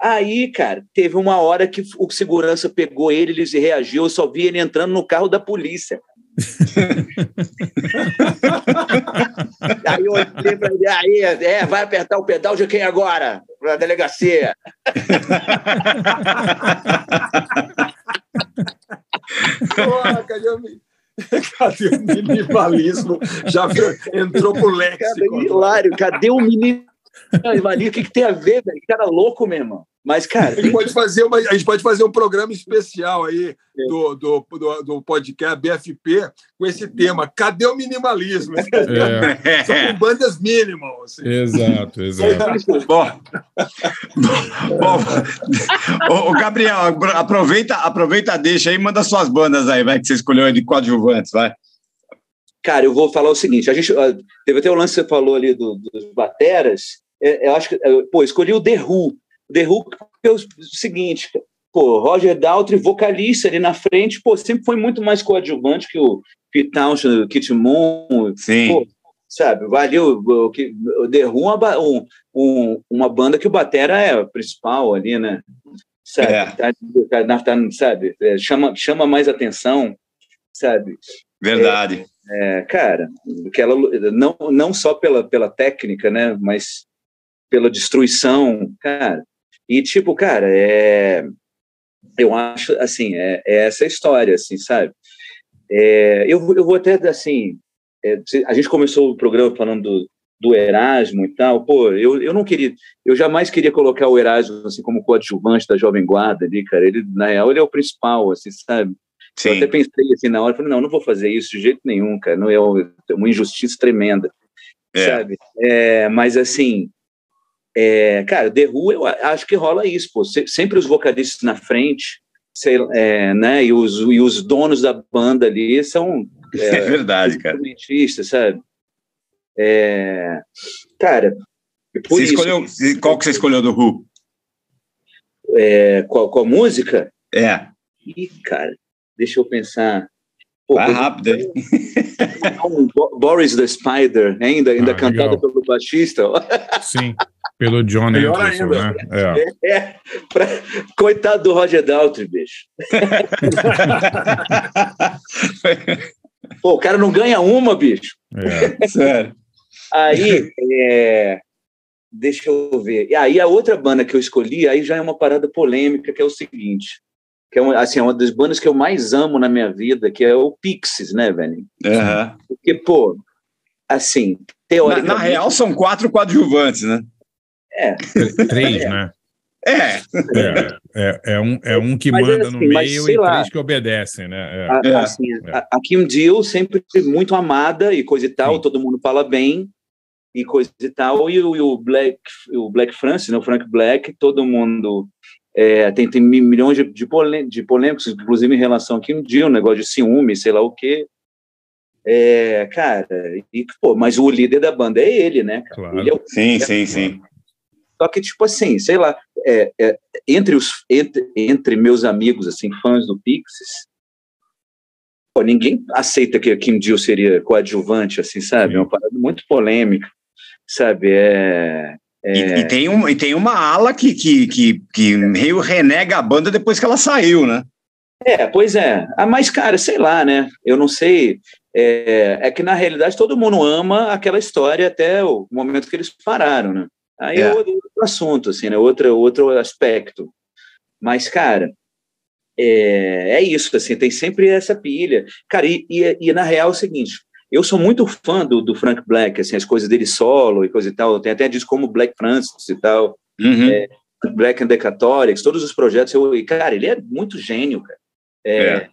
aí, cara, teve uma hora que o segurança pegou ele, ele reagiu, eu só vi ele entrando no carro da polícia. aí eu olhei pra ele, aí, é, vai apertar o pedal de quem agora? Pra delegacia. Porra, cadê o cadê o minimalismo? Já entrou pro Cara, léxico. hilário, cadê o menino? O que, que tem a ver, velho? Que cara louco mesmo. Mas, cara, A gente, pode fazer uma, a gente pode fazer um programa especial aí do, do, do, do podcast BFP com esse tema. Cadê o minimalismo? É. São com bandas minimal. Assim. Exato, exato. Bom, bom, ô, ô, Gabriel, aproveita, aproveita, deixa aí, manda suas bandas aí, vai, que você escolheu aí de coadjuvantes, vai. Cara, eu vou falar o seguinte: a gente teve até o lance que você falou ali do- dos bateras. é, eu acho que, é, pô, escolhi o The Who. The Who é o seguinte, pô, Roger Daltrey, vocalista ali na frente, pô, sempre foi muito mais coadjuvante que o Pete Townshend, o Kit Moon. Sim. Pô, sabe, valeu. O, que- o The Who é uma, um- um- uma banda que o batera é a principal ali, né? Sabe, É. tá- tá- tá- sabe é, chama, chama mais atenção, sabe? Verdade. É, cara, aquela, não, não só pela, pela técnica, né, mas pela destruição, cara. E, tipo, cara, é, eu acho, assim, é, é essa história, assim, sabe? É, eu, eu vou até, assim, é, a gente começou o programa falando do, do Erasmo e tal, pô, eu, eu não queria, eu jamais queria colocar o Erasmo, assim, como coadjuvante da Jovem Guarda ali, cara, ele, na real, ele é o principal, assim, sabe? Eu até pensei assim na hora, falei, não, não vou fazer isso de jeito nenhum, cara, não é é uma injustiça tremenda, É. sabe? É, mas assim, é, cara, The Who, eu acho que rola isso, pô, se- sempre os vocalistas na frente, sei, é, né, e os, e os donos da banda ali são É verdade, cara. sabe? É, cara, por Você isso, escolheu, qual que você escolheu do Who? é, qual, qual música? É. Ih, cara, deixa eu pensar. Pô, Vai eu- rápido Boris the Spider, ainda, ainda Ah, cantada pelo baixista. Sim, pelo John Melhor Entwistle, né? ainda. É. É, pra- coitado do Roger Daltrey, bicho. Pô, o cara não ganha uma, bicho. É. Sério. Aí, é, deixa eu ver. E aí a outra banda que eu escolhi, aí já é uma parada polêmica, que é o seguinte, que é uma, assim, é uma das bandas que eu mais amo na minha vida, que é o Pixies, né, velho? Aham. Porque, pô, assim, Na, teoricamente... na real, são quatro coadjuvantes, né? É. Três, né? É. É, é, é um, é um que Mas, manda assim, no meio e lá. três que obedecem, né? É. A, assim, a, a Kim Deal sempre muito amada e coisa e tal, todo mundo fala bem e coisa e tal, e o, e o Black, o Black Francis, né, o Frank Black, todo mundo é, tem, tem mi- milhões de, de, polê- de polêmicas, inclusive em relação a Kim Deal, negócio de ciúme, sei lá o quê. É, cara, e, pô, mas o líder da banda é ele, né? cara? Ele é o- Sim, sim, sim. só que, tipo assim, sei lá, é, é, entre, os, entre, entre meus amigos, assim, fãs do Pixies, pô, ninguém aceita que a Kim Deal seria coadjuvante, assim, sabe? É uma parada muito polêmica, sabe? É, é, e tem um, e tem uma ala que, que, que, que meio renega a banda depois que ela saiu, né? É, pois é. Ah, mas, cara, sei lá, né? Eu não sei. É, é que, na realidade, todo mundo ama aquela história até o momento que eles pararam, né? Aí é, É. outro assunto, assim, né? Outro, outro aspecto. Mas, cara, é, é isso, assim, tem sempre essa pilha. Cara, e, e, e na real é o seguinte, eu sou muito fã do, do Frank Black, assim, as coisas dele solo e coisa e tal, tem até disco como Black Francis e tal, Uhum. é, Black and the Catholics, todos os projetos, eu, e, cara, ele é muito gênio, cara. É,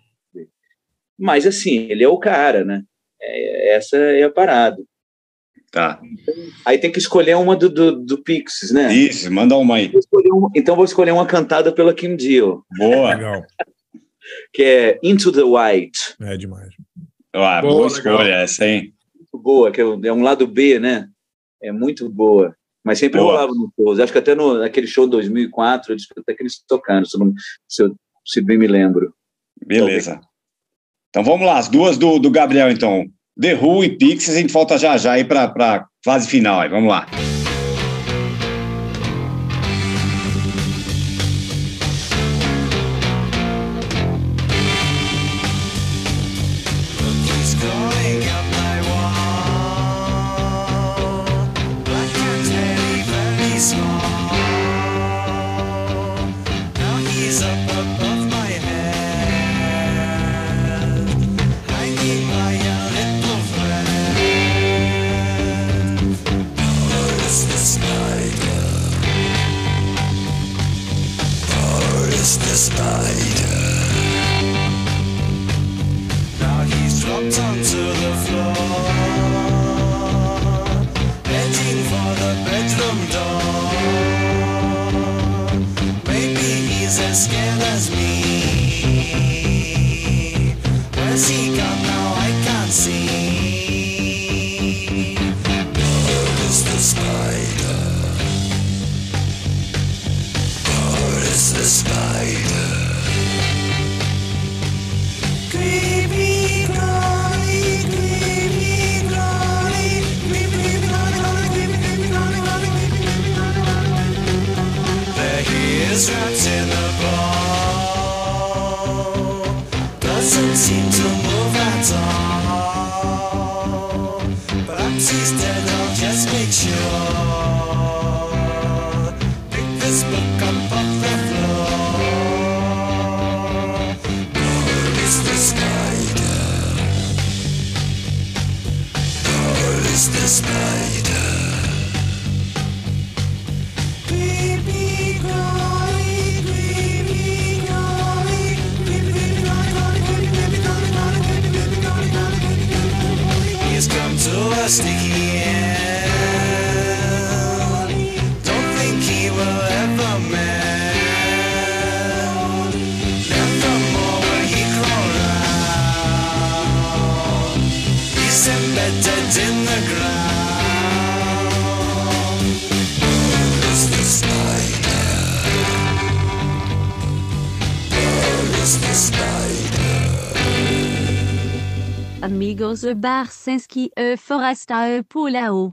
Mas, assim, ele é o cara, né? É, essa é a parada. Tá. Aí tem que escolher uma do, do, do Pixies, né? Isso, manda uma aí. Vou então vou escolher uma cantada pela Kim Deal, Boa. Legal. que é Into the White. É demais. Ah, Boa, boa, legal. escolha essa, hein? Muito boa, que é um é um lado B, né? É muito boa. Mas sempre Boa. rolava no shows. Acho que até no, naquele show de 2004, acho que até que eles tocaram, se, não- se, eu, se bem me lembro. Beleza. Então vamos lá, as duas do, do Gabriel, então. The Who e Pixies, a gente volta já já aí para a fase final. Aí. Vamos lá. Amigos e Barsinski e Foresta e Pulao.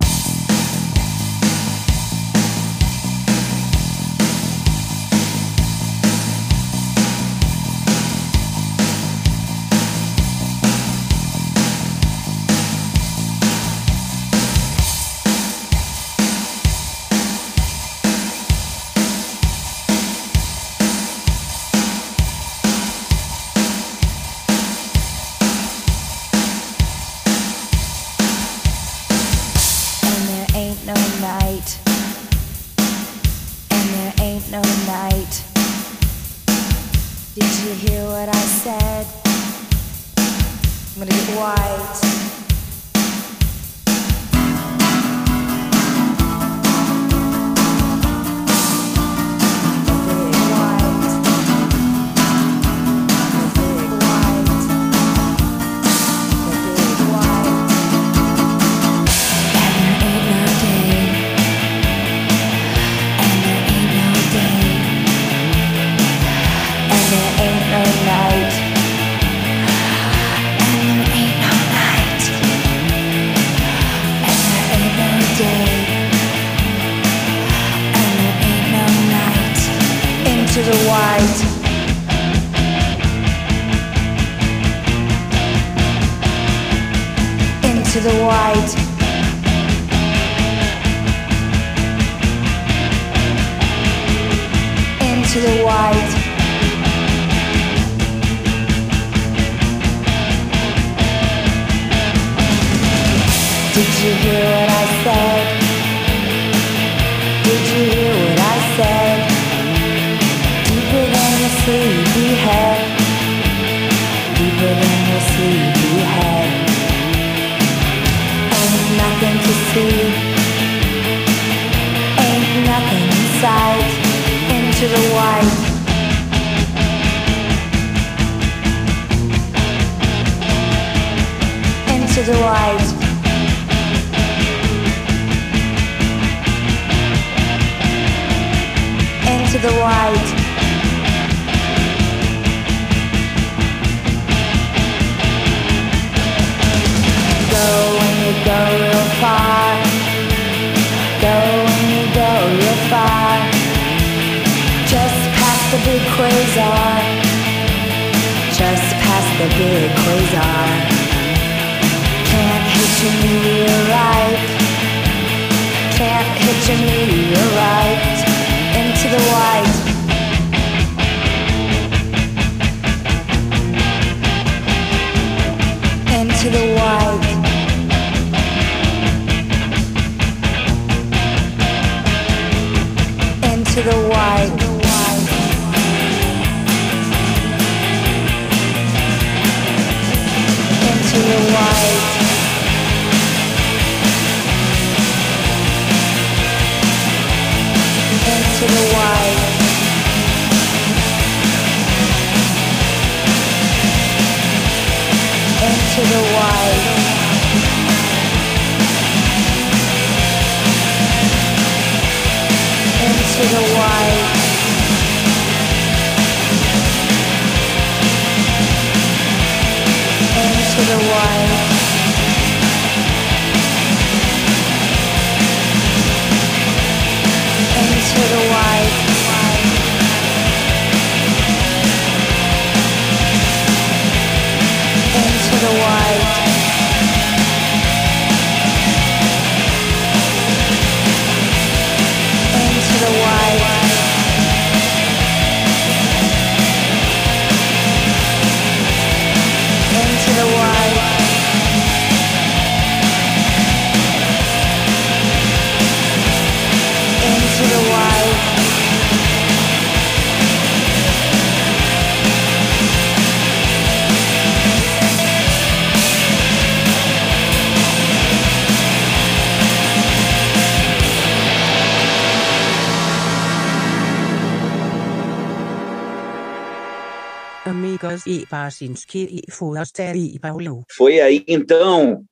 Foi aí então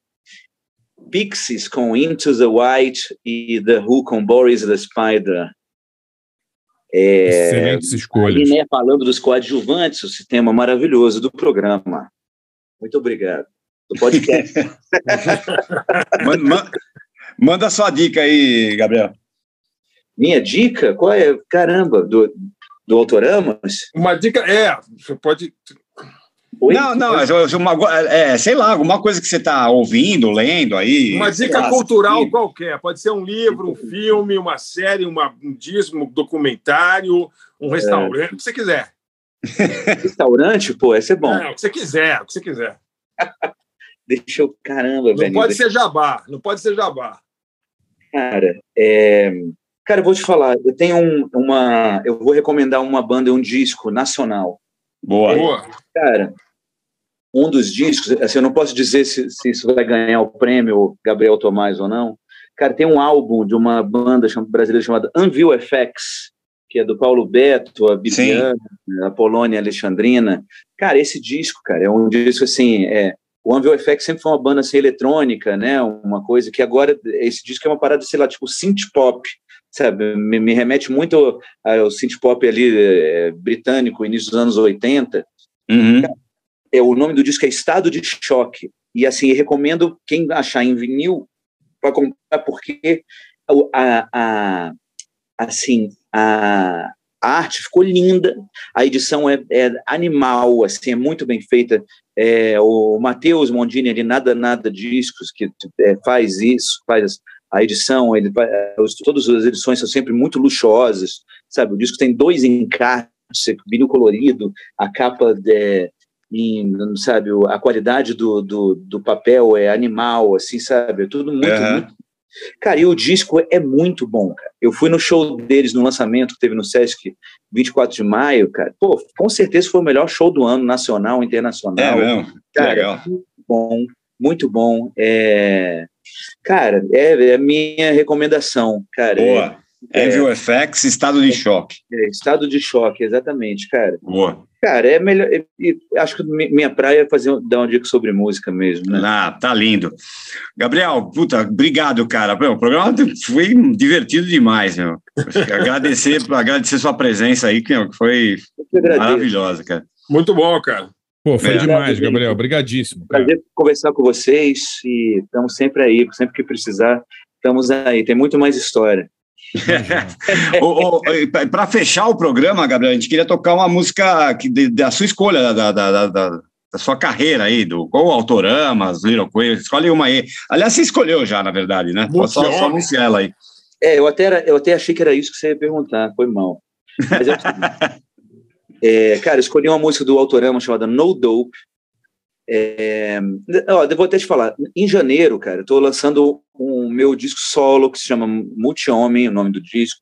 Pixies com Into the White e The Who com Boris the Spider. É, Excelentes escolhas. Né, falando dos coadjuvantes, o sistema maravilhoso do programa. Muito obrigado. Do podcast. manda, manda, manda sua dica aí, Gabriel. Minha dica? Qual é? Caramba, do, do Autoramas? Uma dica é, você pode. Oi? Não, não, é uma, é, sei lá, alguma coisa que você está ouvindo, lendo aí. Uma dica lá, cultural qualquer. Pode ser um livro, um filme, uma série, uma, um disco, um documentário, um restaurante, o que você quiser. Restaurante, pô, esse é bom. É, o que você quiser, o que você quiser. Deixa eu. Caramba, Não velho. pode ser jabá, não pode ser jabá. Cara, é... Cara, eu vou te falar, eu tenho um- uma. Eu vou recomendar uma banda, um disco nacional. Boa. Cara, um dos discos, assim, eu não posso dizer se, se isso vai ganhar o prêmio Gabriel Tomás ou não. Cara, tem um álbum de uma banda brasileira chamada Anvil FX, que é do Paulo Beto, a Bibiana, a Polônia Alexandrina. Cara, esse disco, cara, é um disco assim, é, o Anvil FX sempre foi uma banda assim, eletrônica, né? Uma coisa que agora esse disco é uma parada, sei lá, tipo synth pop, sabe? Me, me remete muito ao, ao synth pop ali é, britânico, início dos anos 80. É, o nome do disco é Estado de Choque. E assim, recomendo quem achar em vinil para comprar, porque a, a, assim, a, a arte ficou linda, a edição é, é animal, assim, é muito bem feita. É, o Matheus Mondini, ele nada, nada discos, que é, faz isso, faz a edição, ele, é, todas as edições são sempre muito luxuosas, sabe? O disco tem dois encartes, vinil colorido, a capa é, em, sabe, a qualidade do, do, do papel é animal, assim, sabe? É tudo muito, Aham. muito Cara, e o disco é muito bom, cara. Eu fui no show deles no lançamento que teve no Sesc 24 de maio, cara. Pô, com certeza foi o melhor show do ano, nacional, internacional. É mesmo? Cara, legal. muito bom, muito bom. É... Cara, é, é a minha recomendação, cara. Boa. É, Evil FX, estado de choque. é, estado de choque, exatamente, cara. Boa. Cara, é melhor. acho que mi- minha praia é fazer, dar uma dica sobre música mesmo, né? Ah, tá lindo. Gabriel, puta, obrigado, cara. O programa foi divertido demais, meu. agradecer, agradecer sua presença aí, que foi maravilhosa, cara. Muito bom, cara. Pô, foi É. demais, Gabriel. Obrigadíssimo. cara. Prazer conversar com vocês e estamos sempre aí, sempre que precisar, estamos aí. Tem muito mais história. Para fechar o programa, Gabriel, a gente queria tocar uma música de- da sua escolha, da, da, da, da- sua carreira aí, do com Autoramas, Little Queen, escolhe uma aí. Aliás, você escolheu já, na verdade, né? Pode só, só anunciar ela aí. É, eu até, era- eu até achei que era isso que você ia perguntar, foi mal. Mas eu, é, cara, eu escolhi uma música do Autorama chamada No Dope. É, ó, vou até te falar, em janeiro, cara, eu tô lançando um meu disco solo que se chama Multi-Homem, o nome do disco.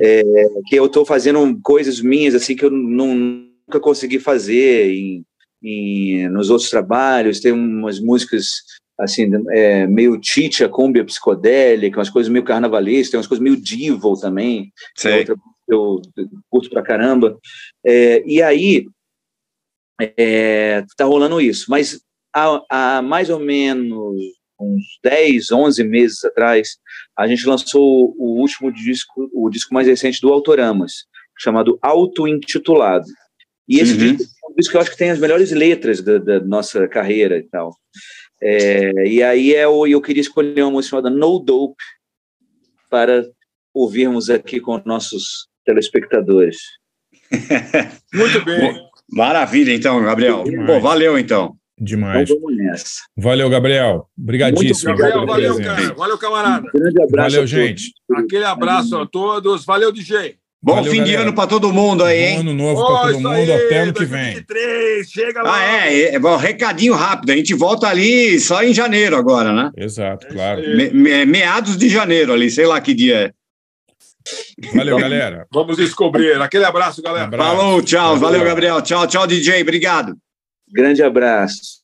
É, que eu tô fazendo coisas minhas assim que eu não- nunca consegui fazer em, em- nos outros trabalhos. Tem umas músicas assim é, meio Tite, cumbia psicodélica, umas coisas meio carnavalescas, tem umas coisas meio divo também. é Sei. outra eu curto pra caramba. É, e aí é, tá rolando isso, mas há, há mais ou menos uns 10, 11 meses atrás, a gente lançou o último disco, o disco mais recente do Autoramas, chamado Auto-Intitulado. E esse Uhum. disco é um disco que eu acho que tem as melhores letras da, da nossa carreira e tal. É, e aí é o- eu queria escolher uma música chamada No Dope para ouvirmos aqui com nossos telespectadores. Muito bem. Maravilha, então, Gabriel. Pô, valeu, então. Demais. Então. Valeu, Gabriel. Obrigadíssimo. Gabriel, valeu, cara. Valeu, camarada. Grande abraço. Valeu, gente. Aquele abraço a todos. Valeu, DJ. Bom Valeu, fim de galera. ano para todo mundo aí, hein? Bom ano novo para Ó, todo mundo. aí, Até ano que vem. 2023, chega lá. Ah, é, é, bom, recadinho rápido. A gente volta ali só em janeiro agora, né? Exato, claro. Me- me- meados de janeiro ali, sei lá que dia é. Valeu, galera. Vamos descobrir. Aquele abraço, galera. Abraço. Falou, tchau. Valeu, Valeu. Gabriel. Tchau, tchau, DJ. Obrigado. Grande abraço.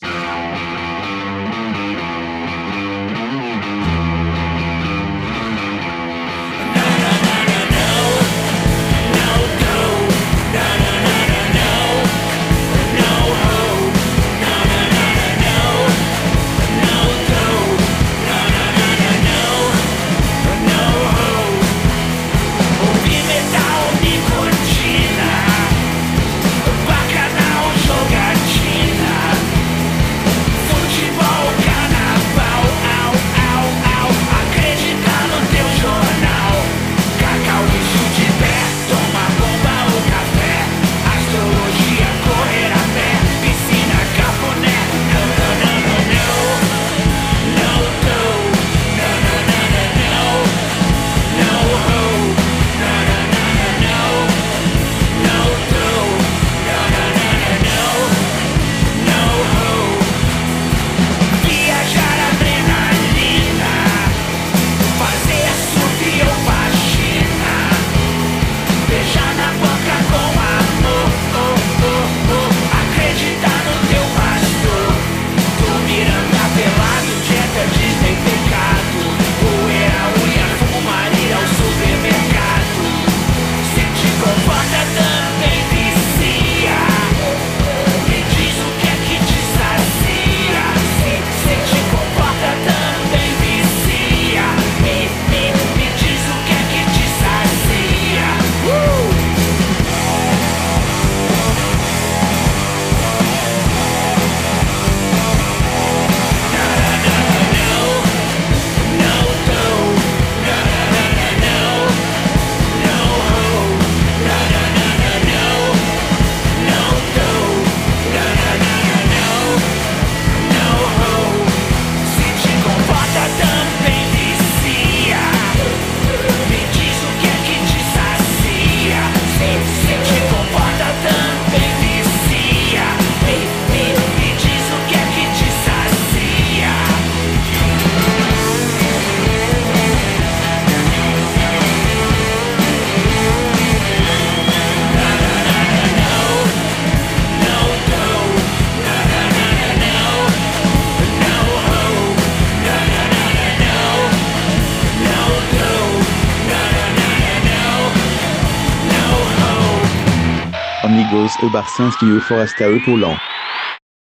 Amigos e Barcinski e Foresta e Paulão.